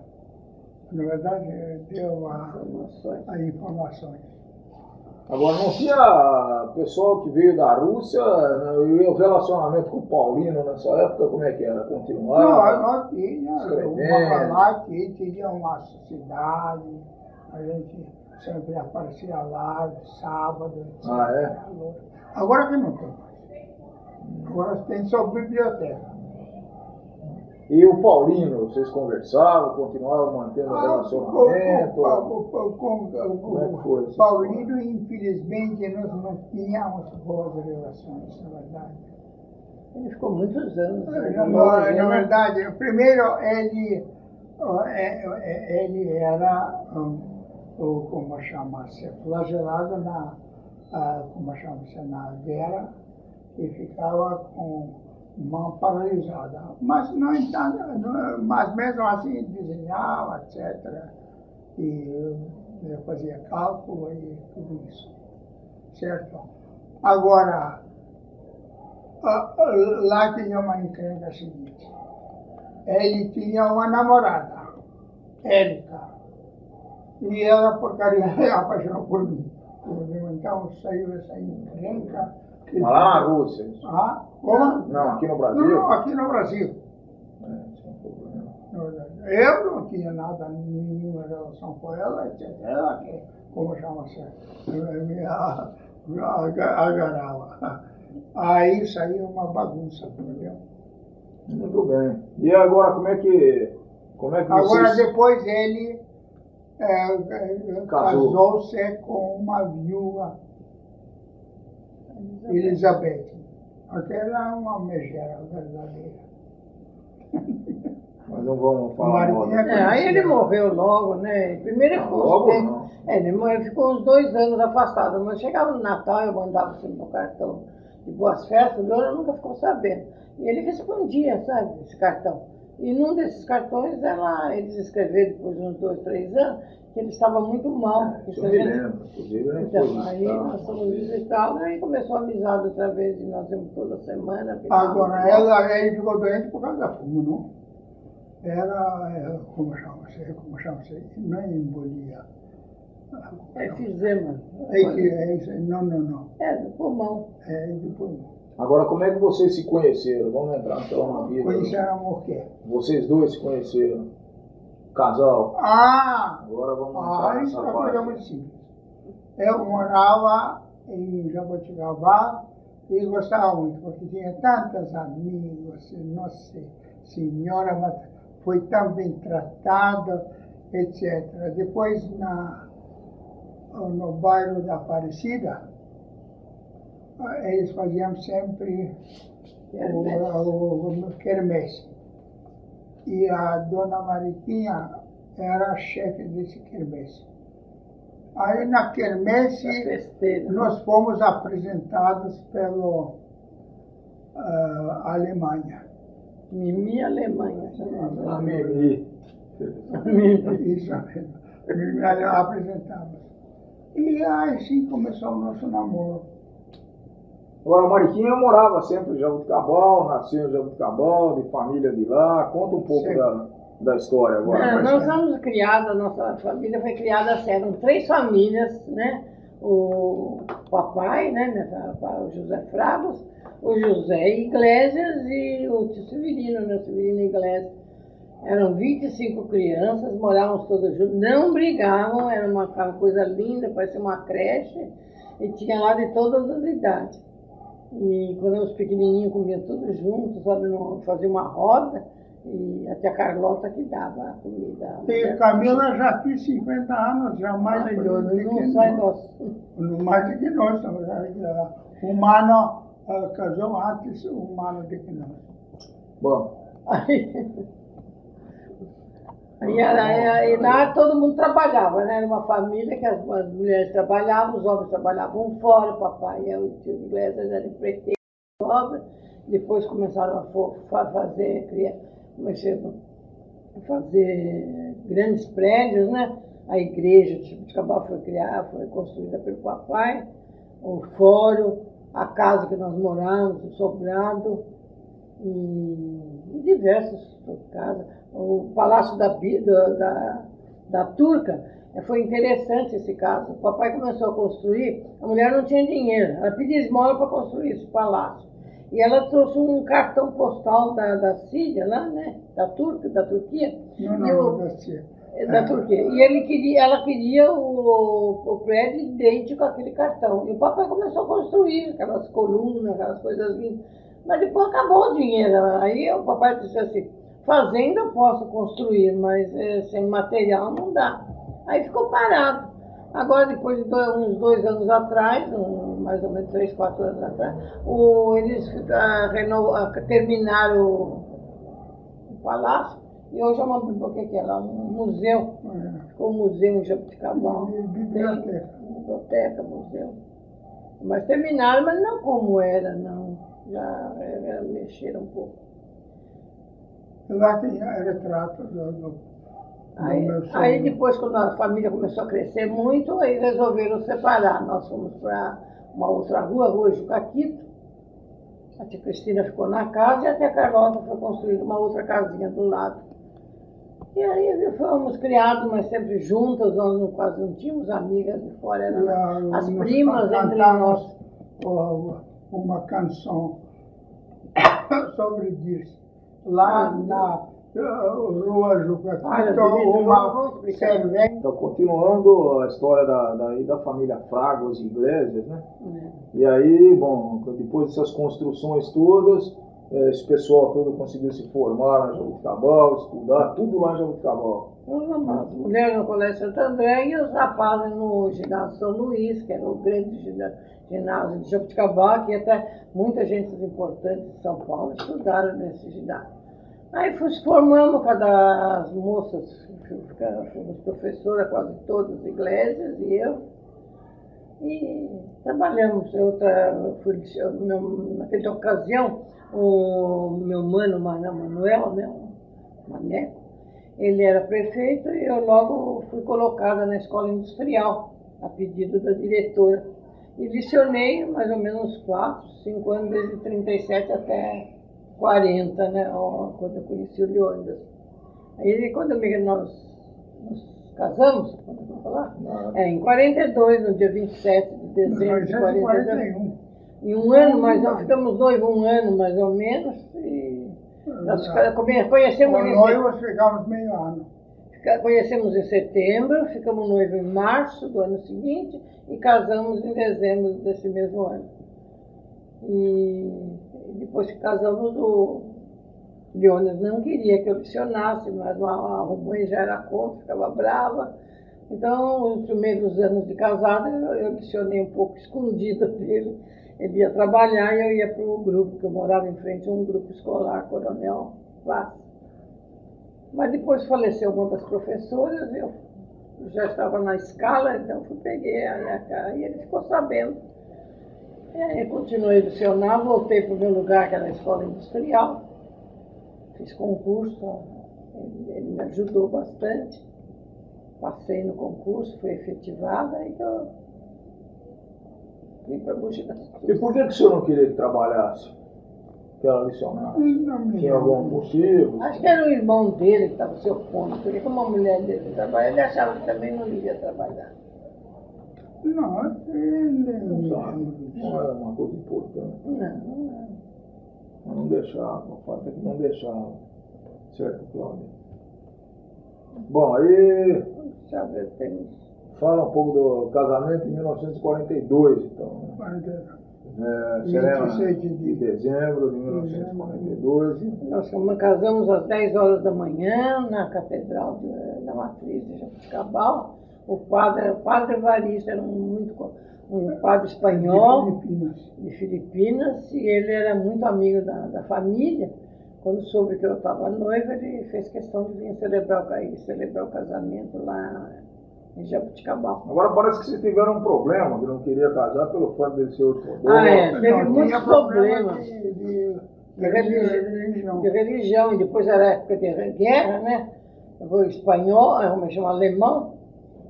Speaker 5: na verdade, deu a,
Speaker 6: Informações.
Speaker 5: as informações.
Speaker 4: Agora, não tinha pessoal que veio da Rússia e o relacionamento com o Paulino nessa época, como é que era? Continuava?
Speaker 5: não tinha.
Speaker 4: escrevendo.
Speaker 5: Uma lá que tinha uma cidade, a gente sempre aparecia lá, sábado. etc.
Speaker 4: Ah, é?
Speaker 5: Agora que não tem mais. Agora tem só biblioteca.
Speaker 4: E o Paulino, vocês conversavam, continuavam mantendo o
Speaker 5: Ah,
Speaker 4: relacionamento?
Speaker 5: com- com- com- com-
Speaker 4: Como é que foi?
Speaker 5: Paulino, infelizmente, nós não tínhamos boas relações, na verdade.
Speaker 6: Ele ficou muitos anos. né?
Speaker 5: Na, na- na verdade, primeiro ele, é- é- ele era, o, como chama-se, flagelado na, ah, como chama-se, na guerra e ficava com mão paralisada. Mas, não, entanto, mas mesmo assim desenhava, etc. E eh, fazia cálculo e tudo isso. Certo? Agora, lá tinha uma encrenca seguinte. Ele tinha uma namorada, Érica. E ela, porcaria, apaixonou por mim. Então saiu essa encrenca.
Speaker 4: lá na Rússia.
Speaker 5: Ah, como?
Speaker 4: Não, aqui no Brasil?
Speaker 5: não, aqui no Brasil.
Speaker 4: É,
Speaker 5: verdade. Eu não tinha nada, nenhuma relação com ela, etc. Ela que, como chama-se, me a- agarrava. Aí saiu uma bagunça, entendeu?
Speaker 4: Muito bem. E agora, como é que, como é que
Speaker 5: Agora
Speaker 4: vocês...
Speaker 5: depois ele é, é,
Speaker 4: Casou.
Speaker 5: casou-se com uma viúva, Elizabeth. Aquela é uma megera verdadeira.
Speaker 4: Mas não vamos falar mal.
Speaker 5: Mariquinha
Speaker 6: É, aí ele morreu logo, né? Primeiro ele
Speaker 4: Não,
Speaker 6: ficou uns
Speaker 4: logo.
Speaker 6: É, ele morreu, ficou uns dois anos afastado. Mas chegava no Natal, eu mandava sempre no cartão de boas festas, o Leandro nunca ficou sabendo. E ele respondia, sabe, esse cartão. E num desses cartões, ela, eles escreveram depois de uns dois, três anos, que ele estava muito mal. se
Speaker 4: eu me
Speaker 6: gente-
Speaker 4: lembro. Inclusive, eu
Speaker 6: Então, aí nós fomos visitar, e aí começou a amizade outra vez, e nós vimos toda semana.
Speaker 5: Agora, ela, ele ficou doente por causa da fumo, não? Era, é, como chama-se, como chama-se, não é embolia.
Speaker 6: É fizema.
Speaker 5: É que, é isso, não, não, não,
Speaker 6: É, do pulmão.
Speaker 5: é de pulmão.
Speaker 4: Agora, como é que vocês se conheceram? Vamos entrar então na vida.
Speaker 5: Conheceram o quê?
Speaker 4: Vocês dois se conheceram. Casal.
Speaker 5: Ah,
Speaker 4: Agora vamos
Speaker 5: ah isso é uma coisa muito simples. Eu morava em Jaboticabá e gostava muito, porque tinha tantos amigos, nossa senhora, mas foi tão bem tratado, etc. Depois, na, no bairro da Aparecida, eles faziam sempre o, o, o quermesse. E a dona Mariquinha era a chefe desse quermesse. Aí na quermesse nós fomos apresentados pelo ah, Alemanha.
Speaker 6: Mimi Alemanha.
Speaker 4: A Mimi.
Speaker 5: Isso mesmo. E assim começou o nosso namoro.
Speaker 4: Agora, Mariquinha morava sempre em Jabuticabal, nasceu em Jabuticabal, de família de lá. Conta um pouco
Speaker 5: Sim.
Speaker 4: da, da história agora.
Speaker 6: Não, nós somos criados, a nossa família foi criada assim, eram três famílias, né? O papai, né? O José Fragos, o José Iglesias e o tio Severino, né? Severino Iglesias. Eram 25 crianças, morávamos todos juntos, não brigavam, era uma uma coisa linda, parecia uma creche, e tinha lá de todas as idades. E quando os pequenininhos comiam todos juntos, sabe, fazia uma roda, e a tia Carlota que dava a comida.
Speaker 5: E Camila já fiz 50 anos, já mais
Speaker 6: Ai,
Speaker 5: do que
Speaker 6: não sai
Speaker 5: nós. Mais do que nós. estamos aí, ah, O Mano ah, casou antes, o Mano do que nós.
Speaker 4: Bom,
Speaker 6: Aí, era- aí lá todo mundo trabalhava, né? Era uma família que as, as mulheres trabalhavam, os homens trabalhavam fora, o papai e o tio Iglesias eram empreiteiros obra, depois começaram a fazer, criar, que chama? fazer grandes prédios, né? A igreja de Chibuticabal foi criada, foi construída pelo papai, o fórum, a casa que nós moramos, o sobrado, e, e diversas casas. O Palácio da, da, da, da Turca, eh, foi interessante esse caso. O papai começou a construir, a mulher não tinha dinheiro, ela pedia esmola para construir esse palácio. E ela trouxe um cartão postal da, da Síria, lá, né? Da Turca, da Turquia.
Speaker 5: Não,
Speaker 6: E o-
Speaker 5: não, não, sim.
Speaker 6: da Turquia. E ele queria, ela queria o, o prédio idêntico àquele cartão. E o papai começou a construir aquelas colunas, aquelas coisas lindas. Mas depois acabou o dinheiro. Aí o papai disse assim, fazenda eu posso construir, mas eh, sem material não dá. Aí ficou parado. Agora, depois de dois- uns dois anos atrás, um- mais ou menos três, quatro anos atrás, o- eles ah, reno- ah, terminaram o, o palácio e hoje é uma biblioteca, que é lá, um museu. Ficou um museu em Jabuticabal.
Speaker 5: Bi- biblioteca.
Speaker 6: Biblioteca, museu. Mas terminaram, mas não como era, não. Já eh, mexeram um pouco.
Speaker 5: Lá tem retrato do, do,
Speaker 6: Aí,
Speaker 5: meu sonho.
Speaker 6: aí depois, quando a família começou a crescer muito, aí resolveram separar. Nós fomos para uma outra rua, Rua Jucaquito. A tia Cristina ficou na casa e a tia Carlota foi construir uma outra casinha do lado. E aí fomos criados, mas sempre juntas, nós quase não tínhamos amigas de fora, eram
Speaker 5: a-
Speaker 6: as primas entre nós.
Speaker 5: uma canção sobre isso. Lá na Rua
Speaker 6: vamos
Speaker 5: uma cerveja.
Speaker 4: então continuando a história da, da, da família Fragos e Iglesias, né? E aí, bom, depois dessas construções todas, eh, esse pessoal todo conseguiu se formar lá em Jabuticabal, estudar, tudo lá em Jabuticabal.
Speaker 6: As mulheres no Colégio Santo André e os rapazes no ginásio São Luís, que era o grande gina- ginásio de Jabuticabal, que até muita gente importante de São Paulo estudaram nesse ginásio. Aí fomos formamos cada as moças, fomos professoras quase todas, Iglesias e eu, e trabalhamos. Eu tra- fui, eu- meu- naquela ocasião, o meu mano Manuel, né, Maneco, ele era prefeito e eu logo fui colocada na escola industrial, a pedido da diretora. E licionei mais ou menos 4, 5 anos, desde 37 até 40, né, quando eu conheci o Leônidas. Aí quando nós nos casamos, eu vou falar, é, em 42, no dia 27 de dezembro
Speaker 5: Mas
Speaker 6: de
Speaker 5: é de
Speaker 6: 42.
Speaker 5: 41.
Speaker 6: Em um ano, mais nós ficamos noivos um ano mais ou menos, e nós fica- come- conhecemos em
Speaker 5: noivos ficamos meio ano.
Speaker 6: Conhecemos em setembro, ficamos noivos em março do ano seguinte e casamos em dezembro desse mesmo ano. E depois que casamos, o Leonas não queria que eu licionasse, mas a, mãe já era contra, ficava brava. Então, os primeiros anos de casado, eu, licionei um pouco escondida dele. Ele ia trabalhar e eu ia para o grupo, que eu morava em frente a um grupo escolar, Coronel Vaz. Mas depois faleceu uma das professoras, eu já estava na escala, então fui peguei a, a, e ele ficou sabendo. E aí continuei a lecionar, voltei para o meu lugar, que era a escola industrial. Fiz concurso, ele, ele me ajudou bastante. Passei no concurso, fui efetivada e eu vim para das
Speaker 4: E por que, que o senhor não queria que trabalhasse? Que ela
Speaker 5: me
Speaker 4: Tinha algum motivo?
Speaker 6: Acho que era o irmão dele que estava se opondo, porque como a mulher dele trabalha, ele achava que também não devia trabalhar.
Speaker 5: Não, ele
Speaker 4: Não sabe. Não era uma coisa importante.
Speaker 6: Não, não.
Speaker 4: Mas não deixava, o fato é que não deixava. Certo, Cláudia? Bom, aí
Speaker 6: Deixa eu ver, tem...
Speaker 4: fala um pouco do casamento em 1942, então. né? É, Serena,
Speaker 5: 26 de
Speaker 4: de dezembro de 1942.
Speaker 6: Nós casamos às 10 horas da manhã na Catedral de- da Matriz de Jabuticabal. O padre, o padre Evaristo era um, muito, um padre espanhol
Speaker 5: Filipinas.
Speaker 6: de Filipinas e ele era muito amigo da, da família. Quando soube que eu estava noiva, ele fez questão de vir celebrar, celebrar o casamento lá em Jabuticabal.
Speaker 4: Agora parece que vocês tiveram um problema, que não queria casar pelo fato dele ser ortodoxo.
Speaker 6: Ah, é. Teve
Speaker 5: Não,
Speaker 6: muitos problemas.
Speaker 5: de, de,
Speaker 6: De religi-
Speaker 5: religião.
Speaker 6: de religião, e depois era época de guerra, né? O espanhol, como chama alemão,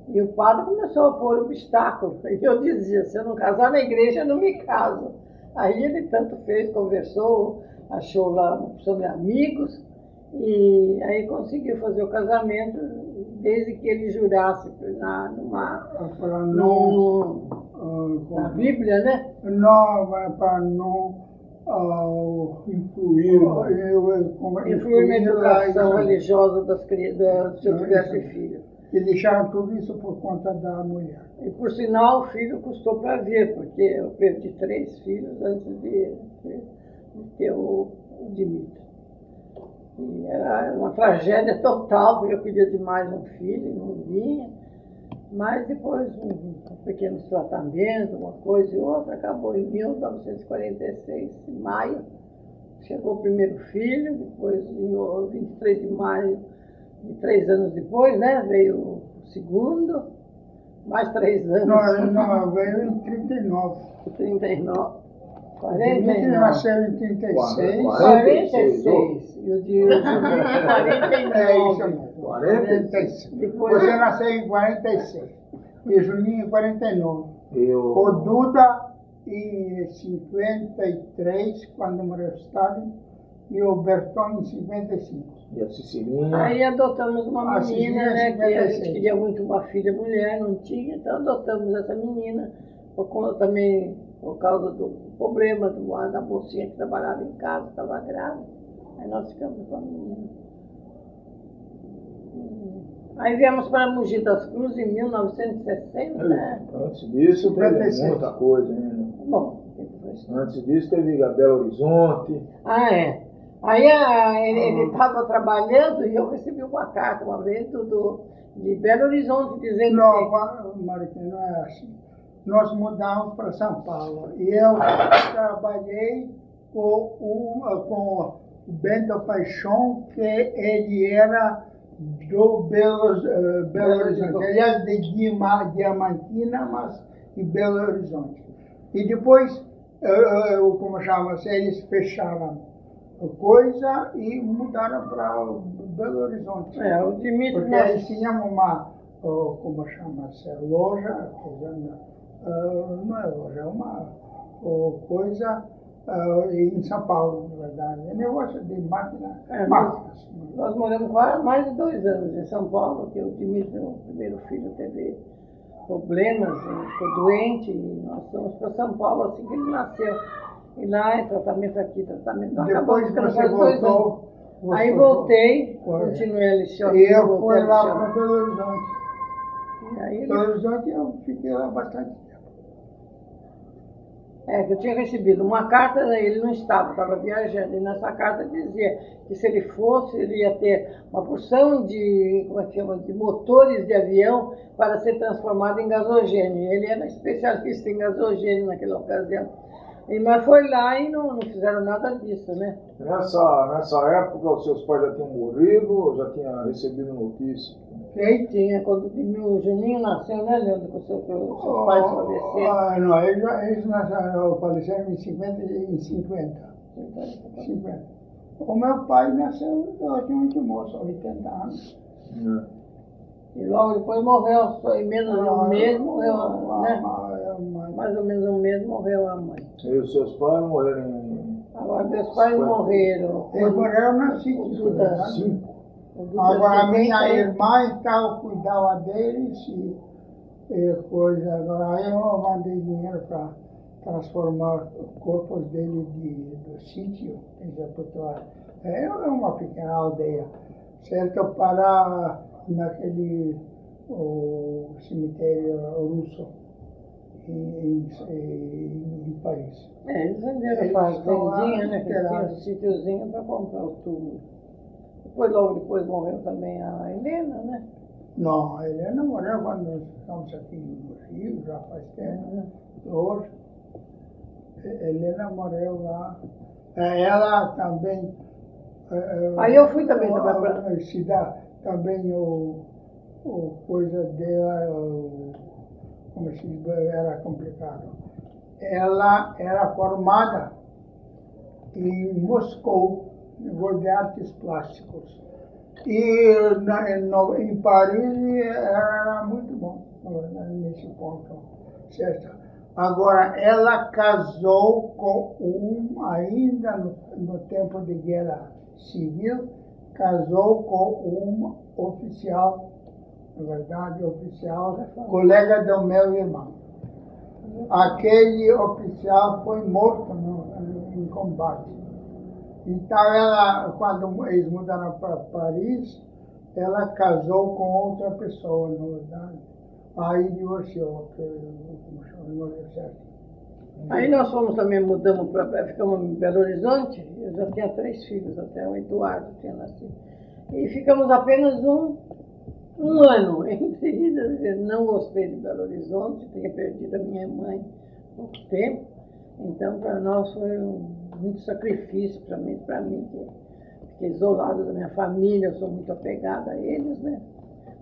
Speaker 6: e o padre começou a pôr obstáculo. E eu dizia, se eu não casar na igreja, eu não me caso. Aí ele tanto fez, conversou, achou lá de amigos, e aí conseguiu fazer o casamento, desde que ele jurasse na, numa,
Speaker 5: Para não,
Speaker 6: num,
Speaker 5: ah,
Speaker 6: na Bíblia, né?
Speaker 5: não para não ah, influir, eu- como-
Speaker 6: Influir na educação
Speaker 5: lá,
Speaker 6: religiosa das crianças, se eu tivesse filho.
Speaker 5: E deixaram tudo isso por conta da mulher.
Speaker 6: E por sinal, o filho custou para ver, porque eu perdi três filhos antes de, de- de ter o, o Dimitri. E era uma tragédia total, porque eu queria demais um filho e não vinha. Mas depois, um, um pequenos tratamentos, uma coisa e outra, acabou em 1946, em maio. Chegou o primeiro filho, depois, em o- 23 de maio, e três anos depois, né, veio o segundo, mais três anos.
Speaker 5: Não, não, veio em 39.
Speaker 6: 39. 49.
Speaker 5: nasceu em 36.
Speaker 6: 46. E o de o Juninho,
Speaker 5: É isso
Speaker 6: 49.
Speaker 5: mesmo.
Speaker 4: 46.
Speaker 6: Depois,
Speaker 5: Você nasceu em 46. E Juninho em 49.
Speaker 4: Eu,
Speaker 5: O Duda em 53, quando morreu Stalin, e o Berton em 55.
Speaker 4: e a Cecilinha.
Speaker 6: aí adotamos uma
Speaker 5: Ah,
Speaker 6: menina, né? Que a gente
Speaker 5: 56.
Speaker 6: queria muito uma filha mulher, não tinha, então adotamos essa menina. Por conta também, por causa do problema do, da mocinha que trabalhava em casa, estava grávida. Aí nós ficamos com a menina. Hum. Aí viemos para Mogi das Cruzes em 1960, né?
Speaker 4: Antes disso teve
Speaker 5: 56.
Speaker 4: muita coisa ainda.
Speaker 6: Bom, depois
Speaker 4: Antes disso teve Belo Horizonte.
Speaker 6: Ah, é. Aí a- ele estava trabalhando e eu recebi uma carta uma vez do, do- de Belo Horizonte dizendo
Speaker 5: Não,
Speaker 6: que.
Speaker 5: Ma- Mariquinha, não é assim. Nós mudamos para São Paulo. E eu trabalhei com o, com o Bento Paixão, que ele era do Belo, eh, Belo Horizonte. Aliás, de Diamantina, mas de Belo Horizonte. E depois, eh, eh, como chama-se, eles fecharam a coisa e mudaram para Belo Horizonte.
Speaker 6: É, o Dimitri.
Speaker 5: Porque
Speaker 6: nós-
Speaker 5: eles tinham uma, oh, como chama-se, loja, coisa, não é loja, é uma oh, coisa ah, em São Paulo, na verdade. É negócio de máquina,
Speaker 6: É,
Speaker 5: máquinas.
Speaker 6: Nós moramos quase mais de dois anos em São Paulo, que o Dimitri, o primeiro filho, teve problemas, ficou doente, e nós fomos para São Paulo assim que ele nasceu. E lá é tratamento aqui, tratamento lá.
Speaker 5: Depois
Speaker 6: ficando
Speaker 5: você voltou. você
Speaker 6: Aí voltei,
Speaker 5: Foi.
Speaker 6: continuei a lição.
Speaker 5: E eu fui lá para Belo Horizonte. Belo Horizonte eu fiquei lá bastante.
Speaker 6: É, que eu tinha recebido uma carta, ele não estava, estava viajando, e nessa carta dizia que se ele fosse, ele ia ter uma porção de, como é que chama, de motores de avião para ser transformado em gasogênio. Ele era especialista em gasogênio naquela ocasião. E, mas foi lá e não, não fizeram nada disso, né?
Speaker 4: Nessa, nessa época, os seus pais já tinham morrido já tinha recebido notícia?
Speaker 6: Quem? Tinha, quando o Juninho nasceu, né, Leandro, que o seu, que pai oh, faleceu.
Speaker 5: Ah, não, eles, eles nasceram, faleceram em 50, em 50. 50. 50. O meu pai nasceu, eu tinha muito moço, 80 anos. É.
Speaker 6: E logo depois morreu, em menos de um ah, mês morreu, a, né?
Speaker 5: Ah, é mãe.
Speaker 6: Mais ou menos um mês morreu a mãe.
Speaker 4: E os seus pais morreram em...
Speaker 6: Agora, meus pais morreram.
Speaker 5: Eles morreram na
Speaker 6: né?
Speaker 4: cinco.
Speaker 5: Agora, a minha
Speaker 6: 70,
Speaker 5: irmã então cuidava deles e, e coisa. Agora, eu mandei dinheiro para transformar os corpos dele de, do sítio em Japutuá. É uma pequena aldeia, certo? Para naquele o cemitério russo em, em, em Paris.
Speaker 6: É, eles venderam
Speaker 5: Eles
Speaker 6: a né? Que
Speaker 5: enterrados.
Speaker 6: um sítiozinho para comprar o túmulo. Depois, logo depois, morreu também a Helena, né?
Speaker 5: Não, a Helena morreu quando nós estamos aqui no Rio, já faz tempo. Hoje, a Helena morreu lá. Eh, Ela também. eh,
Speaker 6: Aí eu fui também, pra-
Speaker 5: Se dá também o, o coisa dela, o, como se diz, era complicado. Ela era formada em Moscou, de artes plásticos. E na, em, Paris era muito bom nesse ponto, certo? Agora, ela casou com um, ainda no, no tempo de guerra civil, casou com um oficial, na verdade, oficial, colega do meu irmão. Aquele oficial foi morto no- em combate. Então, ela, quando eles mudaram para Paris, ela casou com outra pessoa, na verdade. Aí divorciou, certo.
Speaker 6: Aí nós fomos também, mudamos para. Ficamos em Belo Horizonte. Eu já tinha três filhos, até o Eduardo tinha nascido. E ficamos apenas um, um ano entre Não gostei de Belo Horizonte, tinha perdido a minha mãe há pouco tempo. Então, para nós foi um, muito sacrifício, para mim, para mim, que fiquei isolado da minha família, eu sou muito apegada a eles, né?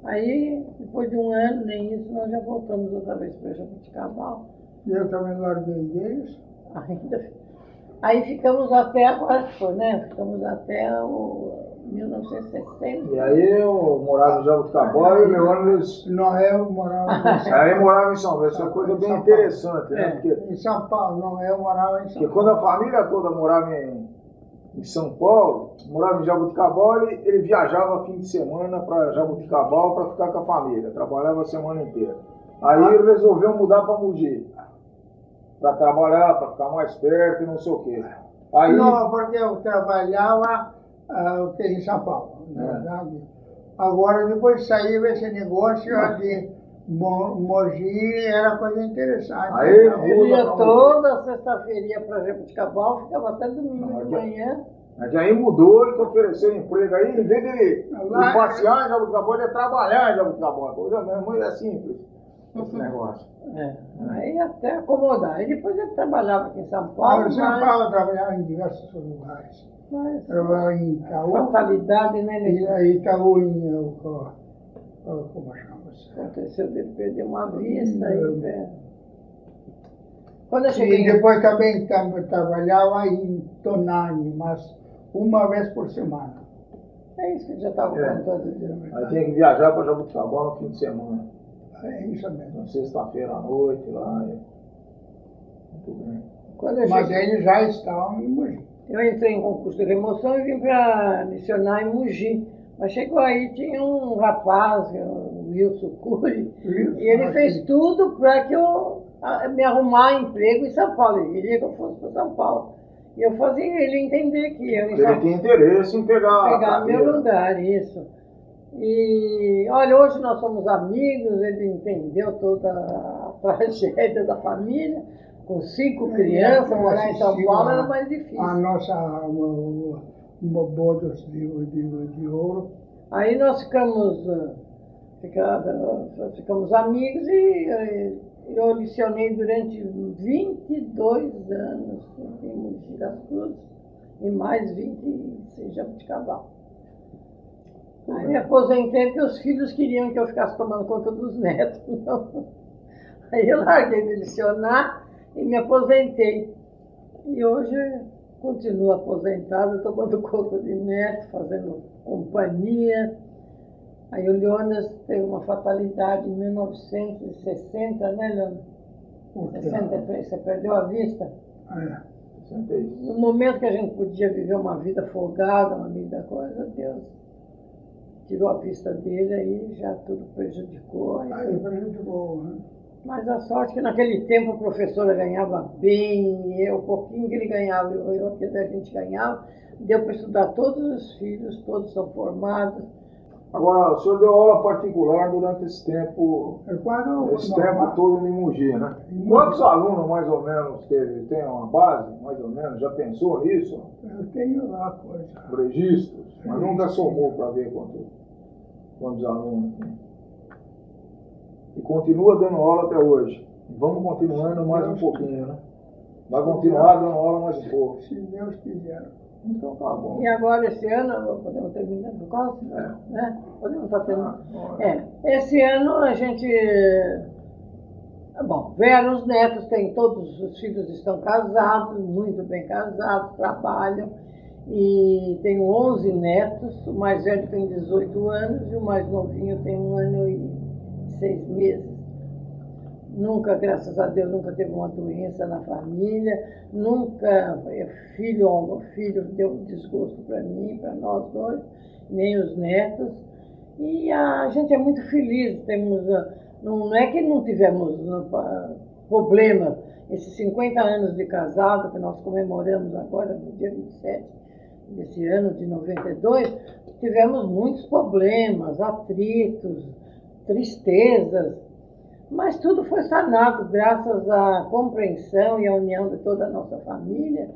Speaker 6: Aí, depois de um ano, nem isso, nós já voltamos outra vez para Jabuticabal.
Speaker 5: E eu também larguei deles.
Speaker 6: Ainda. Aí ficamos até agora, que foi, né? Ficamos até o 1960.
Speaker 4: E aí eu morava em Jabuticabal e o Leônidas
Speaker 5: Noel morava em
Speaker 4: aí morava em São Paulo. Isso é uma coisa bem interessante, né?
Speaker 6: É.
Speaker 4: Porque,
Speaker 5: Em São Paulo, Noel morava em São
Speaker 4: porque
Speaker 5: Paulo.
Speaker 4: quando a família toda morava em, em São Paulo, morava em Jabuticabal, ele, ele viajava fim de semana para Jabuticabal para ficar com a família, trabalhava a semana inteira. Aí ele resolveu mudar para Mogi, para trabalhar, para ficar mais perto e não sei o quê. Aí,
Speaker 5: Não, porque eu trabalhava ah, aqui em São Paulo, na
Speaker 4: É.
Speaker 5: verdade. Agora, depois saiu esse negócio de Mo- Mogi, era coisa interessante.
Speaker 4: Aí,
Speaker 5: Então,
Speaker 6: Eu ia toda sexta-feira para Jabuticabal, ficava até domingo de manhã.
Speaker 4: Mas aí mudou e que ofereceram emprego aí, em vez dele
Speaker 5: Lá-
Speaker 4: ir passear em Jabuticabal, ele ia trabalhar em Jabuticabal. Coisa mesmo, é simples esse negócio.
Speaker 6: É. Aí até acomodar. Aí depois ele trabalhava aqui em São
Speaker 5: Ah,
Speaker 6: Paulo,
Speaker 5: em São
Speaker 6: mas,
Speaker 5: Paulo eu trabalhava em diversos lugares.
Speaker 6: Mas
Speaker 5: Trabalhava em Itaú,
Speaker 6: fatalidade, né?
Speaker 5: e aí Itaú em. uh, uh, Como chama-se?
Speaker 6: aconteceu dele perder uma vista. Aí, né? Quando eu cheguei
Speaker 5: E depois também tam- trabalhava em Tonani, mas uma vez por semana.
Speaker 6: É isso que eu já estava
Speaker 4: É.
Speaker 6: contando.
Speaker 4: Aí tinha que viajar para Jabuticabal no fim de semana.
Speaker 5: É isso mesmo.
Speaker 4: Na sexta-feira à noite lá. e- Muito bem.
Speaker 6: Quando eu
Speaker 5: Mas
Speaker 6: cheguei,
Speaker 5: eles já estavam em Mogi.
Speaker 6: Eu entrei em concurso de remoção e vim para missionar em Mogi. Mas chegou aí, tinha um rapaz, o Wilson Cury, e ele fez tudo para que eu ah, me arrumar emprego em São Paulo. Ele queria que eu fosse para São Paulo. E eu fazia ele entender que eu
Speaker 4: ele tinha interesse em pegar.
Speaker 6: pegar meu lugar, isso. E olha, hoje nós somos amigos, ele entendeu toda a tragédia da família, com cinco
Speaker 5: Ele
Speaker 6: crianças, morar em São Paulo era mais difícil.
Speaker 5: A nossa o- o- bodas de, de, de ouro.
Speaker 6: Aí nós ficamos, ah, fica- ah, ficamos amigos e eh, eu licionei durante 22 anos em Mogi das Cruzes e mais 20 em Jabuticabal. Aí me aposentei porque os filhos queriam que eu ficasse tomando conta dos netos. Não. Aí eu larguei de licionar e me aposentei. E hoje continuo aposentada, tomando conta de netos, fazendo companhia. Aí o Leonas teve uma fatalidade em 1960, né, Leonas? 63, você perdeu a vista?
Speaker 5: É.
Speaker 6: No momento que a gente podia viver uma vida folgada, uma vida coisa, Deus tirou a vista dele, aí já tudo prejudicou. Aí,
Speaker 5: Aí prejudicou, né?
Speaker 6: Mas a sorte é que naquele tempo a professora ganhava bem, eu, o pouquinho que ele ganhava, eu, eu que a gente ganhava, deu para estudar todos os filhos, todos são formados.
Speaker 4: Agora, o senhor deu aula particular durante esse tempo,
Speaker 5: É quando
Speaker 4: esse
Speaker 5: normal-
Speaker 4: tempo todo em Mogi, né?
Speaker 5: Em Mogi.
Speaker 4: Quantos alunos mais ou menos teve? Tem uma base, mais ou menos? Já pensou nisso?
Speaker 5: Eu tenho lá coisa.
Speaker 4: Registros? Mas nunca somou para ver quanto, quantos alunos tem. E continua dando aula até hoje. Vamos continuando mais um pouquinho, né? Vai continuar dando aula mais um pouco.
Speaker 5: Se Deus quiser.
Speaker 4: Então tá bom.
Speaker 6: E agora esse ano, podemos terminar por causa? Né? Podemos estar terminando. É, esse ano a gente. Bom, vieram os netos, tem todos os filhos estão casados, muito bem casados, trabalham. E tenho 11 netos, o mais velho tem 18 anos e o mais novinho tem um ano e seis meses. Nunca, graças a Deus, nunca teve uma doença na família, nunca é, filho filho deu desgosto para mim, para nós dois, nem os netos. E a gente é muito feliz, temos, ah, não, é que não tivemos não, pa- problema, esses 50 anos de casado que nós comemoramos agora, no dia 27 desse ano de 92, tivemos muitos problemas, atritos, tristezas, mas tudo foi sanado graças à compreensão e à união de toda a nossa família,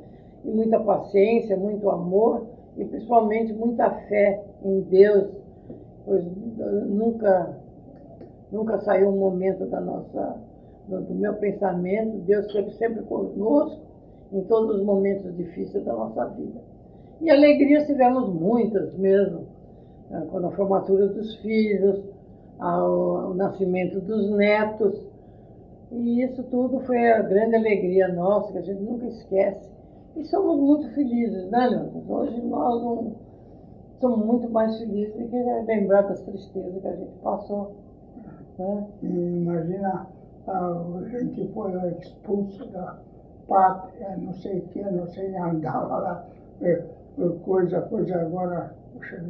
Speaker 6: e muita paciência, muito amor e principalmente muita fé em Deus, pois nunca, nunca saiu um momento da nossa, do, meu pensamento, Deus esteve sempre conosco em todos os momentos difíceis da nossa vida. E alegrias tivemos muitas mesmo, eh, com a formatura dos filhos, ao, ao nascimento dos netos. E isso tudo foi a grande alegria nossa, que a gente nunca esquece. E somos muito felizes, né, Leandro? Hoje nós não, somos muito mais felizes do que lembrar das tristezas que a gente passou. Né?
Speaker 5: Imagina, a gente foi expulso da pátria, não sei o que, não sei, andava lá, é, coisa, coisa agora.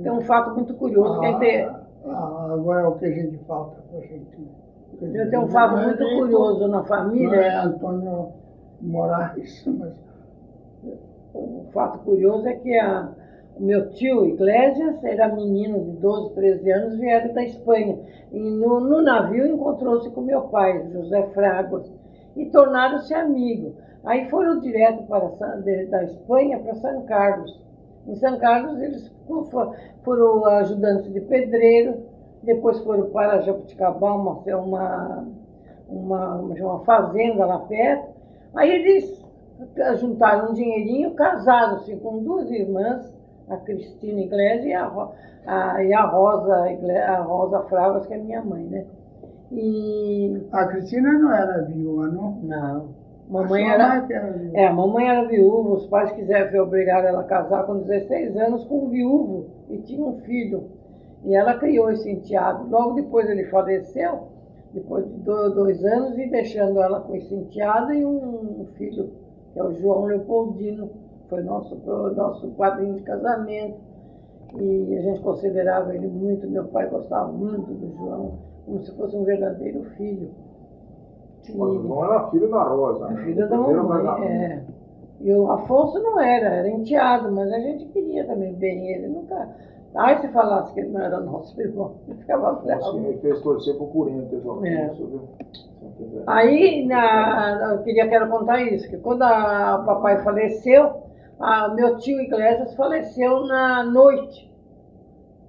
Speaker 6: Tem um fato muito curioso que a gente.
Speaker 5: Ah, agora é o que a gente falta para a gente.
Speaker 6: Eu tenho um fato muito curioso na
Speaker 5: Não é
Speaker 6: família.
Speaker 5: Antônio Moraes, mas
Speaker 6: O fato curioso é que a, o meu tio Iglesias era menino de 12, 13 anos, vieram da Espanha. E no, no navio encontrou-se com meu pai, José Fraguas, e tornaram-se amigos. Aí foram direto para da Espanha para São Carlos. Em São Carlos eles foram ajudantes de pedreiro, depois foram para Jabuticabá, uma, uma, uma, uma fazenda lá perto. Aí eles juntaram um dinheirinho, casaram-se com duas irmãs, a Cristina Iglesias e a, a, e a Rosa, a Rosa Fragas, que é minha mãe, né? E
Speaker 5: a Cristina não era viúva, não?
Speaker 6: não, mamãe era é, a mamãe era viúva, os pais quiseram obrigar ela a casar com 16 anos com um viúvo e tinha um filho. E ela criou esse enteado. Logo depois ele faleceu, depois de do- dois anos, e deixando ela com esse enteado e um filho, que é o João Leopoldino, foi nosso, nosso padrinho de casamento. E a gente considerava ele muito, meu pai gostava muito do João, como se fosse um verdadeiro filho.
Speaker 4: Mas o João era filho da Rosa, né?
Speaker 6: Filho da mamãe, é. E o Afonso não era, era enteado, mas a gente queria também bem ele. Nunca. Ai, se falasse que ele não era nosso irmão, ele ficava
Speaker 4: Assim,
Speaker 6: bravo.
Speaker 4: ele fez torcer pro Corinthians, ó.
Speaker 6: É.
Speaker 4: Viu?
Speaker 6: Aí, na, eu queria quero contar isso, que quando a- o papai faleceu, a, meu tio Iglesias faleceu na noite.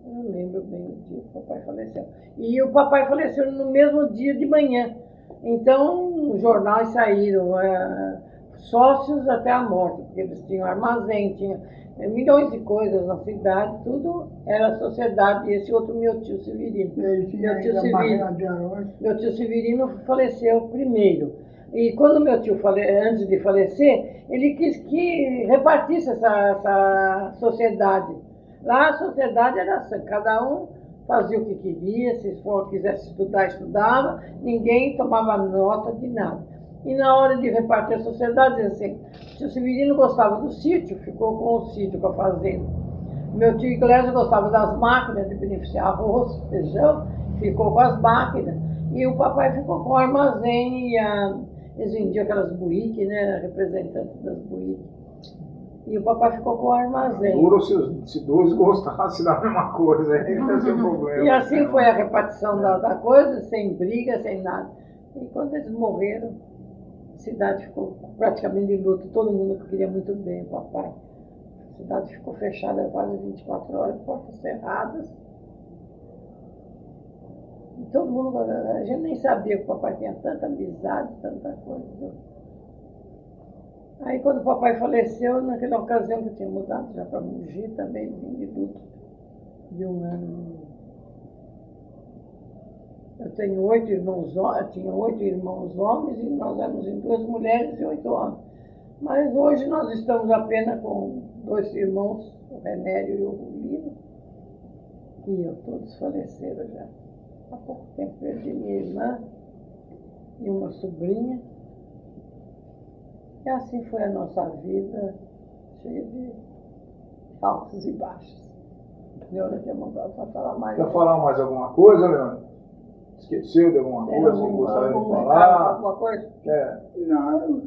Speaker 6: Eu não lembro bem o dia que o papai faleceu. E o papai faleceu no mesmo dia de manhã. Então, os jornais saíram, eh, sócios até a morte, porque eles tinham armazém, tinham eh, milhões de coisas na cidade, tudo era sociedade. E esse outro meu tio Severino. Meu tio Severino. Meu tio Severino faleceu primeiro. E quando meu tio, fale... antes de falecer, ele quis que repartisse essa, essa sociedade. Lá a sociedade era assim, cada um fazia o que queria, se for, quisesse estudar, estudava, ninguém tomava nota de nada. E na hora de repartir a sociedade, assim, o tio Severino gostava do sítio, ficou com o sítio, com a fazenda. Meu tio Iglesias gostava das máquinas de beneficiar arroz, feijão, ficou com as máquinas. E o papai ficou com o armazém e a, eles vendiam aquelas buíques, né, representantes das buíques. E o papai ficou com o armazém.
Speaker 4: Duro se, se dois gostassem da mesma coisa, aí não ia ser problema.
Speaker 6: E assim foi a repartição da, da coisa, sem briga, sem nada. E quando eles morreram, a cidade ficou praticamente de luto, todo mundo queria muito bem o papai. A cidade ficou fechada quase 24 horas, portas cerradas. E todo mundo, a gente nem sabia que o papai tinha tanta amizade, tanta coisa. Aí quando o papai faleceu, naquela ocasião que eu tinha mudado já para Mogi, também vim de luto de um ano. Eu tenho oito irmãos, tinha oito irmãos homens e nós éramos em duas mulheres e oito homens. Mas hoje nós estamos apenas com dois irmãos, o Renério e o Lino. E eu, todos faleceram já. Há pouco tempo perdi minha irmã e uma sobrinha. E assim foi a nossa vida, cheia de altos e baixos. Leona quer mandar para falar mais.
Speaker 4: Quer falar mais alguma coisa, Leandro? Esqueceu de alguma
Speaker 6: Tem
Speaker 4: coisa que
Speaker 6: algum-
Speaker 4: gostaria de falar?
Speaker 6: Alguma coisa?
Speaker 4: É,
Speaker 5: Não, eu,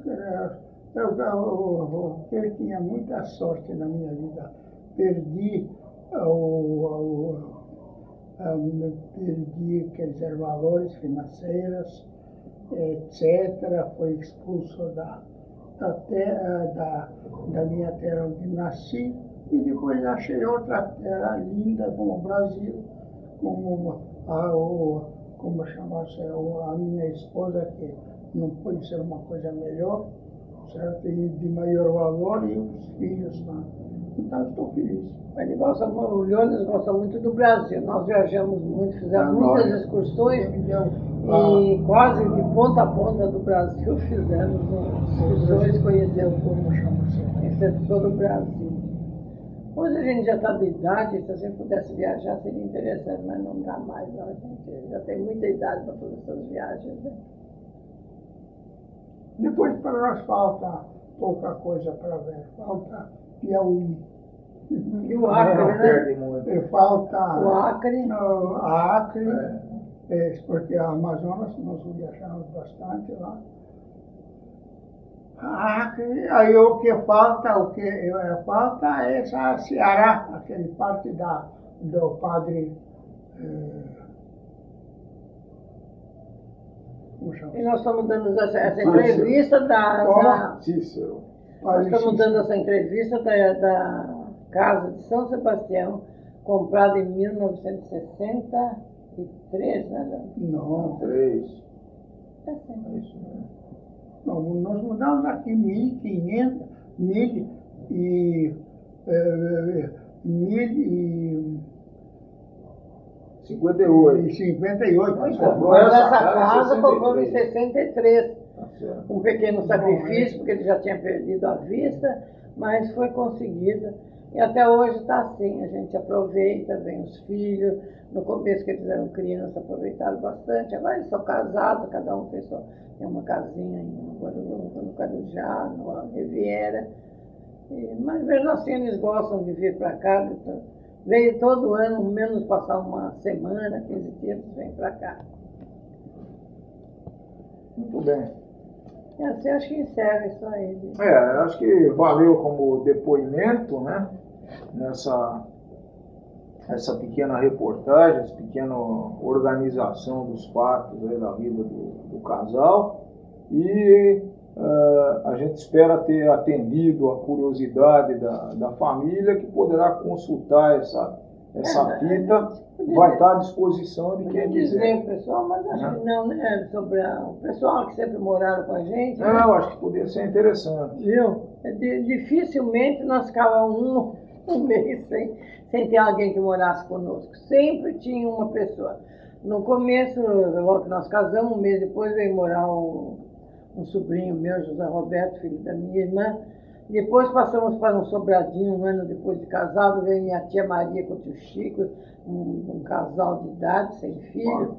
Speaker 5: eu, eu, eu, eu tinha muita sorte na minha vida. Perdi o, o, o, perdi, quer dizer, valores financeiros, etc. Fui expulso da, da, terra, da, da minha terra onde nasci e depois achei outra terra linda como o Brasil, como a, o, como chama-se, a minha esposa, que não pode ser uma coisa melhor, certo? E de maior valor, e os filhos, né? Então, estou feliz.
Speaker 6: Ele gosta, o Leonis gosta muito do Brasil. Nós viajamos muito, fizemos
Speaker 5: Ah,
Speaker 6: muitas
Speaker 5: nós-
Speaker 6: excursões
Speaker 5: Entendeu?
Speaker 6: e quase de ponta a ponta do Brasil fizemos excursões, conhecemos
Speaker 5: como
Speaker 6: conhecemos todo o Brasil. Hoje a gente já está de idade, se a gente pudesse viajar seria interessante, mas não dá mais. Não. A gente já tem muita idade para fazer essas viagens. Né?
Speaker 5: Depois, para nós, falta pouca coisa para ver. Falta Piauí.
Speaker 6: E o Acre, né?
Speaker 4: perde muito.
Speaker 5: E Falta
Speaker 6: O Acre.
Speaker 5: no- a Acre,
Speaker 4: É.
Speaker 5: é, porque a Amazonas nós viajamos bastante lá. A Acre, aí o que falta, o que eh, falta é essa Ceará, aquele parte da, do padre. chama?
Speaker 6: E nós estamos dando essa, essa entrevista da, da,
Speaker 4: Cícero.
Speaker 6: Nós estamos dando essa entrevista da, da Casa de São Sebastião, comprada em 1963, né? Leandro?
Speaker 5: Não,
Speaker 4: Três.
Speaker 6: É assim.
Speaker 4: É isso mesmo.
Speaker 5: Não, nós mudamos aqui 1.500, mil e. eh, mil e.
Speaker 4: 58.
Speaker 5: e 58.
Speaker 4: Mas
Speaker 6: Então,
Speaker 4: comprou essa
Speaker 6: essa
Speaker 4: casa em
Speaker 6: casa comprou em
Speaker 4: 63.
Speaker 6: 63.
Speaker 4: Certo.
Speaker 6: Um pequeno sacrifício, porque ele já tinha perdido a vista, mas foi conseguida. E até hoje está assim, a gente aproveita, vem os filhos. No começo que eles eram crianças, aproveitaram bastante. Agora eles são casados, cada um tem, sua, tem uma casinha em Guadalupe, no Carujá, no Riviera. E, mas mesmo assim eles gostam de vir para cá. Então, vem todo ano, menos passar uma semana, 15 dias, vêm para cá.
Speaker 4: Muito bem.
Speaker 6: E assim acho que encerra isso aí.
Speaker 4: É, acho que valeu como depoimento, né? Nessa essa pequena reportagem, essa pequena organização dos fatos aí da vida do, do casal. E eh, a gente espera ter atendido a curiosidade da, da família que poderá consultar essa, essa
Speaker 6: É,
Speaker 4: fita. Vai estar à disposição de quem
Speaker 6: dizer
Speaker 4: quiser.
Speaker 6: o pessoal, mas acho
Speaker 4: Né?
Speaker 6: que não, né? Sobre a- o pessoal que sempre moraram com a gente. né?
Speaker 4: Não, eu acho que poderia ser interessante.
Speaker 6: Viu? É di- dificilmente nós ficávamos um, um mês sem, sem ter alguém que morasse conosco. Sempre tinha uma pessoa. No começo, logo que nós casamos, um mês depois veio morar um, um sobrinho meu, José Roberto, filho da minha irmã. Depois passamos para um sobradinho, um ano depois de casado, veio minha tia Maria com o tio Chico, um, um casal de idade, sem filho.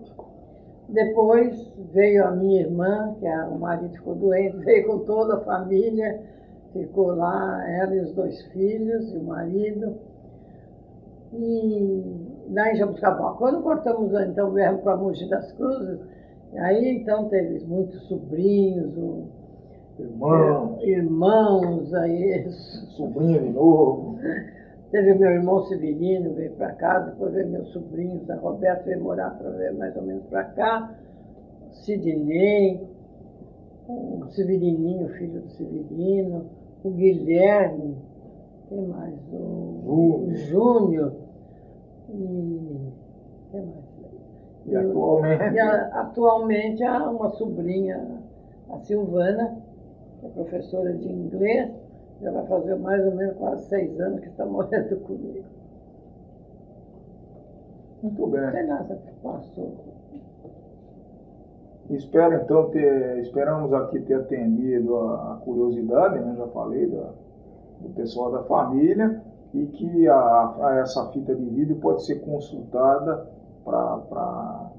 Speaker 6: Depois veio a minha irmã, que a, o marido ficou doente, veio com toda a família, ficou lá, ela e os dois filhos e o marido. E lá em Jabuticabal. Quando cortamos, então, viemos para Mogi das Cruzes, aí então teve muitos sobrinhos, o,
Speaker 4: Irmão,
Speaker 6: irmãos, aí
Speaker 4: sobrinho de novo.
Speaker 6: Teve meu irmão Severino, veio para cá, depois veio meus sobrinhos, a Roberto veio morar para ver mais ou menos para cá, Sidney, o Severininho, filho do Severino, o Guilherme, quem mais? O, Júnior e quem mais?
Speaker 4: E atualmente?
Speaker 6: E a- atualmente há uma sobrinha, a Silvana, que é professora de inglês, já vai fazer mais ou menos quase seis anos que está morando comigo.
Speaker 4: Muito bem.
Speaker 6: Sei lá passou.
Speaker 4: Espero então ter, esperamos aqui ter atendido a, a curiosidade, né? Já falei da, do pessoal da família e que a, a essa fita de vídeo pode ser consultada para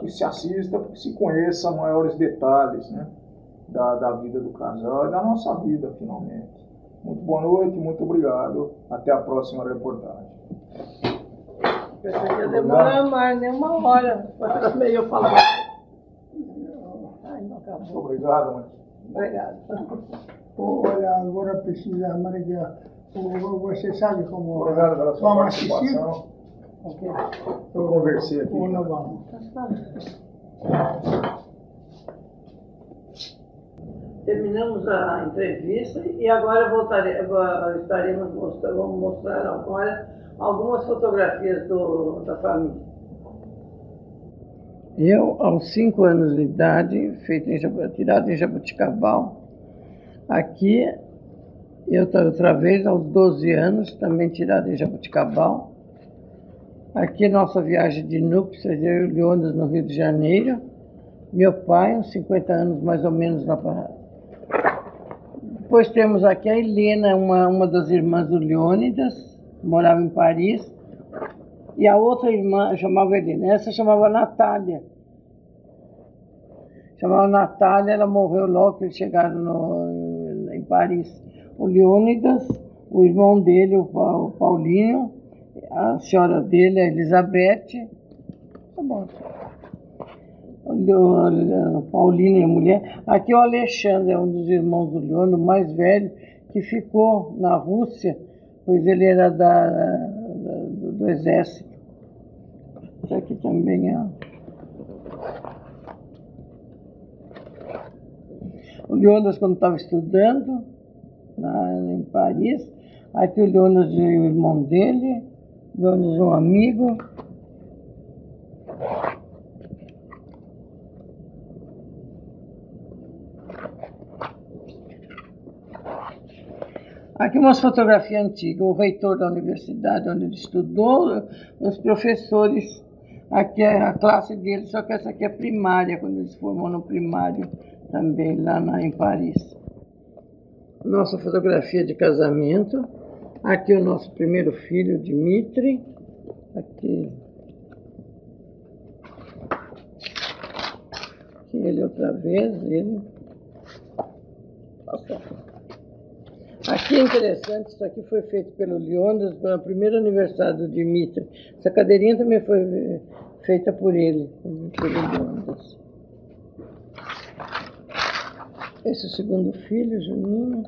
Speaker 4: que se assista, para que se conheça maiores detalhes, né? Da, da vida do casal e da nossa vida, finalmente. Muito boa noite, muito obrigado. Até a próxima reportagem.
Speaker 6: Pensei que ia demorar mais, nem uma hora. Para meio eu falar. Ai, não
Speaker 4: Muito
Speaker 6: acabou.
Speaker 4: obrigado, mãe.
Speaker 6: Obrigada.
Speaker 5: Olha, agora precisa, Maria, você sabe como
Speaker 4: Obrigado pela sua
Speaker 5: vamos assistir
Speaker 4: participação.
Speaker 6: Ok.
Speaker 4: Eu conversei aqui.
Speaker 5: ou não vamos?
Speaker 6: Terminamos a entrevista e agora estaremos mostrando, vamos mostrar agora algumas fotografias do, da família. Eu, aos cinco anos de idade, feito em, tirado em Jabuticabal. Aqui, eu outra- vez, aos 12 anos, também tirado em Jabuticabal. Aqui, nossa viagem de núpcias, eu e Leônidas, no Rio de Janeiro. Meu pai, uns 50 anos mais ou menos na. Depois temos aqui a Helena, uma, uma das irmãs do Leônidas, morava em Paris. E a outra irmã chamava Helena, essa chamava Natália. Chamava Natália, ela morreu logo que eles chegaram no, em Paris. O Leônidas, o irmão dele, o Pa- o Paulinho, a senhora dele, a Elizabeth. Tá bom. O Leo- o Paulino e a mulher. Aqui o Alexandre, é um dos irmãos do Leônidas, o mais velho, que ficou na Rússia, pois ele era da, da- do, do exército. Isso aqui também é. O Leônidas, quando estava estudando lá em Paris, aqui o Leônidas e o irmão dele, Leônidas um amigo. Aqui umas fotografias antigas, o reitor da universidade onde ele estudou, os professores, aqui é a classe dele, só que essa aqui é primária, quando ele se formou no primário também, lá na, em Paris. Nossa fotografia de casamento, aqui o nosso primeiro filho, Dimitri, aqui, aqui ele outra vez, ele... Nossa. Aqui é interessante, isso aqui foi feito pelo Leônidas para o primeiro aniversário do Dimitri. Essa cadeirinha também foi feita por ele, pelo Leônidas. Esse é o segundo filho, Juninho.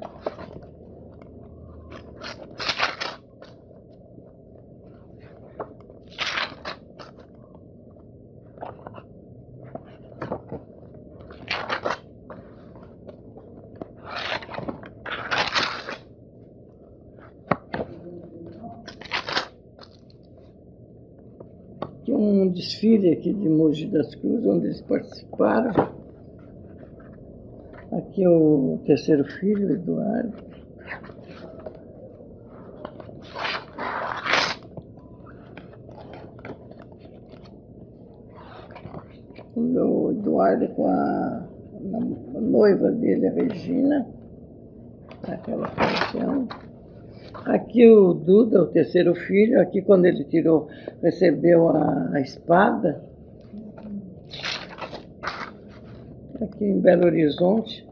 Speaker 6: Tinha um desfile aqui de Mogi das Cruzes, onde eles participaram. Aqui o terceiro filho, Eduardo. O Eduardo com a, a noiva dele, a Regina. Aquela canção. Aqui o Duda, o terceiro filho, aqui quando ele tirou, recebeu a, a espada, aqui em Belo Horizonte,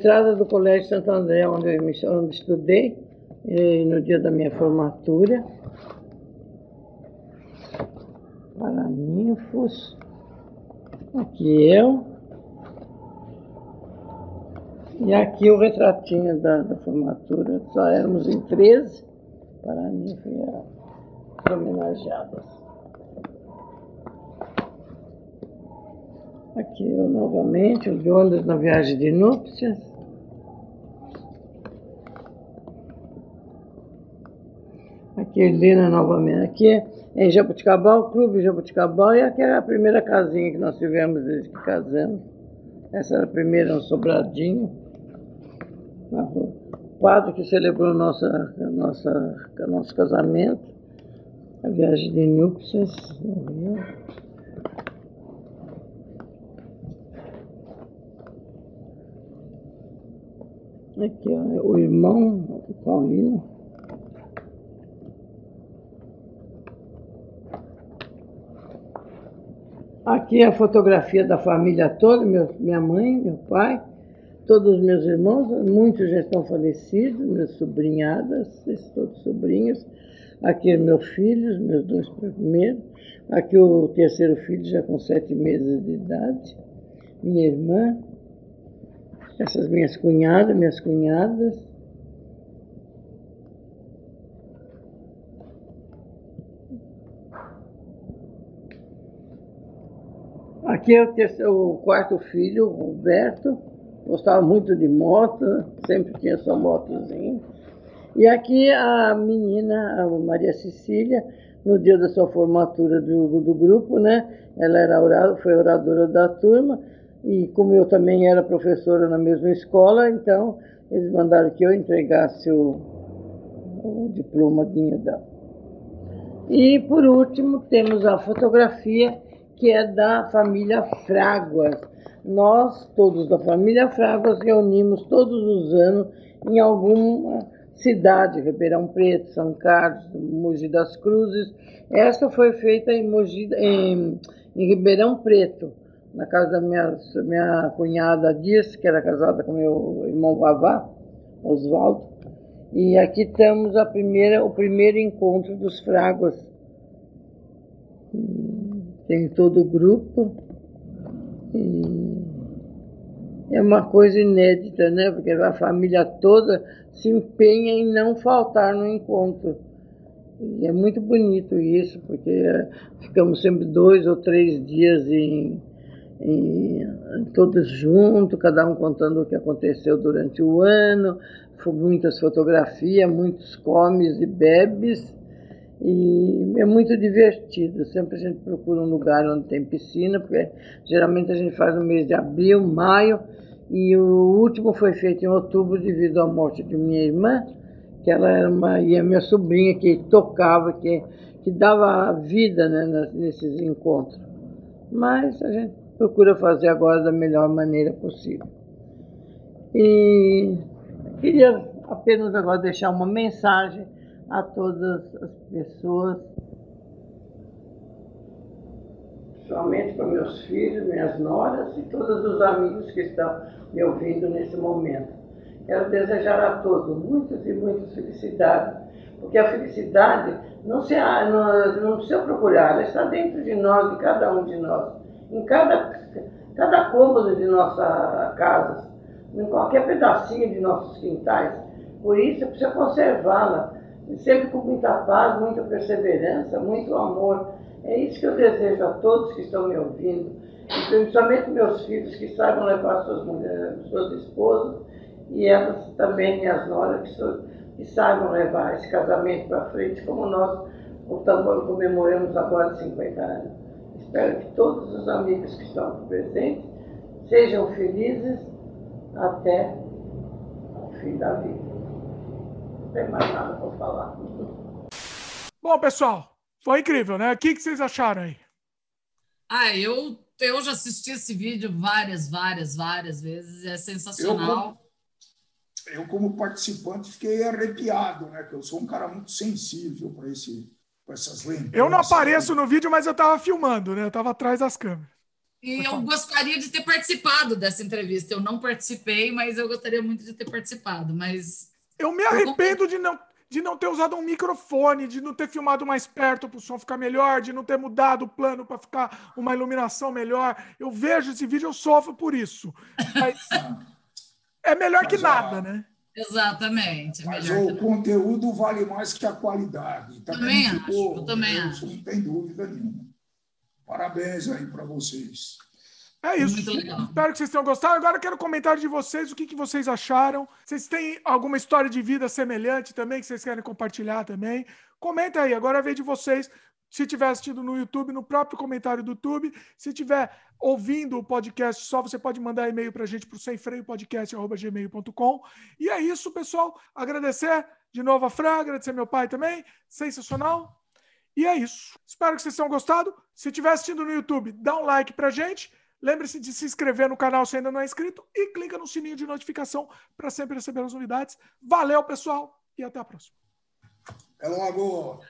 Speaker 6: entrada do Colégio Santo André, onde eu me, onde estudei, no dia da minha formatura. Paraninfos. Aqui eu. E aqui o retratinho da, da formatura. Só éramos em 13 Paraninfos e as homenageadas. Aqui eu novamente, o Jonas na viagem de núpcias. Aqui Helena novamente. Aqui é em Jabuticabal, Clube Jabuticabal, e aqui é a primeira casinha que nós tivemos desde que casamos. Essa era a primeira, um sobradinho. O padre que celebrou nossa, nossa, nosso casamento, a viagem de núpcias. Aqui, ó, o irmão, o Paulino. Aqui é a fotografia da família toda, meu, minha mãe, meu pai, todos os meus irmãos, muitos já estão falecidos, minhas sobrinhadas, todos sobrinhos. Aqui meus filhos, meus dois primeiros. Aqui o terceiro filho já com sete meses de idade. Minha irmã, essas minhas cunhadas, minhas cunhadas. Aqui é o, terceiro, o quarto filho, Roberto, gostava muito de moto, sempre tinha sua motozinha. E aqui a menina, a Maria Cecília, no dia da sua formatura do, do grupo, né? Ela era, foi oradora da turma, e como eu também era professora na mesma escola, então eles mandaram que eu entregasse o, o diploma dela. E por último temos a fotografia que é da família Fráguas. Nós, todos da família Fráguas, reunimos todos os anos em alguma cidade, Ribeirão Preto, São Carlos, Mogi das Cruzes. Essa foi feita em, Mogi, em, em Ribeirão Preto na casa da minha, minha cunhada Dias, que era casada com meu irmão Vavá, Oswaldo. E aqui temos a primeira, o primeiro encontro dos Fráguas. Tem todo o grupo. E é uma coisa inédita, né? Porque a família toda se empenha em não faltar no encontro. E é muito bonito isso, porque ficamos sempre dois ou três dias em e, todos juntos, cada um contando o que aconteceu durante o ano, muitas fotografias, muitos comes e bebes, e é muito divertido. Sempre a gente procura um lugar onde tem piscina, porque geralmente a gente faz no mês de abril, maio, e o último foi feito em outubro devido à morte de minha irmã, que ela era uma, e a minha sobrinha que tocava, que, que dava vida né, nesses encontros. Mas a gente procura fazer agora da melhor maneira possível. E queria apenas agora deixar uma mensagem a todas as pessoas, somente para meus filhos, minhas noras e todos os amigos que estão me ouvindo nesse momento. Quero desejar a todos muitas e muitas felicidades, porque a felicidade não se, não, não precisa procurar, ela está dentro de nós, de cada um de nós em cada, cada cômodo de nossa casa, em qualquer pedacinho de nossos quintais. Por isso, precisa conservá-la, sempre com muita paz, muita perseverança, muito amor. É isso que eu desejo a todos que estão me ouvindo, e principalmente meus filhos que saibam levar suas mulheres, suas esposas, e elas também, minhas noras, que, que saibam levar esse casamento para frente, como nós comemoramos agora 50 anos. Espero que todos os amigos que estão aqui presentes sejam felizes até o fim da vida. Não tem mais nada para falar.
Speaker 1: Bom, pessoal, foi incrível, né? O que, que vocês acharam aí?
Speaker 2: Ah, eu, eu já assisti esse vídeo várias, várias, várias vezes. É sensacional.
Speaker 3: Eu, eu como participante, fiquei arrepiado, né? Que eu sou um cara muito sensível para esse, essas lembranças.
Speaker 1: Eu não apareço no vídeo, mas eu estava filmando, né? Eu estava atrás das câmeras.
Speaker 2: E eu gostaria de ter participado dessa entrevista. Eu não participei, mas eu gostaria muito de ter participado. Mas
Speaker 1: eu me arrependo de não de não ter usado um microfone, de não ter filmado mais perto para o som ficar melhor, de não ter mudado o plano para ficar uma iluminação melhor. Eu vejo esse vídeo, eu sofro por isso. Mas é melhor que nada, né?
Speaker 2: Exatamente. É
Speaker 3: Mas o conteúdo vale mais que a qualidade.
Speaker 2: Também, também ficou, acho. Eu também acho.
Speaker 3: Não tem dúvida nenhuma. Parabéns aí para vocês.
Speaker 1: É isso. Espero que vocês tenham gostado. Agora eu quero comentário de vocês. O que, que vocês acharam? Vocês têm alguma história de vida semelhante também que vocês querem compartilhar também? Comenta aí. Agora é vez de vocês. Se tiver assistindo no YouTube, no próprio comentário do YouTube. Se tiver ouvindo o podcast só, você pode mandar e-mail para a gente para o semfreiopodcast.gmail.com. E é isso, pessoal. Agradecer de novo a Fran, agradecer meu pai também. Sensacional. E é isso. Espero que vocês tenham gostado. Se estiver assistindo no YouTube, dá um like para a gente. Lembre-se de se inscrever no canal se ainda não é inscrito e clica no sininho de notificação para sempre receber as novidades. Valeu, pessoal, e até a próxima.
Speaker 3: Até logo!